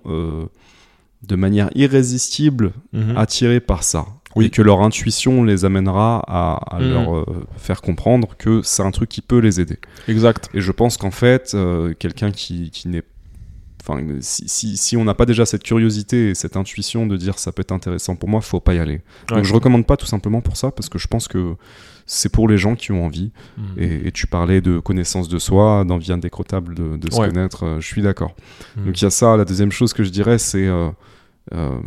de manière irrésistible mhm. attirés par ça. Oui. Et que leur intuition les amènera à, à Mhm. leur euh, faire comprendre que c'est un truc qui peut les aider. Exact. Et je pense qu'en fait, euh, quelqu'un qui, qui n'est. Enfin, si, si, si on n'a pas déjà cette curiosité et cette intuition de dire ça peut être intéressant pour moi, faut pas y aller. Ouais. Donc je recommande pas tout simplement pour ça, parce que je pense que c'est pour les gens qui ont envie. Mhm. Et, et tu parlais de connaissance de soi, d'envie indécrottable de, de se Ouais. connaître, euh, je suis d'accord. Mhm. Donc il y a ça. La deuxième chose que je dirais, c'est euh, euh,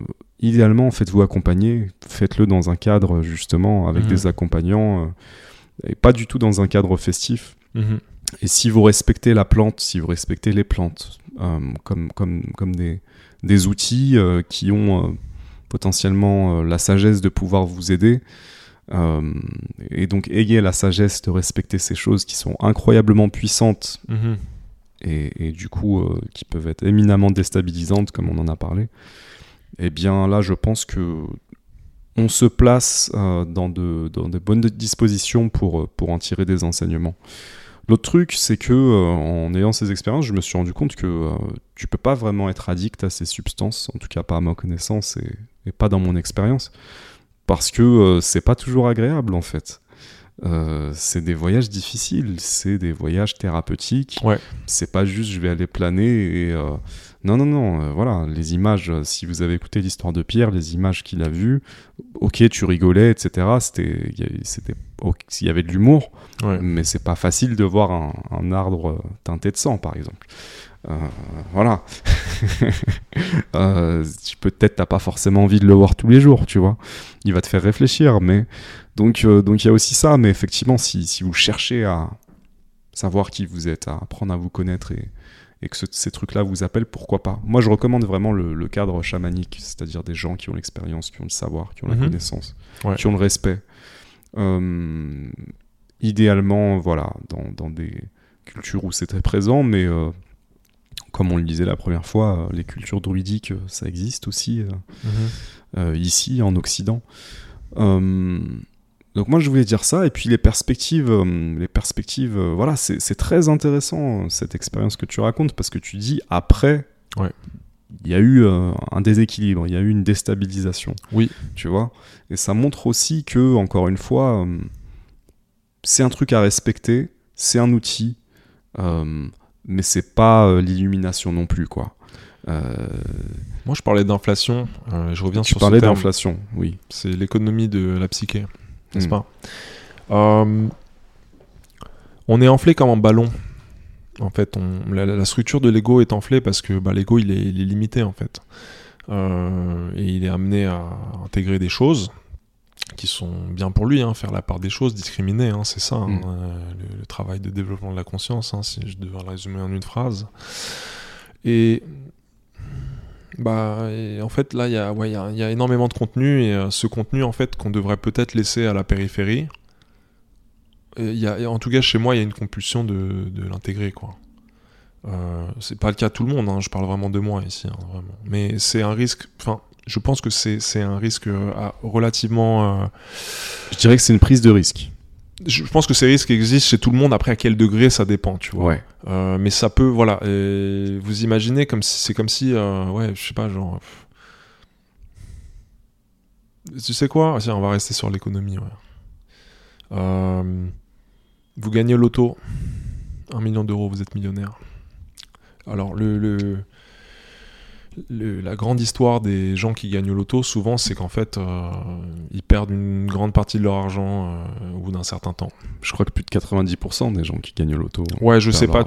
idéalement, faites-vous accompagner, faites-le dans un cadre justement avec Mhm. des accompagnants, et pas du tout dans un cadre festif. Et si vous respectez la plante, si vous respectez les plantes comme, comme, comme des, des outils euh, qui ont euh, potentiellement euh, la sagesse de pouvoir vous aider, euh, et donc ayez la sagesse de respecter ces choses qui sont incroyablement puissantes Mhm. et, et du coup euh, qui peuvent être éminemment déstabilisantes comme on en a parlé, eh bien là je pense que on se place euh, dans, de, dans de bonnes dispositions pour, euh, pour en tirer des enseignements. L'autre truc, c'est que euh, en ayant ces expériences, je me suis rendu compte que euh, tu peux pas vraiment être addict à ces substances, en tout cas pas à ma connaissance et, et pas dans mon expérience, parce que euh, c'est pas toujours agréable en fait. Euh, c'est des voyages difficiles, c'est des voyages thérapeutiques. Ouais. C'est pas juste je vais aller planer et non non non euh, voilà les images. euh, si vous avez écouté l'histoire de Pierre, les images qu'il a vues, ok tu rigolais etc. C'était il y avait- de l'humour, Ouais. mais c'est pas facile de voir un, un arbre teinté de sang par exemple. Euh, voilà. Euh, tu peut-être t'as pas forcément envie de le voir tous les jours, tu vois. Il va te faire réfléchir, mais donc donc il y a aussi ça. Mais effectivement, si, si vous cherchez à savoir qui vous êtes, à apprendre à vous connaître et, et que ce- ces trucs-là vous appellent, pourquoi pas Moi, je recommande vraiment le, le cadre chamanique, c'est-à-dire des gens qui ont l'expérience, qui ont le savoir, qui ont la Mhm. connaissance, Ouais. qui ont le respect. Euh, idéalement, voilà, dans, dans des cultures où c'est très présent, mais euh, comme on le disait la première fois, euh, les cultures druidiques, ça existe aussi euh, Mhm. ici en Occident. Donc moi je voulais dire ça et puis les perspectives, euh, les perspectives, euh, voilà, c'est très intéressant euh, cette expérience que tu racontes parce que tu dis après, Ouais. il y a eu un déséquilibre, il y a eu une déstabilisation. Oui. Tu vois, et ça montre aussi que encore une fois, c'est un truc à respecter, c'est un outil, euh, mais c'est pas l'illumination non plus quoi. Euh, Moi, je parlais d'inflation. euh, je reviens tu sur parlais ce terme. d'inflation, oui. C'est l'économie de la psyché, n'est-ce Mm. pas? Euh, On est enflé comme un ballon. En fait, on, la, la structure de l'ego est enflée parce que bah, l'ego il est, il est limité en fait, Euh, et il est amené à intégrer des choses qui sont bien pour lui, hein, faire la part des choses, discriminer, hein, c'est ça, hein, Mm. euh, le, le travail de développement de la conscience, si je devais le résumer en une phrase. Et bah, en fait, là, il y, a- y a- énormément de contenu, et euh, ce contenu, en fait, qu'on devrait peut-être laisser à la périphérie, et y a, en tout cas, chez moi, il y a une compulsion de, l'intégrer, quoi. Euh, c'est pas le cas de tout le monde, hein, je parle vraiment de moi ici, hein, vraiment. Mais c'est un risque, enfin, je pense que c'est un risque euh, relativement... euh, Je dirais que c'est une prise de risque. Je pense que ces risques existent chez tout le monde, après à quel degré ça dépend, tu vois. Ouais. Euh, mais ça peut, voilà. et vous imaginez comme si c'est comme si, euh, ouais, je sais pas, genre. Tu sais quoi? Tiens, on va rester sur l'économie. ouais. Euh, vous gagnez au loto, un million d'euros, vous êtes millionnaire. Alors le, le- le- la grande histoire des gens qui gagnent au loto, souvent, c'est qu'en fait, euh, ils perdent une grande partie de leur argent euh, au bout d'un certain temps. Je crois que plus de 90% des gens qui gagnent au loto. Ouais, je sais pas.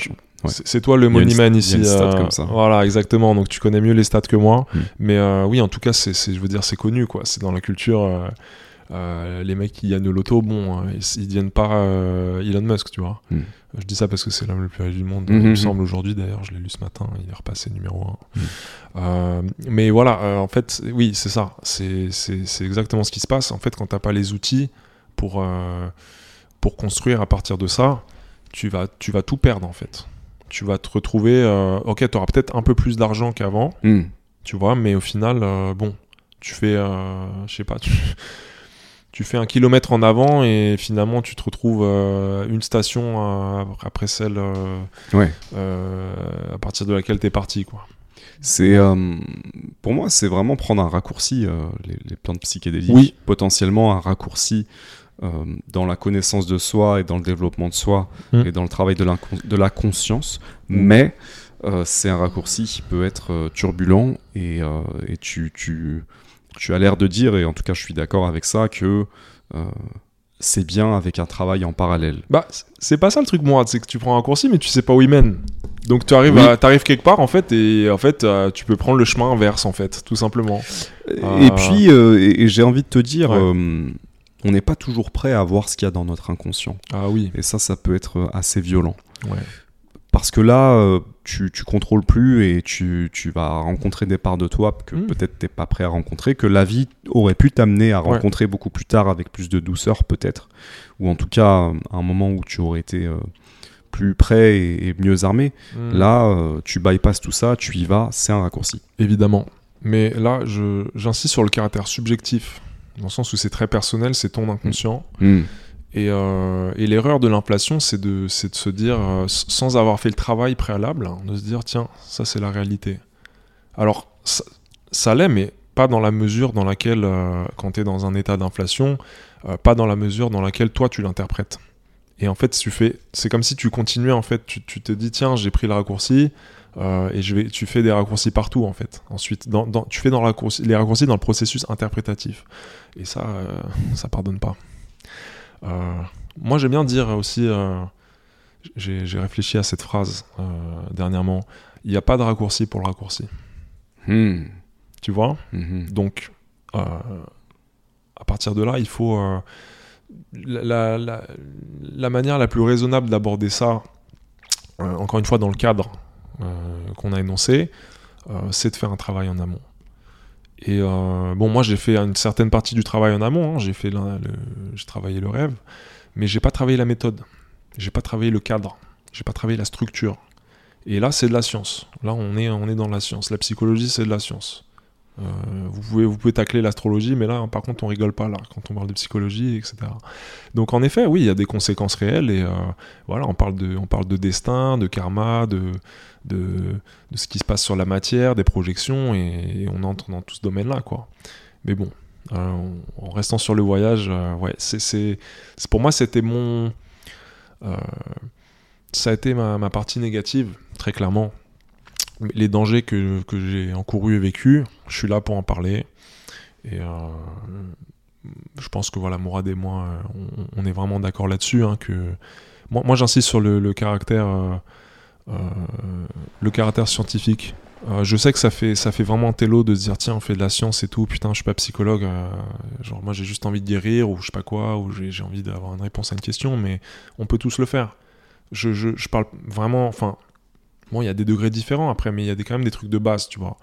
Ouais. C'est toi le money man ici. euh, comme ça. Voilà, exactement. Donc tu connais mieux les stats que moi. Hmm. Mais oui, en tout cas, c'est, c'est- je veux dire, c'est connu, quoi. C'est dans la culture. Euh, les mecs qui gagnent au loto, bon, euh, ils, ils deviennent pas euh, Elon Musk, tu vois. Hmm. Je dis ça parce que c'est l'homme le plus riche du monde, Mhm, il me mhm. semble aujourd'hui. D'ailleurs, je l'ai lu ce matin. Il est repassé numéro 1. Hmm. Euh, mais voilà, en fait, oui, c'est ça. C'est, exactement ce qui se passe. En fait, quand t'as pas les outils pour, pour construire à partir de ça, tu vas, tu vas tout perdre, en fait. Tu vas te retrouver... ok, tu auras peut-être un peu plus d'argent qu'avant, Hmm. tu vois, mais au final, bon, tu fais, je sais pas, tu, tu fais un kilomètre en avant et finalement tu te retrouves euh, une station euh, après celle euh, Ouais. à partir de laquelle t'es parti, quoi. C'est pour moi, c'est vraiment prendre un raccourci. les, les plantes psychédéliques, Oui. potentiellement un raccourci dans la connaissance de soi et dans le développement de soi Mm. et dans le travail de, la conscience. Mais euh, c'est un raccourci qui peut être turbulent et, et tu, tu, tu as l'air de dire, et en tout cas je suis d'accord avec ça, que euh, c'est bien avec un travail en parallèle. Bah, c'est pas ça le truc, moi. C'est que tu prends un raccourci, mais tu sais pas où il mène. Donc tu arrives, Oui. à- t'arrives quelque part, en fait, et en fait, euh, tu peux prendre le chemin inverse, en fait, tout simplement. Et puis, euh, et, et j'ai envie de te dire, Ouais. on n'est pas toujours prêt à voir ce qu'il y a dans notre inconscient. Ah oui. Et ça, ça peut être assez violent. Ouais. Parce que là, euh, tu, tu contrôles plus et tu, tu vas rencontrer des parts de toi que Mm. peut-être t'es pas prêt à rencontrer, que la vie aurait pu t'amener à Ouais. rencontrer beaucoup plus tard avec plus de douceur peut-être. Ou en tout cas, euh, à un moment où tu aurais été euh, plus prêt et, mieux armé. Mm. Là, euh, tu bypasses tout ça, tu y vas, c'est un raccourci. Évidemment. Mais là, j'insiste sur le caractère subjectif, dans le sens où c'est très personnel, c'est ton inconscient. Mm. Et, euh, et l'erreur de l'inflation, c'est de, se dire, euh, sans avoir fait le travail préalable, hein, de se dire, tiens, ça c'est la réalité. Alors, ça, ça l'est, mais pas dans la mesure dans laquelle, euh, quand tu es dans un état d'inflation, pas dans la mesure dans laquelle toi tu l'interprètes. Et en fait, tu fais, c'est comme si tu continuais, en fait, tu, te dis, tiens, j'ai pris le raccourci, et tu fais des raccourcis partout, en fait. Ensuite, tu fais dans les raccourcis dans le processus interprétatif. Et ça, ça pardonne pas. Euh, moi, j'aime bien dire aussi, euh, j'ai réfléchi à cette phrase euh, dernièrement, il n'y a pas de raccourci pour le raccourci. Mm. Tu vois? Mhm. Donc, à partir de là, il faut... la, la- la- la manière la plus raisonnable d'aborder ça, euh, encore une fois dans le cadre euh, qu'on a énoncé, euh, c'est de faire un travail en amont. Et euh, bon, moi j'ai fait une certaine partie du travail en amont, hein, j'ai fait j'ai travaillé le rêve, mais j'ai pas travaillé la méthode, j'ai pas travaillé le cadre, j'ai pas travaillé la structure. Et là, c'est de la science. Là, on est, on est dans la science. La psychologie, c'est de la science. Euh, vous, pouvez, vous pouvez tacler l'astrologie, mais là, par contre, on rigole pas là quand on parle de psychologie, etc. Donc, en effet, oui, il y a des conséquences réelles et euh, voilà, on parle de, on parle de destin, de karma, de, de, ce qui se passe sur la matière, des projections, et, on entre dans tout ce domaine-là, quoi. Mais bon, euh, en- restant sur le voyage, euh, ouais, c'est, pour moi, c'était mon, euh, ça a été ma, partie négative, très clairement. Les dangers que, que j'ai encourus et vécus, je suis là pour en parler. Et je pense que voilà, Mourad et moi, on, est vraiment d'accord là-dessus. hein, que moi, j'insiste sur le, caractère, le caractère scientifique. Euh, je sais que ça fait, ça fait vraiment télo de se dire tiens, on fait de la science et tout. Putain, je suis pas psychologue. euh, genre, moi, j'ai juste envie de guérir ou je sais pas quoi, ou j'ai envie d'avoir une réponse à une question, mais on peut tous le faire. Je, je, parle vraiment, enfin, bon, il y a des degrés différents après, mais il y a des, quand même des trucs de base, tu vois.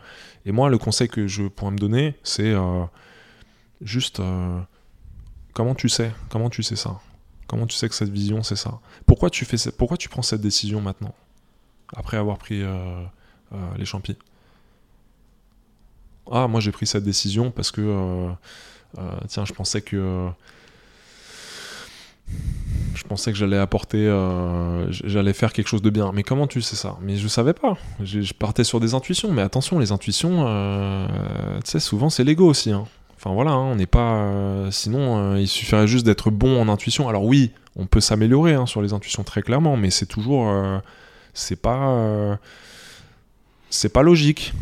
Et moi, le conseil que je pourrais me donner, c'est euh, juste euh, comment tu sais, comment tu sais ça, comment tu sais que cette vision c'est ça? Pourquoi tu fais, ça- pourquoi tu prends cette décision maintenant, après avoir pris euh, euh, les champis. Ah, moi j'ai pris cette décision parce que euh, tiens, je pensais que je pensais que j'allais apporter, j'allais faire quelque chose de bien. Mais comment tu sais ça? Mais je savais pas. Je partais sur des intuitions. Mais attention, les intuitions, tu sais, souvent c'est l'ego aussi. hein. Enfin voilà, hein, on n'est pas. sinon, il suffirait juste d'être bon en intuition. Alors oui, on peut s'améliorer hein, sur les intuitions très clairement, mais c'est toujours, c'est pas, euh, c'est pas logique.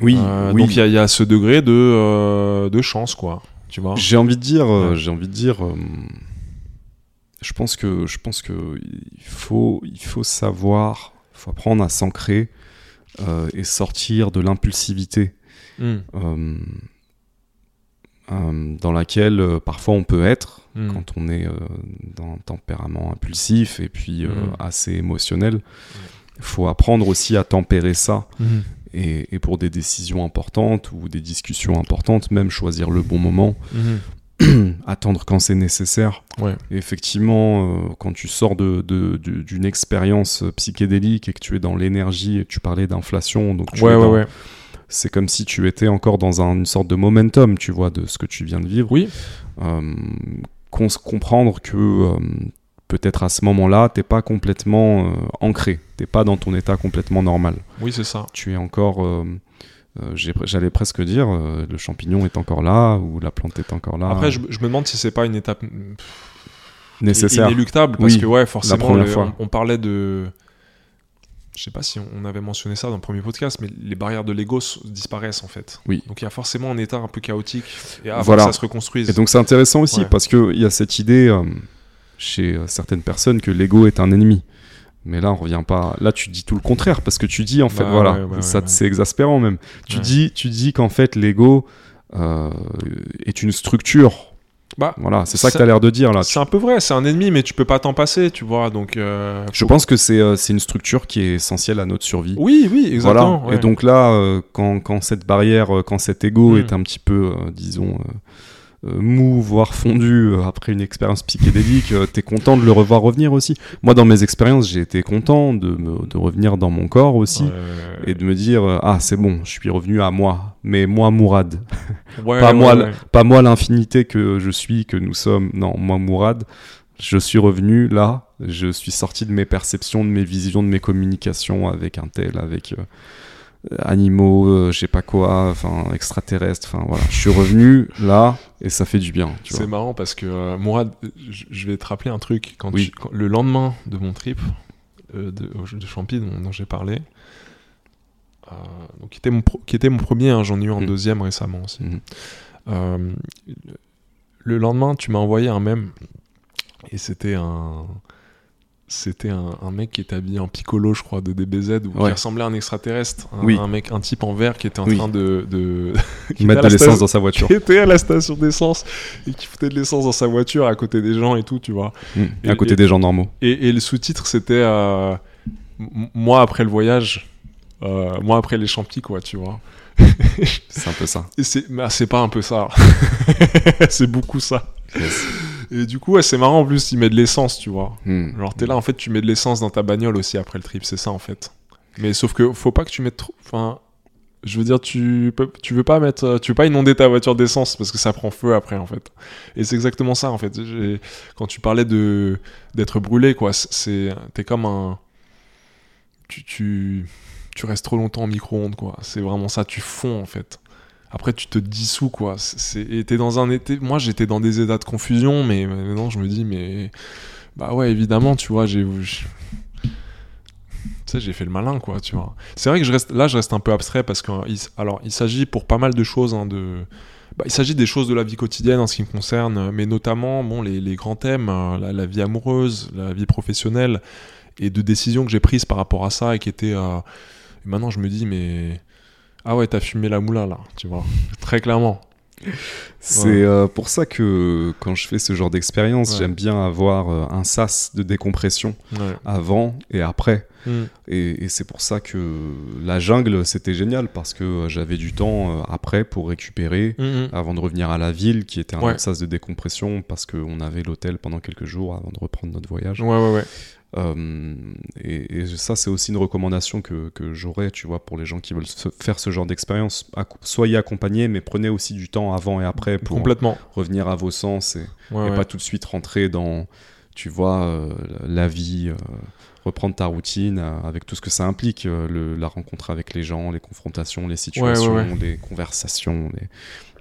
Oui, Euh, oui. Donc il y, y a ce degré de, euh, de chance, quoi. Tu vois? J'ai envie de dire, Ouais. j'ai envie de dire, je pense que, je pense que il faut, il faut savoir, il faut apprendre à s'ancrer et sortir de l'impulsivité Hmm, euh, dans laquelle euh, parfois on peut être hmm. quand on est euh, d'un tempérament impulsif et puis euh, Mm. assez émotionnel. Faut apprendre aussi à tempérer ça Hmm. et, et pour des décisions importantes ou des discussions importantes, même choisir le bon moment, Hmm. attendre quand c'est nécessaire. Ouais. Effectivement, euh, quand tu sors de, de- de- d'une expérience psychédélique et que tu es dans l'énergie, et tu parlais d'inflation, donc tu Ouais, es ouais, dans- ouais. c'est comme si tu étais encore dans un- une sorte de momentum, tu vois, de ce que tu viens de vivre. Oui. Euh, comprendre que euh, peut-être à ce moment-là, t'es pas complètement euh, ancré, t'es pas dans ton état complètement normal. Oui, c'est ça. Tu es encore, euh, euh, j'allais presque dire euh, le champignon est encore là ou la plante est encore là. Après, je, je me demande si c'est pas une étape pff, nécessaire. inéluctable parce Oui, que ouais, forcément, le-. On, on parlait de, je sais pas si on, avait mentionné ça dans le premier podcast, mais les barrières de l'ego disparaissent en fait. Oui. Donc il y a forcément un état un peu chaotique et avant Voilà. que ça se reconstruise. Et donc c'est intéressant aussi Ouais. parce qu'il y a cette idée chez euh, certaines personnes que l'ego est un ennemi. Mais là, on revient pas. Là, tu dis tout le contraire parce que tu dis en fait, Bah voilà, ouais, ouais, ça ouais, c'est exaspérant même. Tu dis, tu dis qu'en fait l'ego euh, est une structure. Bah, Voilà, c'est ça que tu as l'air de dire là. c'est un peu vrai, c'est un ennemi, mais tu peux pas t'en passer, tu vois. Donc euh, Je pense que c'est euh, une structure qui est essentielle à notre survie. oui, oui, exactement. Voilà. Et donc là, quand, quand cette barrière, quand cet ego Mm. est un petit peu, disons, mou, voire fondu euh, après une expérience psychédélique, euh, t'es content de le revoir revenir aussi. Moi, dans mes expériences, j'ai été content de, me- de revenir dans mon corps aussi. Euh, Et de me dire, euh, ah, c'est bon, je suis revenu à moi. Mais moi, Mourad. ouais, pas ouais, moi, ouais. Pas moi, l'infinité que je suis, que nous sommes. Non, moi, Mourad. Je suis revenu là. Je suis sorti de mes perceptions, de mes visions, de mes communications avec un tel, avec euh, animaux, euh, je sais pas quoi, enfin, extraterrestres. Enfin, voilà. Je suis revenu là et ça fait du bien. C'est marrant parce que euh, Mourad, je vais te rappeler un truc. Quand Oui. tu- quand- le lendemain de mon trip euh, de, de Champy dont, dont j'ai parlé, euh, donc qui était mon, pro- qui était mon premier, hein, j'en ai eu un Mhm. deuxième récemment aussi. Mhm. Euh, le lendemain, tu m'as envoyé un mème et c'était un. C'était un, un mec qui était habillé en piccolo, je crois, de DBZ, ou qui ressemblait à un extraterrestre. Un, Oui. un mec, un type en vert qui était en Oui. train de. de qui Mettre de l'essence dans sa voiture. qui était à la station d'essence et qui foutait de l'essence dans sa voiture à côté des gens et tout, tu vois. Mm. Et- à côté et- des gens normaux. Et, et le sous-titre, c'était euh, Moi après le voyage, euh, moi après les champis, quoi, tu vois. C'est un peu ça. C'est mais c'est pas un peu ça. c'est beaucoup ça. Yes. Et du coup, ouais, c'est marrant en plus, il met de l'essence, tu vois. Mm. Genre, t'es là, en fait, tu mets de l'essence dans ta bagnole aussi après le trip, c'est ça en fait. Mais sauf que faut pas que tu mettes trop. Enfin, je veux dire, tu peux, tu veux pas mettre, tu veux pas inonder ta voiture d'essence parce que ça prend feu après en fait. Et c'est exactement ça en fait. Quand tu parlais de d'être brûlé, quoi, c'est, t'es comme un, tu, tu, tu restes trop longtemps au micro-ondes, quoi. C'est vraiment ça, tu fonds en fait. Après, tu te dissous, quoi. Dans un été. Moi, j'étais dans des états de confusion, mais maintenant, je me dis, mais. Bah ouais, évidemment, tu vois, j'ai. Tu sais, j'ai fait le malin, quoi, tu vois. C'est vrai que je reste, là, je reste un peu abstrait parce que, alors, il s'agit pour pas mal de choses, hein, de. Bah, il s'agit des choses de la vie quotidienne en ce qui me concerne, mais notamment bon, les, les grands thèmes, euh, la, vie amoureuse, la vie professionnelle, et de décisions que j'ai prises par rapport à ça et qui étaient. euh, maintenant, je me dis, mais. Ah ouais, t'as fumé la moula, là, tu vois. Très clairement. C'est Ouais. euh, pour ça que quand je fais ce genre d'expérience, Ouais. j'aime bien avoir euh, un sas de décompression Ouais. avant et après. Mm. Et, et c'est pour ça que la jungle, c'était génial parce que euh, j'avais du temps euh, après pour récupérer Mm, mm. avant de revenir à la ville, qui était un sas de décompression parce qu'on avait l'hôtel pendant quelques jours avant de reprendre notre voyage. Ouais, ouais, ouais. Euh, et, et ça, c'est aussi une recommandation que, que j'aurais, tu vois, pour les gens qui veulent se- faire ce genre d'expérience. Soyez accompagnés, mais prenez aussi du temps avant et après pour Complètement. revenir à vos sens et, Ouais, et ouais. pas tout de suite rentrer dans, tu vois, euh, la vie, euh, reprendre ta routine avec tout ce que ça implique, le- la rencontre avec les gens, les confrontations, les situations, ouais. les conversations. les-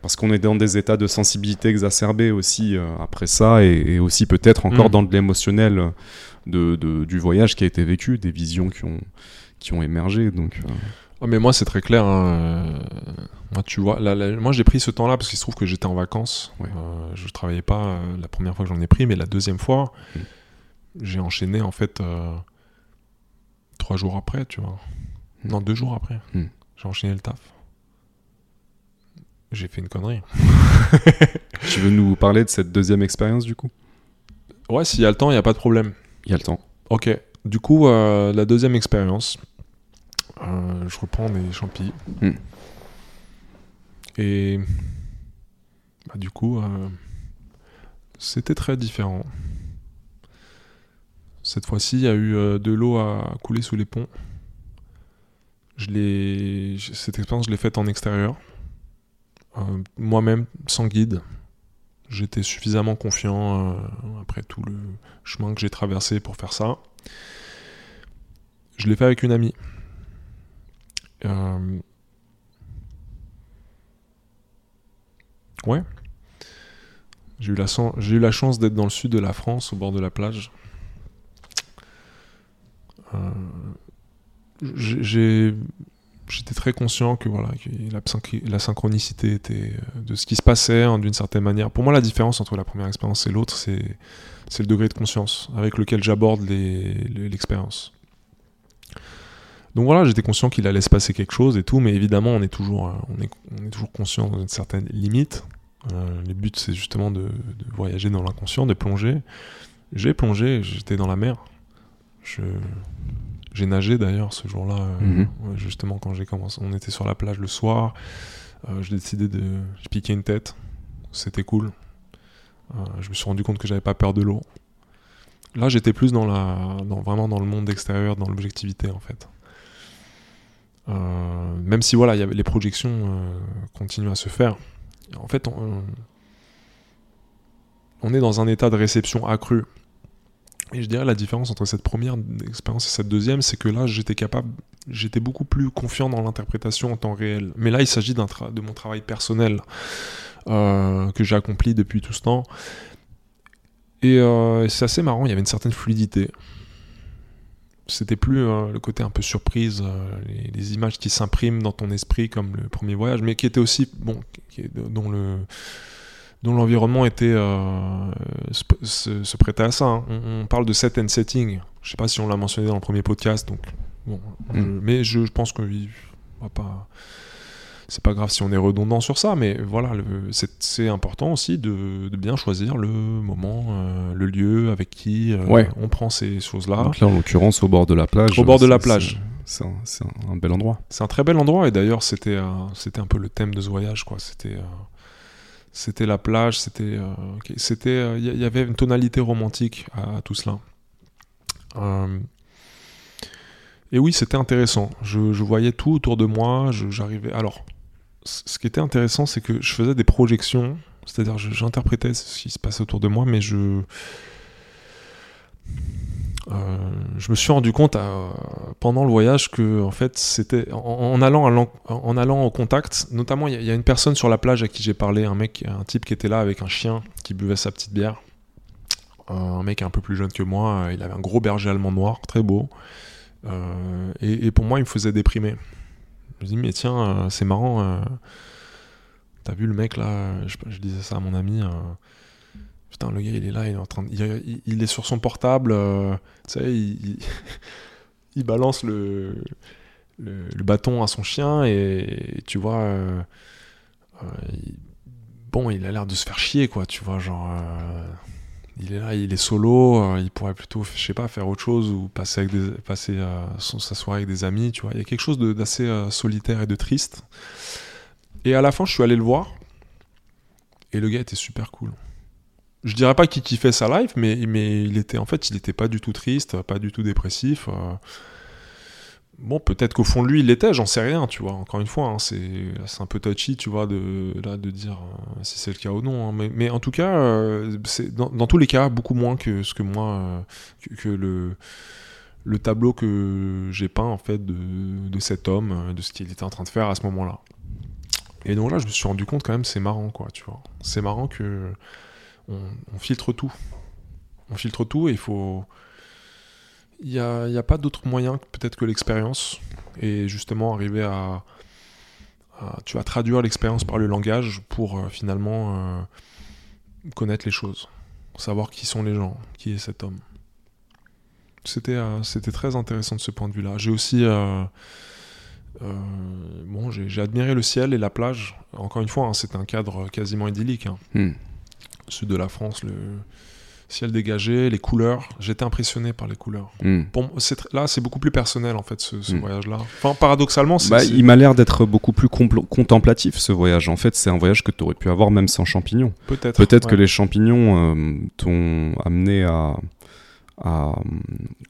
Parce qu'on est dans des états de sensibilité exacerbés aussi euh, après ça, et, et aussi peut-être encore Mm. dans de l'émotionnel de, de- du voyage qui a été vécu, des visions qui ont, qui ont émergé. Donc, euh, Ah, mais moi, c'est très clair. hein, euh, Moi, tu vois, là, là, moi, j'ai pris ce temps-là parce qu'il se trouve que j'étais en vacances. Ouais. Euh, je travaillais pas euh, la première fois que j'en ai pris, mais la deuxième fois, Mm. j'ai enchaîné en fait euh, trois jours après, tu vois. Mm. Non, deux jours après. Mm. J'ai enchaîné le taf. J'ai fait une connerie. tu veux nous parler de cette deuxième expérience du coup? Ouais, s'il y a le temps, il n'y a pas de problème. Il y a le temps. Ok. Du coup, euh, la deuxième expérience, euh, je reprends des champis. Hmm. Et bah, du coup, euh, c'était très différent. Cette fois-ci, il y a eu de l'eau à couler sous les ponts. Je cette expérience, je l'ai faite en extérieur, moi-même, sans guide j'étais suffisamment confiant euh, après tout le chemin que j'ai traversé pour faire ça. Je l'ai fait avec une amie. Euh, ouais. J'ai eu, la chance d'être dans le sud de la France, au bord de la plage. Euh, j'ai J'étais très conscient que, voilà, la, synch- la synchronicité était euh, de ce qui se passait hein, d'une certaine manière. Pour moi, la différence entre la première expérience et l'autre, c'est le degré de conscience avec lequel j'aborde les- les- l'expérience. Donc voilà, j'étais conscient qu'il allait se passer quelque chose et tout, mais évidemment, on est toujours, euh, on est, on toujours conscient d'une certaine limite. Euh, le but, c'est justement de, de voyager dans l'inconscient, de plonger. J'ai plongé, j'étais dans la mer. Je, j'ai nagé d'ailleurs ce jour-là, euh, Mhm. justement quand j'ai commencé. On était sur la plage le soir. Euh, j'ai décidé de, je piquais une tête. C'était cool. Euh, je me suis rendu compte que j'avais pas peur de l'eau. Là, j'étais plus dans la, dans, vraiment dans le monde extérieur, dans l'objectivité en fait. Euh, même si voilà, il y avait les projections euh, continuent à se faire. En fait, on, on est dans un état de réception accru. Et je dirais la différence entre cette première expérience et cette deuxième, c'est que là, j'étais capable, j'étais beaucoup plus confiant dans l'interprétation en temps réel. Mais là, il s'agit de mon travail personnel euh, que j'ai accompli depuis tout ce temps. Et euh, c'est assez marrant, il y avait une certaine fluidité. C'était plus euh, le côté un peu surprise, les, images qui s'impriment dans ton esprit comme le premier voyage, mais qui était aussi, bon, dont le dont l'environnement était euh, se, prêtait à ça. hein. On, on parle de set and setting. Je sais pas si on l'a mentionné dans le premier podcast, donc bon, je- Mm. mais je, je pense que on va pas. C'est pas grave si on est redondant sur ça, mais voilà, c'est important aussi de, de bien choisir le moment, euh, le lieu, avec qui euh, Ouais. on prend ces choses-là. Donc là, en l'occurrence, au bord de la plage. Au bord de la plage. C'est un, c'est un- un bel endroit. C'est un très bel endroit et d'ailleurs c'était euh, c'était un peu le thème de ce voyage quoi. C'était euh, c'était la plage, c'était euh, c'était euh, il y, y avait une tonalité romantique à, tout cela. Euh, et oui, c'était intéressant. Je, voyais tout autour de moi. J'arrivais. Alors, ce qui était intéressant, c'est que je faisais des projections, c'est-à-dire j'interprétais ce qui se passait autour de moi, mais je euh, je me suis rendu compte euh, pendant le voyage que en fait c'était en, allant en allant au contact notamment il y, a- une personne sur la plage à qui j'ai parlé un mec un type qui était là avec un chien qui buvait sa petite bière. Euh, un mec un peu plus jeune que moi il avait un gros berger allemand noir très beau. Et, pour moi il me faisait déprimer. Je me dis mais tiens c'est marrant t'as vu le mec là je, disais ça à mon ami Putain, le gars, il est là, il est en train de- il, est sur son portable, euh, tu sais, il, balance le, le, bâton à son chien et, tu vois, euh, euh, bon, il a l'air de se faire chier, quoi, tu vois, genre, il est là, il est solo, il pourrait plutôt, je sais pas, faire autre chose ou passer, avec des, passer sa soirée avec des amis, tu vois, il y a quelque chose d'assez solitaire et de triste. Et à la fin, je suis allé le voir et le gars était super cool je dirais pas qu'il kiffait sa life, mais, mais il était en fait, il était pas du tout triste, pas du tout dépressif. euh. Bon, peut-être qu'au fond de lui, il l'était, j'en sais rien, tu vois. Encore une fois, hein, c'est un peu touchy, tu vois, de, là, de dire euh, si c'est le cas ou non. hein. Mais, mais en tout cas, euh, dans, dans tous les cas, beaucoup moins que ce que moi, que, que le, le tableau que j'ai peint, en fait, de, de cet homme, de ce qu'il était en train de faire à ce moment-là. Et donc là, je me suis rendu compte quand même, c'est marrant, quoi, tu vois. C'est marrant que on, filtre tout. On filtre tout et il faut. Il n'y a, a pas d'autre moyen peut-être que l'expérience. Et justement, arriver à. tu vas traduire l'expérience par le langage pour euh, finalement euh, connaître les choses. Savoir qui sont les gens, qui est cet homme. C'était euh, c'était très intéressant de ce point de vue-là. J'ai aussi. bon, j'ai admiré le ciel et la plage. Encore une fois, hein, c'est un cadre quasiment idyllique. hein Hmm. Sud de la France, le ciel dégagé, les couleurs. J'étais impressionné par les couleurs. Hmm. Pour tr- là, c'est beaucoup plus personnel en fait ce, ce Mm. voyage-là. Enfin, paradoxalement, c'est. Bah, il m'a l'air d'être beaucoup plus contemplatif ce voyage. En fait, c'est un voyage que tu aurais pu avoir même sans champignons. peut-être. Peut-être que les champignons euh, t'ont amené à. à-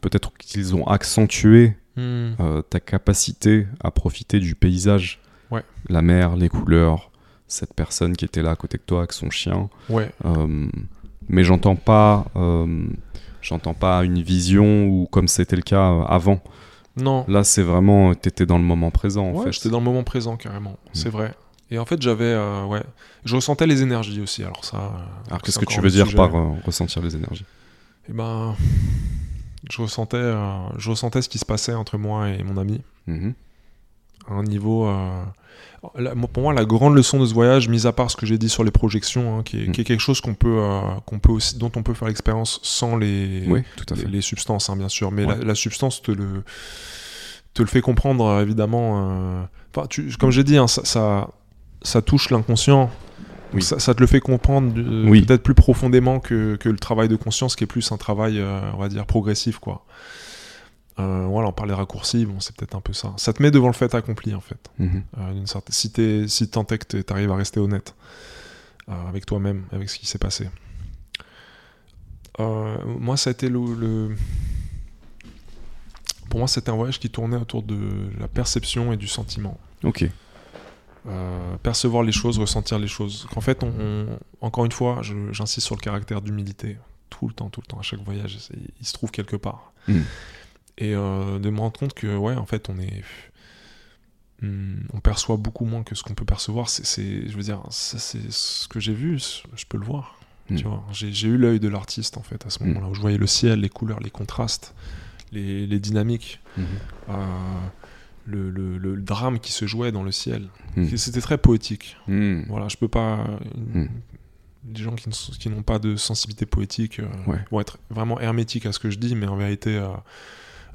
Peut-être qu'ils ont accentué Hmm. euh, ta capacité à profiter du paysage. Ouais. La mer, les couleurs, cette personne qui était là à côté de toi avec son chien. Ouais. Euh, mais j'entends pas. euh, J'entends pas une vision ou comme c'était le cas euh, avant. Non. Là, c'est vraiment, t'étais dans le moment présent en ouais, fait. j'étais dans le moment présent carrément. C'est vrai. Et en fait, j'avais, euh, ouais, je ressentais les énergies aussi. Alors ça. Alors, qu'est-ce que tu veux dire sujet. par ressentir les énergies? Eh ben, je ressentais, je ressentais ce qui se passait entre moi et mon ami Mhm. à un niveau. Pour moi, la grande leçon de ce voyage, mis à part ce que j'ai dit sur les projections, hein, qui, est, Mm. qui est quelque chose qu'on peut, euh, qu'on peut aussi, dont on peut faire l'expérience sans les, Oui, tout à les, fait. les substances, hein, bien sûr. Mais Ouais. la, la substance te le, te le fait comprendre, euh, évidemment. euh, tu, comme j'ai dit, hein, ça, ça, ça touche l'inconscient. Oui. Ça, ça te le fait comprendre euh, Oui. peut-être plus profondément que, que le travail de conscience, qui est plus un travail, on va dire, progressif, quoi. Euh, voilà, on parlait raccourci, bon, c'est peut-être un peu ça. Ça te met devant le fait accompli, en fait. Mhm. Euh, d'une certaine... Si, t'es- si tant est que tu arrives à rester honnête euh, avec toi-même, avec ce qui s'est passé. Euh, moi, ça a été le, le- Pour moi, c'était un voyage qui tournait autour de la perception et du sentiment. Ok. Percevoir les choses, ressentir les choses. Qu'en fait, on, on- encore une fois, j'insiste sur le caractère d'humilité. Tout le temps, tout le temps, à chaque voyage, il se trouve quelque part. Mm. Et euh, de me rendre compte que, ouais, en fait, on est. Hmm, on perçoit beaucoup moins que ce qu'on peut percevoir. C'est, je veux dire, ça, c'est ce que j'ai vu, je peux le voir. Mm. Tu vois, j'ai, eu l'œil de l'artiste, en fait, à ce Mm. moment-là, où je voyais le ciel, les couleurs, les contrastes, les, les dynamiques. Euh, le, le- le drame qui se jouait dans le ciel. C'était très poétique. Voilà, je peux pas. Les gens qui n'ont pas de sensibilité poétique euh, Ouais. vont être vraiment hermétiques à ce que je dis, mais en vérité, euh,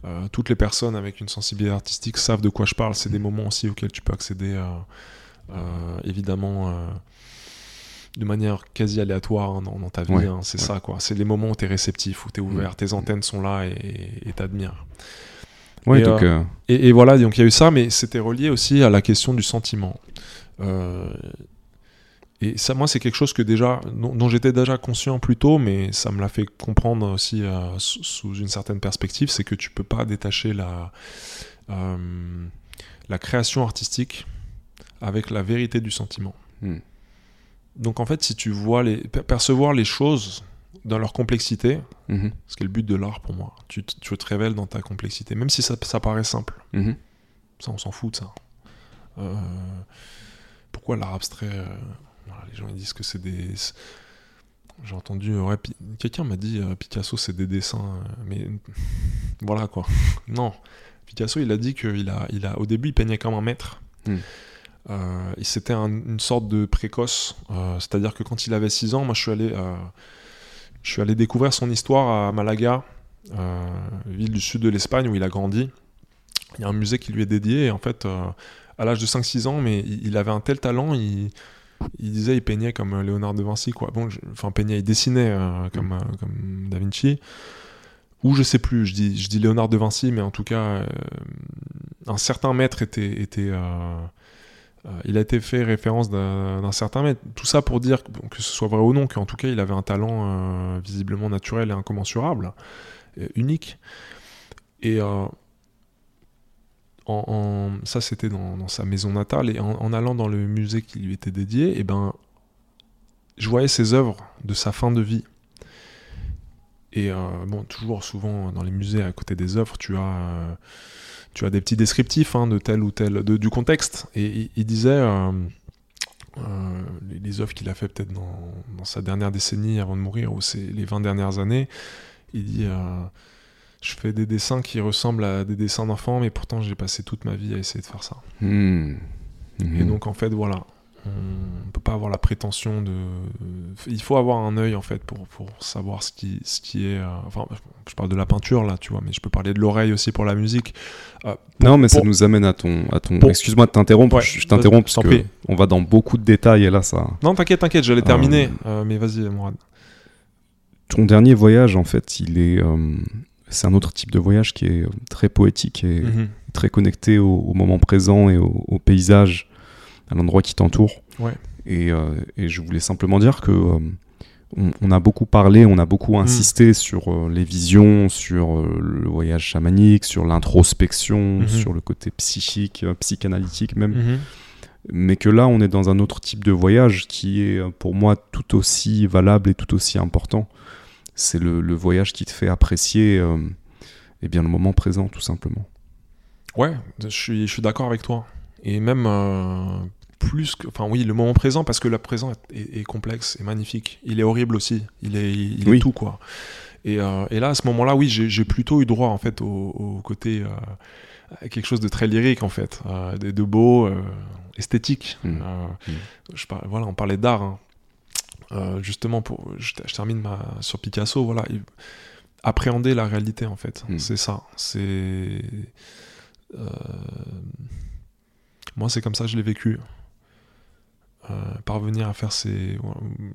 euh, toutes les personnes avec une sensibilité artistique savent de quoi je parle. C'est des moments aussi auxquels tu peux accéder, euh, euh, évidemment, de manière quasi aléatoire hein, dans, dans ta vie. Ouais. hein, c'est Ouais. ça, quoi. C'est les moments où tu es réceptif, où tu es ouvert, Mm. tes antennes sont là et t'admires. Ouais, Et, donc. Et, et voilà, donc il y a eu ça, mais c'était relié aussi à la question du sentiment. Euh, et ça, moi, c'est quelque chose que déjà, dont, dont j'étais déjà conscient plus tôt, mais ça me l'a fait comprendre aussi euh, sous, sous une certaine perspective, c'est que tu peux pas détacher la, euh, la création artistique avec la vérité du sentiment. Hmm. Donc en fait, si tu vois les per- percevoir les choses dans leur complexité, mhm. ce qui est le but de l'art pour moi, tu, te- tu te révèles dans ta complexité, même si ça, ça paraît simple. Mhm. Ça, on s'en fout de ça. Euh, pourquoi l'art abstrait euh, Les gens ils disent que c'est des. J'ai entendu. ouais, Pi- quelqu'un m'a dit euh, Picasso c'est des dessins, euh, mais voilà quoi. non, Picasso il a dit qu'il a, il a, au début il peignait comme un maître. Mm. Euh, et c'était un- une sorte de précoce. Euh, C'est-à-dire que quand il avait 6 ans, moi je suis allé, je suis allé découvrir son histoire à Malaga, ville du sud de l'Espagne où il a grandi. Il y a un musée qui lui est dédié et en fait, à l'âge de 5-6 ans, mais il, il avait un tel talent, il, il disait, il peignait comme euh, Léonard de Vinci, quoi. Bon, je- enfin, peignait, il dessinait euh, comme, euh, comme Da Vinci. Ou je sais plus, je dis, je dis Léonard de Vinci, mais en tout cas, euh, un certain maître était. était il a été fait référence d'un certain maître. Tout ça pour dire, que, ce soit vrai ou non, qu'en tout cas, il avait un talent visiblement naturel et incommensurable, unique. Et ça, c'était dans, sa maison natale. Et en, allant dans le musée qui lui était dédié, et ben, je voyais ses œuvres de sa fin de vie. Et euh, bon, toujours souvent dans les musées, à côté des œuvres, tu as, tu as des petits descriptifs hein, de tel ou tel, du contexte. Et il, disait euh, euh, les, œuvres qu'il a fait peut-être dans, sa dernière décennie avant de mourir, ou les 20 dernières années. Il dit Je fais des dessins qui ressemblent à des dessins d'enfants, mais pourtant j'ai passé toute ma vie à essayer de faire ça. Mhm. Et Mhm. donc en fait, voilà. On peut pas avoir la prétention de. Il faut avoir un œil en fait pour, pour savoir ce qui, ce qui est. euh, Enfin, je parle de la peinture là, tu vois, mais je peux parler de l'oreille aussi pour la musique. non, mais ça nous amène à ton. À ton... pour- Excuse-moi de t'interrompre, Ouais, je t'interromps parce que on va dans beaucoup de détails et là, ça. Non, t'inquiète, t'inquiète, j'allais Euh, terminer. Euh, mais vas-y, Mourad. Ton dernier voyage, en fait, il est. C'est un autre type de voyage qui est très poétique et Mhm. très connecté au, au moment présent et au, au paysage, à l'endroit qui t'entoure. Ouais. Et, euh, et je voulais simplement dire que euh, on, on a beaucoup parlé, on a beaucoup insisté sur euh, les visions, sur le voyage chamanique, sur l'introspection, Mhm. sur le côté psychique, psychanalytique même. Mhm. Mais que là, on est dans un autre type de voyage qui est pour moi tout aussi valable et tout aussi important. C'est le, le voyage qui te fait apprécier euh, eh bien, le moment présent, tout simplement. Ouais, je suis, je suis d'accord avec toi. Et même, euh, plus que. Enfin, oui, le moment présent, parce que le présent est, est complexe et magnifique. Il est horrible aussi. Il est, il Oui. est tout, quoi. Et, euh, et là, à ce moment-là, oui, j'ai plutôt eu droit, en fait, au, au côté. à quelque chose de très lyrique, en fait. de, de beau, esthétique. Mm. Euh, Mm. je par- voilà, on parlait d'art. hein. Euh, justement, pour, je, je termine ma, sur Picasso. Voilà, il- appréhender la réalité, en fait. Mm. C'est ça. C'est. euh, moi, c'est comme ça que je l'ai vécu. Euh, parvenir à faire ces,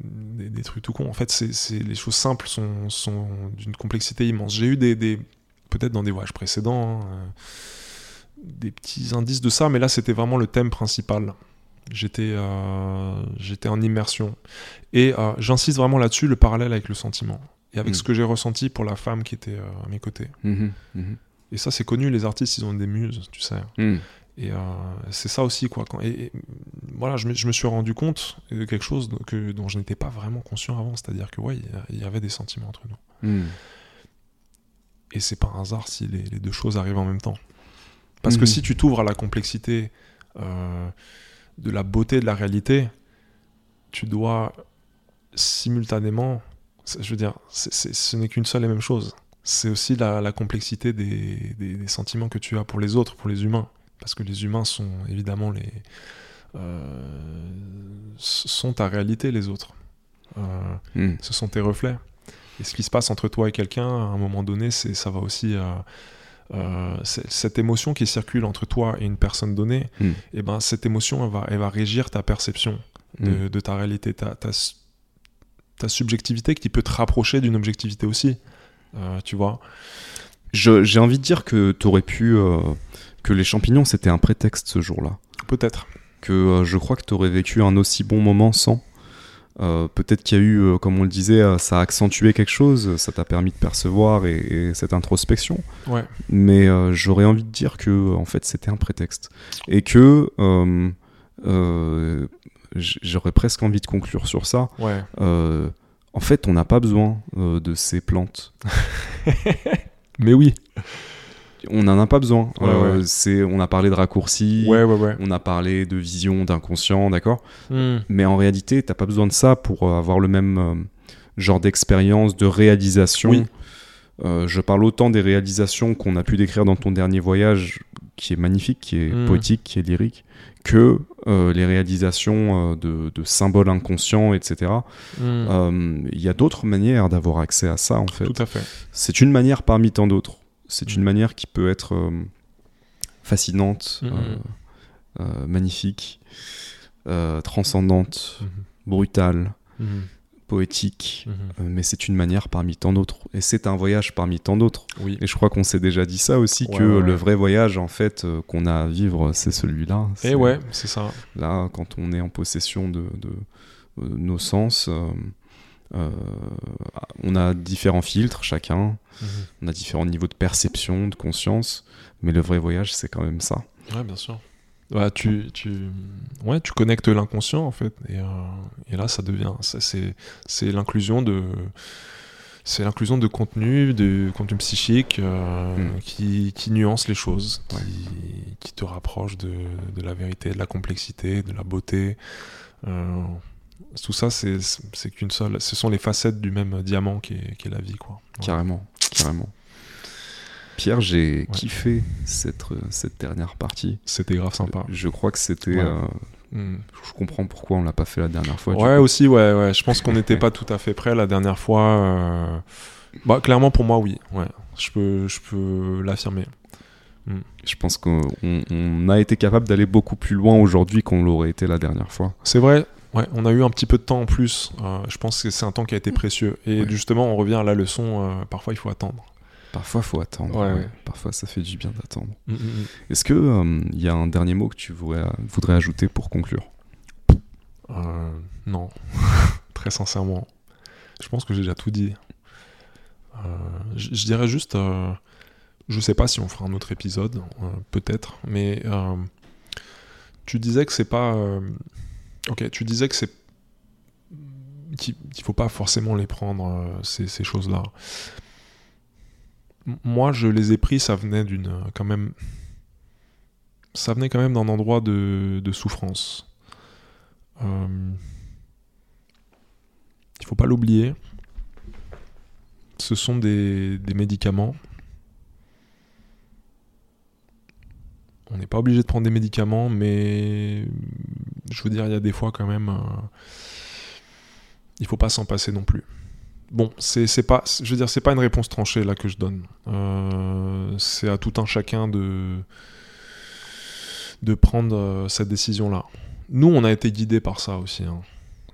des, des trucs tout cons. En fait, c'est les choses simples sont, sont d'une complexité immense. J'ai eu des, des- peut-être dans des voyages précédents, hein, des petits indices de ça, mais là, c'était vraiment le thème principal. J'étais euh, j'étais en immersion. Et euh, j'insiste vraiment là-dessus, le parallèle avec le sentiment. Et avec Mm. ce que j'ai ressenti pour la femme qui était euh, à mes côtés. Mhm, mhm. Et ça, c'est connu, les artistes, ils ont des muses, tu sais. Mhm. Et euh, c'est ça aussi, quoi. Quand, et, et, voilà, je me, je me suis rendu compte de quelque chose que, dont je n'étais pas vraiment conscient avant. C'est-à-dire que, ouais, il y avait des sentiments entre nous. Mhm. Et c'est pas un hasard si les, les deux choses arrivent en même temps. Parce que Mhm. si tu t'ouvres à la complexité euh, de la beauté de la réalité, tu dois simultanément. Je veux dire, ce n'est qu'une seule et même chose. C'est aussi la, la complexité des, des- des sentiments que tu as pour les autres, pour les humains. Parce que les humains sont évidemment les. euh, sont ta réalité, les autres. Euh, Mhm. ce sont tes reflets. Et ce qui se passe entre toi et quelqu'un, à un moment donné, ça va aussi. euh, euh, cette émotion qui circule entre toi et une personne donnée, Mm. et ben, cette émotion, elle va, elle va régir ta perception de, de ta réalité, ta, ta, su- ta subjectivité qui peut te rapprocher d'une objectivité aussi. Euh, tu vois? J'ai envie de dire que tu aurais pu. euh, que les champignons, c'était un prétexte ce jour-là. Peut-être. Que je crois que tu aurais vécu un aussi bon moment sans. Euh, Peut-être qu'il y a eu, euh, comme on le disait, euh, ça a accentué quelque chose, ça t'a permis de percevoir et, et cette introspection. Ouais. Mais j'aurais envie de dire que en fait c'était un prétexte et que j'aurais presque envie de conclure sur ça. Ouais. En fait, on n'a pas besoin de ces plantes. Mais oui. On n'en a pas besoin. Ouais, Euh, ouais. c'est, on a parlé de raccourcis, Ouais, on a parlé de vision, d'inconscient, d'accord. Hmm. Mais en réalité, t'as pas besoin de ça pour euh, avoir le même euh, genre d'expérience, de réalisation. Oui. Euh, je parle autant des réalisations qu'on a pu décrire dans ton dernier voyage, qui est magnifique, qui est Mm. poétique, qui est lyrique, que les réalisations de, de symboles inconscients, etc. Hmm. Il y a d'autres manières d'avoir accès à ça, en fait. Tout à fait. C'est une manière parmi tant d'autres. C'est une manière qui peut être euh, fascinante, Mm, euh, euh, magnifique, transcendante, Mhm. brutale, Mhm. poétique, mais c'est une manière parmi tant d'autres. Et c'est un voyage parmi tant d'autres. Oui. Et je crois qu'on s'est déjà dit ça aussi, Ouais, que ouais, le vrai voyage, en fait, qu'on a à vivre, c'est celui-là. Et Eh ouais, c'est ça. Là, quand on est en possession de, de- nos sens, on a différents filtres, chacun. Mhm. On a différents niveaux de perception, de conscience. Mais le vrai voyage, c'est quand même ça. Ouais, bien sûr. Bah, tu, tu, ouais, tu connectes l'inconscient en fait, et, euh, et là ça devient, ça, c'est, c'est l'inclusion de, c'est l'inclusion de contenu, de contenu psychique euh, Mm. qui, qui nuance les choses, Ouais. qui, qui te rapproche de, de la vérité, de la complexité, de la beauté. Euh, tout ça, c'est, qu'une seule, ce sont les facettes du même diamant qui est, qui est la vie, quoi. Ouais. Carrément, carrément. Pierre, j'ai Ouais. kiffé cette, euh, cette dernière partie. C'était grave sympa. Je crois que c'était. Ouais. euh, Mm. je comprends pourquoi on l'a pas fait la dernière fois. Ouais, aussi, ouais, ouais. Je pense qu'on n'était pas tout à fait prêt la dernière fois. euh. Bah, clairement, pour moi, oui. Ouais. Je peux, je peux l'affirmer. Je pense qu'on on- on a été capable d'aller beaucoup plus loin aujourd'hui qu'on l'aurait été la dernière fois. C'est vrai. Ouais, on a eu un petit peu de temps en plus. Euh, je pense que c'est un temps qui a été précieux. Et Ouais. justement, on revient à la leçon. euh, parfois, il faut attendre. Parfois, faut attendre. Ouais, ouais. ouais. Parfois, ça fait du bien d'attendre. Mm, mm, mm. Est-ce que euh, il y a un dernier mot que tu voudrais, voudrais ajouter pour conclure? Euh, non, très sincèrement. Je pense que j'ai déjà tout dit. Euh, je dirais juste, euh, je sais pas si on fera un autre épisode, euh, peut-être, mais euh, tu disais que c'est pas, euh, ok, tu disais que c'est qu'il qu'il faut pas forcément les prendre euh, ces, choses-là. Moi, je les ai pris, ça venait d'une, quand même, ça venait quand même d'un endroit de, souffrance euh, il faut pas l'oublier. Ce sont des, des médicaments. On n'est pas obligé de prendre des médicaments, mais je veux dire, il y a des fois quand même. euh, il faut pas s'en passer non plus. Bon, c'est c'est pas, je veux dire, c'est pas une réponse tranchée là que je donne. Euh, c'est à tout un chacun de de prendre euh, cette décision là. Nous, on a été guidés par ça aussi. hein.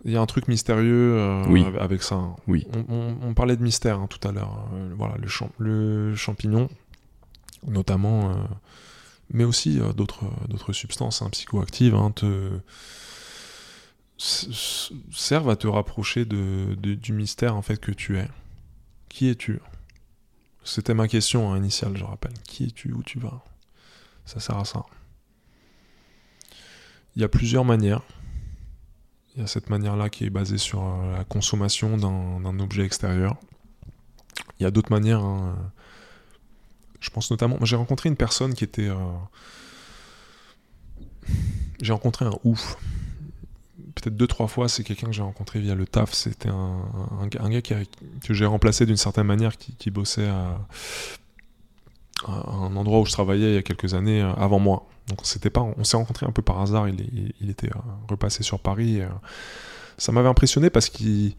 Il y a un truc mystérieux euh, Oui. avec- ça. hein. Oui. On, on- on parlait de mystère hein, tout à l'heure. Voilà, le, champ- le champignon, notamment, mais aussi euh, d'autres d'autres substances hein, psychoactives, hein, servent à te rapprocher de, du mystère en fait que tu es. Qui es-tu? C'était ma question hein, initiale, je rappelle. Qui es-tu? Où tu vas? Ça sert à ça. Il y a plusieurs manières. Il y a cette manière-là qui est basée sur euh, la consommation d'un objet extérieur. Il y a d'autres manières. Je pense notamment. J'ai rencontré une personne qui était. euh, J'ai rencontré un ouf. Peut-être deux, trois fois, c'est quelqu'un que j'ai rencontré via le taf. C'était un, gars- que j'ai remplacé d'une certaine manière, qui, bossait à, un endroit où je travaillais il y a quelques années euh, avant moi. Donc c'était pas, on s'est rencontrés un peu par hasard. Il, il- était euh, repassé sur Paris. ça m'avait impressionné parce qu'il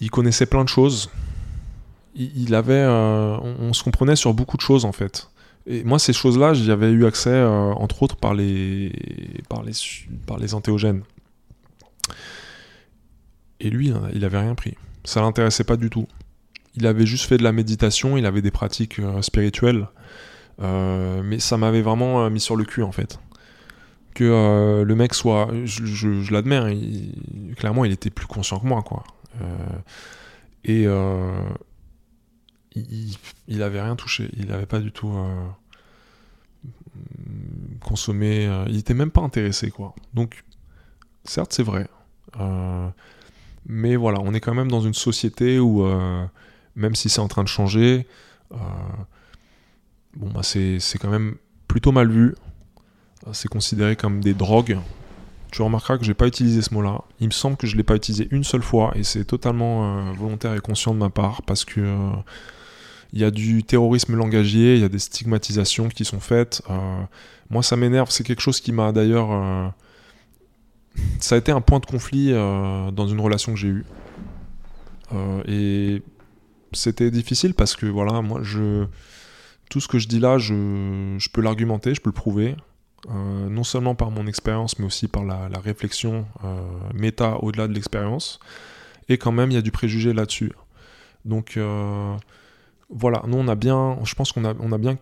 il connaissait plein de choses. Il, avait, euh, on, se comprenait sur beaucoup de choses en fait. Et moi, ces choses-là, j'y avais eu accès, euh, entre autres, par les, par les, par les antéogènes. Et lui, il avait rien pris. Ça l'intéressait pas du tout. Il avait juste fait de la méditation, il avait des pratiques euh, spirituelles. Mais ça m'avait vraiment mis sur le cul en fait. Que le mec soit. Je, je- l'admets, hein, clairement il était plus conscient que moi quoi. Et il, il avait rien touché, il avait pas du tout euh, consommé, euh, il était même pas intéressé quoi. Donc, certes c'est vrai. Euh, mais voilà, on est quand même dans une société où, même si c'est en train de changer, bon, bah, c'est quand même plutôt mal vu. C'est considéré comme des drogues. Tu remarqueras que j'ai pas utilisé ce mot-là. Il me semble que je l'ai pas utilisé une seule fois et c'est totalement volontaire et conscient de ma part parce que il y a du terrorisme langagier, il y a des stigmatisations qui sont faites. Euh, moi, ça m'énerve. C'est quelque chose qui m'a d'ailleurs. euh, ça a été un point de conflit euh, dans une relation que j'ai eue. Et c'était difficile parce que voilà, moi, je tout ce que je dis là, je, je peux l'argumenter, je peux le prouver, non seulement par mon expérience, mais aussi par la, la réflexion méta au-delà de l'expérience. Et quand même, il y a du préjugé là-dessus. Donc voilà, nous on a bien, je pense qu'on a, on a bien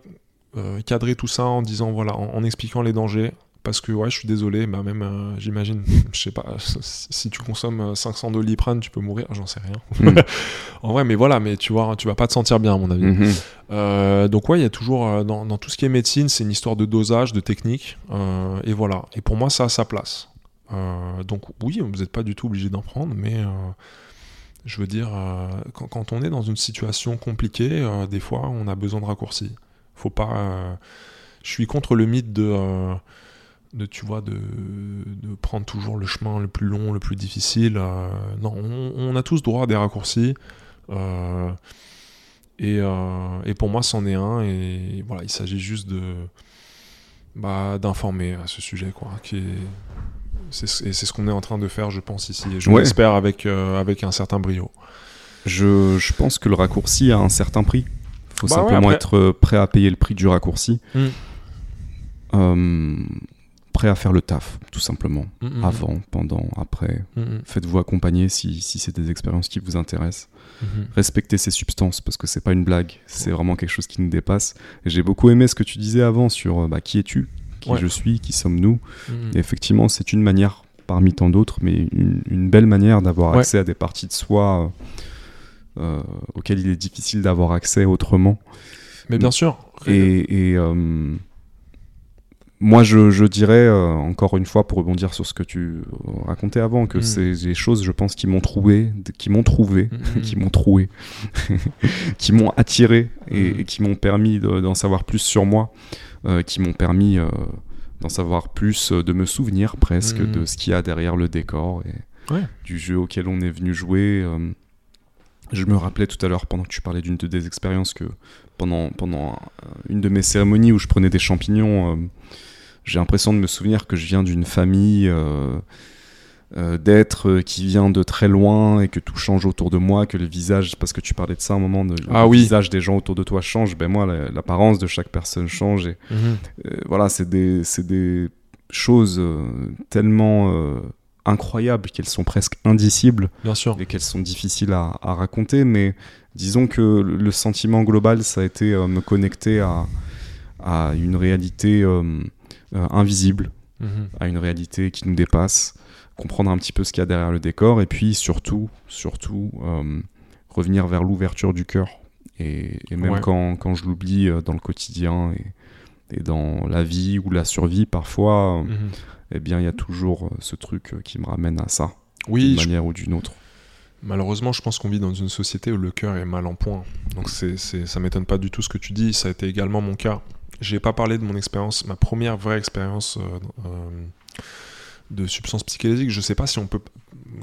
euh, cadré tout ça en disant voilà, en, en expliquant les dangers. Parce que ouais, je suis désolé, bah même euh, j'imagine, je sais pas, si tu consommes euh, 500 doliprane, tu peux mourir, j'en sais rien. Mm. en vrai, mais voilà, mais tu vois, tu vas pas te sentir bien à mon avis. Mhm. Euh, donc ouais, il y a toujours euh, dans, dans tout ce qui est médecine, c'est une histoire de dosage, de technique, euh, et voilà. Et pour moi, ça a sa place. Euh, donc oui, vous n'êtes pas du tout obligé d'en prendre, mais euh, je veux dire, euh, quand, on est dans une situation compliquée, euh, des fois, on a besoin de raccourcis. Faut pas. euh, je suis contre le mythe de, tu vois, de, prendre toujours le chemin le plus long, le plus difficile. non, on, a tous droit à des raccourcis. Et, et pour moi, c'en est un. Et voilà, il s'agit juste de bah, d'informer à ce sujet, quoi. Qui est, c'est, et c'est ce qu'on est en train de faire, je pense ici. Et je Ouais. l'espère avec euh, avec un certain brio. Je, je pense que le raccourci a un certain prix. Il faut Bah ouais, simplement après- être euh, prêt à payer le prix du raccourci. Mm. Euh, prêt à faire le taf, tout simplement. Mhm. Avant, pendant, après. Faites-vous accompagner si, si c'est des expériences qui vous intéressent. Respectez ces substances parce que c'est pas une blague, c'est vraiment quelque chose qui nous dépasse. J'ai beaucoup aimé ce que tu disais avant sur bah, qui es-tu, qui Ouais. je suis, qui sommes-nous. Mhm. Et effectivement, c'est une manière parmi tant d'autres, mais une, une belle manière d'avoir Ouais. accès à des parties de soi euh, euh, auxquelles il est difficile d'avoir accès autrement. Mais bien sûr. Et, et, euh, moi, je, je dirais, euh, encore une fois, pour rebondir sur ce que tu racontais avant, que Mm. c'est des choses, je pense, qui m'ont trouvé, qui m'ont trouvé, Mhm. qui m'ont troué, qui m'ont attiré et, et qui m'ont permis de- d'en savoir plus sur moi, qui m'ont permis euh, d'en savoir plus, euh, de me souvenir presque Mhm. de ce qu'il y a derrière le décor et Ouais. du jeu auquel on est venu jouer. euh. je me rappelais tout à l'heure, pendant que tu parlais d'une de tes expériences, que pendant, pendant euh, une de mes cérémonies où je prenais des champignons, euh, j'ai l'impression de me souvenir que je viens d'une famille euh, euh, d'êtres euh, qui vient de très loin et que tout change autour de moi, que le visage, parce que tu parlais de ça à un moment, de, Ah le oui. visage des gens autour de toi change, ben moi, la- l'apparence de chaque personne change. Et, euh, voilà, c'est des, des choses tellement euh, incroyables qu'elles sont presque indicibles Bien sûr. et qu'elles sont difficiles à, à raconter, mais disons que le sentiment global, ça a été euh, me connecter à, à une réalité invisible, Mhm. à une réalité qui nous dépasse, comprendre un petit peu ce qu'il y a derrière le décor, et puis surtout, surtout, euh, revenir vers l'ouverture du cœur. Et, et même Ouais. quand, quand je l'oublie euh, dans le quotidien et, et dans la vie ou la survie, parfois, euh, Mhm. eh bien, il y a toujours ce truc qui me ramène à ça, Oui, d'une je- manière ou d'une autre. malheureusement, je pense qu'on vit dans une société où le cœur est mal en point. Donc c'est, c'est, ça m'étonne pas du tout ce que tu dis. Ça a été également mon cas. J'ai pas parlé de mon expérience, ma première vraie expérience euh, euh, de substance psychédélique. Je sais pas si on peut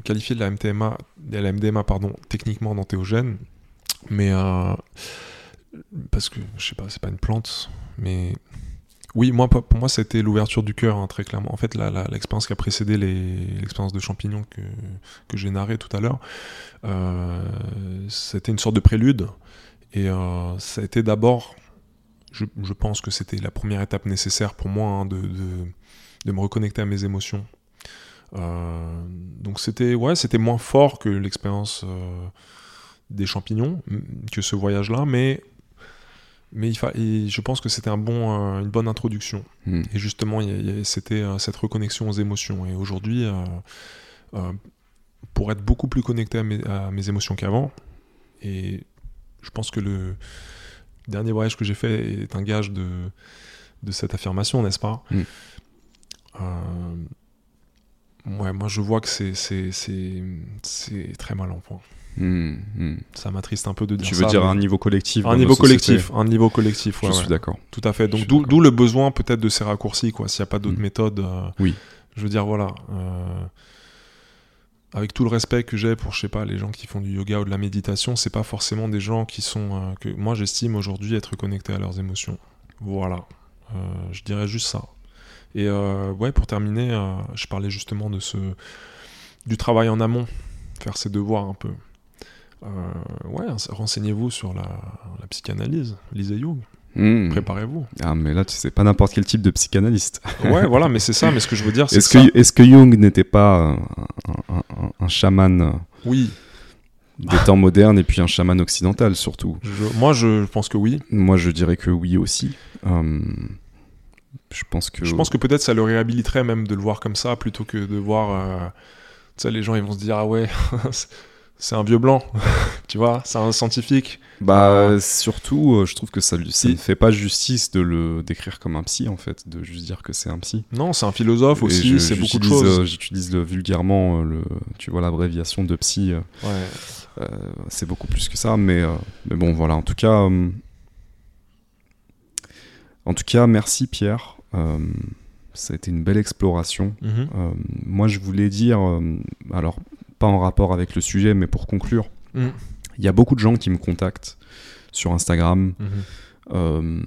qualifier de la de MDMA pardon, techniquement d'antéogène, mais euh, parce que je sais pas, c'est pas une plante, mais oui, moi pour moi c'était l'ouverture du cœur hein, très clairement. En fait, l'expérience qui a précédé l'expérience de champignons que que j'ai narré tout à l'heure, euh, c'était une sorte de prélude. Et euh, ça a été d'abord, je, pense que c'était la première étape nécessaire pour moi hein, de, de me reconnecter à mes émotions. Euh, donc c'était ouais, c'était moins fort que l'expérience euh, des champignons, m- que ce voyage-là, mais mais il fa- et je pense que c'était un bon, euh, une bonne introduction. Hmm. Et justement, c'était euh, cette reconnexion aux émotions. Et aujourd'hui, euh, pour être beaucoup plus connecté à mes, à mes émotions qu'avant, et je pense que le dernier voyage que j'ai fait est un gage de, de cette affirmation, n'est-ce pas? Mm. Ouais, moi je vois que c'est- très mal en point. Hmm, hmm. Ça m'attriste un peu de dire Tu veux ça, dire mais- un niveau collectif un niveau collectif, un niveau collectif, ouais, Je ouais. suis d'accord. Tout à fait. Donc d'où le besoin peut-être de ces raccourcis, quoi. S'il n'y a pas d'autres Mm. méthodes. euh, Oui. Je veux dire, voilà. euh, avec tout le respect que j'ai pour, je sais pas, les gens qui font du yoga ou de la méditation, c'est pas forcément des gens qui sont euh, que moi j'estime aujourd'hui être connectés à leurs émotions. Voilà. Je dirais juste ça. Et euh, ouais, pour terminer, euh, je parlais justement de ce du travail en amont, faire ses devoirs un peu. Euh, ouais, renseignez-vous sur la, la psychanalyse, lisez Jung, Hmm. préparez-vous. Ah, mais là, tu sais pas n'importe quel type de psychanalyste. Ouais, voilà, mais c'est ça. Mais ce que je veux dire, c'est Est-ce que, ça- que, est que Jung n'était pas un, un- un- un chaman oui, des temps modernes et puis un chaman occidental surtout? Je- moi je pense que oui. Moi, je dirais que oui aussi. Euh, je pense que. Je pense que peut-être ça le réhabiliterait même de le voir comme ça plutôt que de voir. euh, tu sais, les gens ils vont se dire ah ouais, c'est un vieux blanc, tu vois, c'est un scientifique. Bah, surtout, euh, je trouve que ça, lui- ça ne fait pas justice de le décrire comme un psy en fait, de juste dire que c'est un psy. Non, c'est un philosophe aussi, c'est beaucoup de choses. euh, J'utilise vulgairement euh, le, tu vois l'abréviation de psy. euh, Ouais. Euh, c'est beaucoup plus que ça, mais, euh, mais bon, voilà. En tout cas, euh, en tout cas, merci Pierre. Euh, ça a été une belle exploration. Mhm. Euh, moi, je voulais dire, euh, alors pas en rapport avec le sujet, mais pour conclure, Mhm. il y a beaucoup de gens qui me contactent sur Instagram Mhm. euh,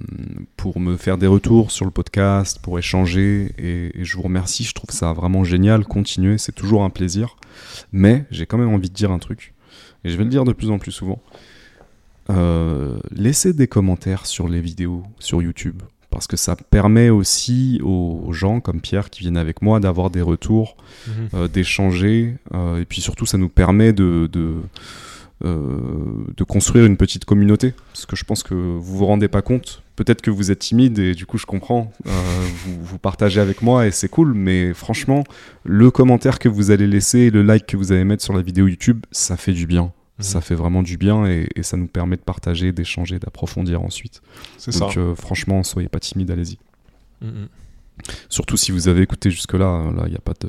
pour me faire des retours sur le podcast, pour échanger, et, et je vous remercie. Je trouve ça vraiment génial. Continuez, c'est toujours un plaisir. Mais j'ai quand même envie de dire un truc, et je vais le dire de plus en plus souvent. Laissez des commentaires sur les vidéos sur YouTube parce que ça permet aussi aux gens comme Pierre qui viennent avec moi d'avoir des retours, Mhm. euh, d'échanger euh, et puis surtout ça nous permet de, de, euh, de construire une petite communauté parce que je pense que vous vous rendez pas compte peut-être que vous êtes timide et du coup je comprends vous, vous partagez avec moi et c'est cool mais franchement le commentaire que vous allez laisser le like que vous allez mettre sur la vidéo YouTube ça fait du bien Mhm. ça fait vraiment du bien et, et ça nous permet de partager, d'échanger, d'approfondir ensuite. C'est ça. Donc euh, franchement, soyez pas timide, allez-y. Mhm. Surtout si vous avez écouté jusque-là, euh, là, il n'y a pas de...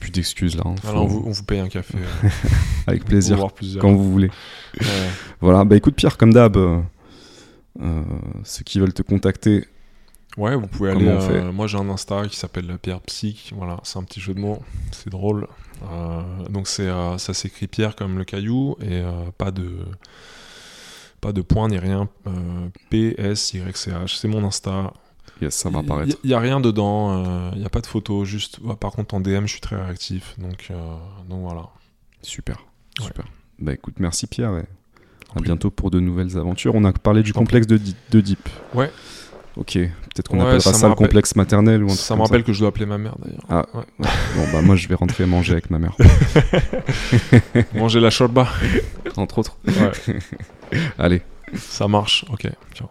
Plus d'excuses là. hein. Faut- Alors, on, vous, on vous paye un café. euh, Avec plaisir, quand vous voulez. Ouais. Voilà, bah écoute Pierre, comme d'hab, euh, ceux qui veulent te contacter, Ouais, vous pouvez Comment aller. euh, moi, j'ai un Insta qui s'appelle Pierre Psych. Voilà, c'est un petit jeu de mots. C'est drôle. Euh, donc, c'est, euh, ça s'écrit Pierre comme le caillou et euh, pas de. Pas de point ni rien. Euh, P-S-Y-C-H. C'est mon Insta. Yes, ça va apparaître. Il n'y a rien dedans. Il n'y a pas de photo. Juste. ouais, par contre, en DM, je suis très réactif. Donc, donc voilà. Super, Ouais. super. Bah écoute, merci Pierre et à bientôt pour de nouvelles aventures. On a parlé du complexe de, de Deep. Ouais. Ok, peut-être qu'on Ouais, appellera ça le rappelle- complexe maternel ou un truc Ça me rappelle que je dois appeler ma mère d'ailleurs. Ah. Ouais. Bon bah moi je vais rentrer manger avec ma mère, Manger la shorba. entre autres. Ouais. Allez. Ça marche. Ok. Ciao.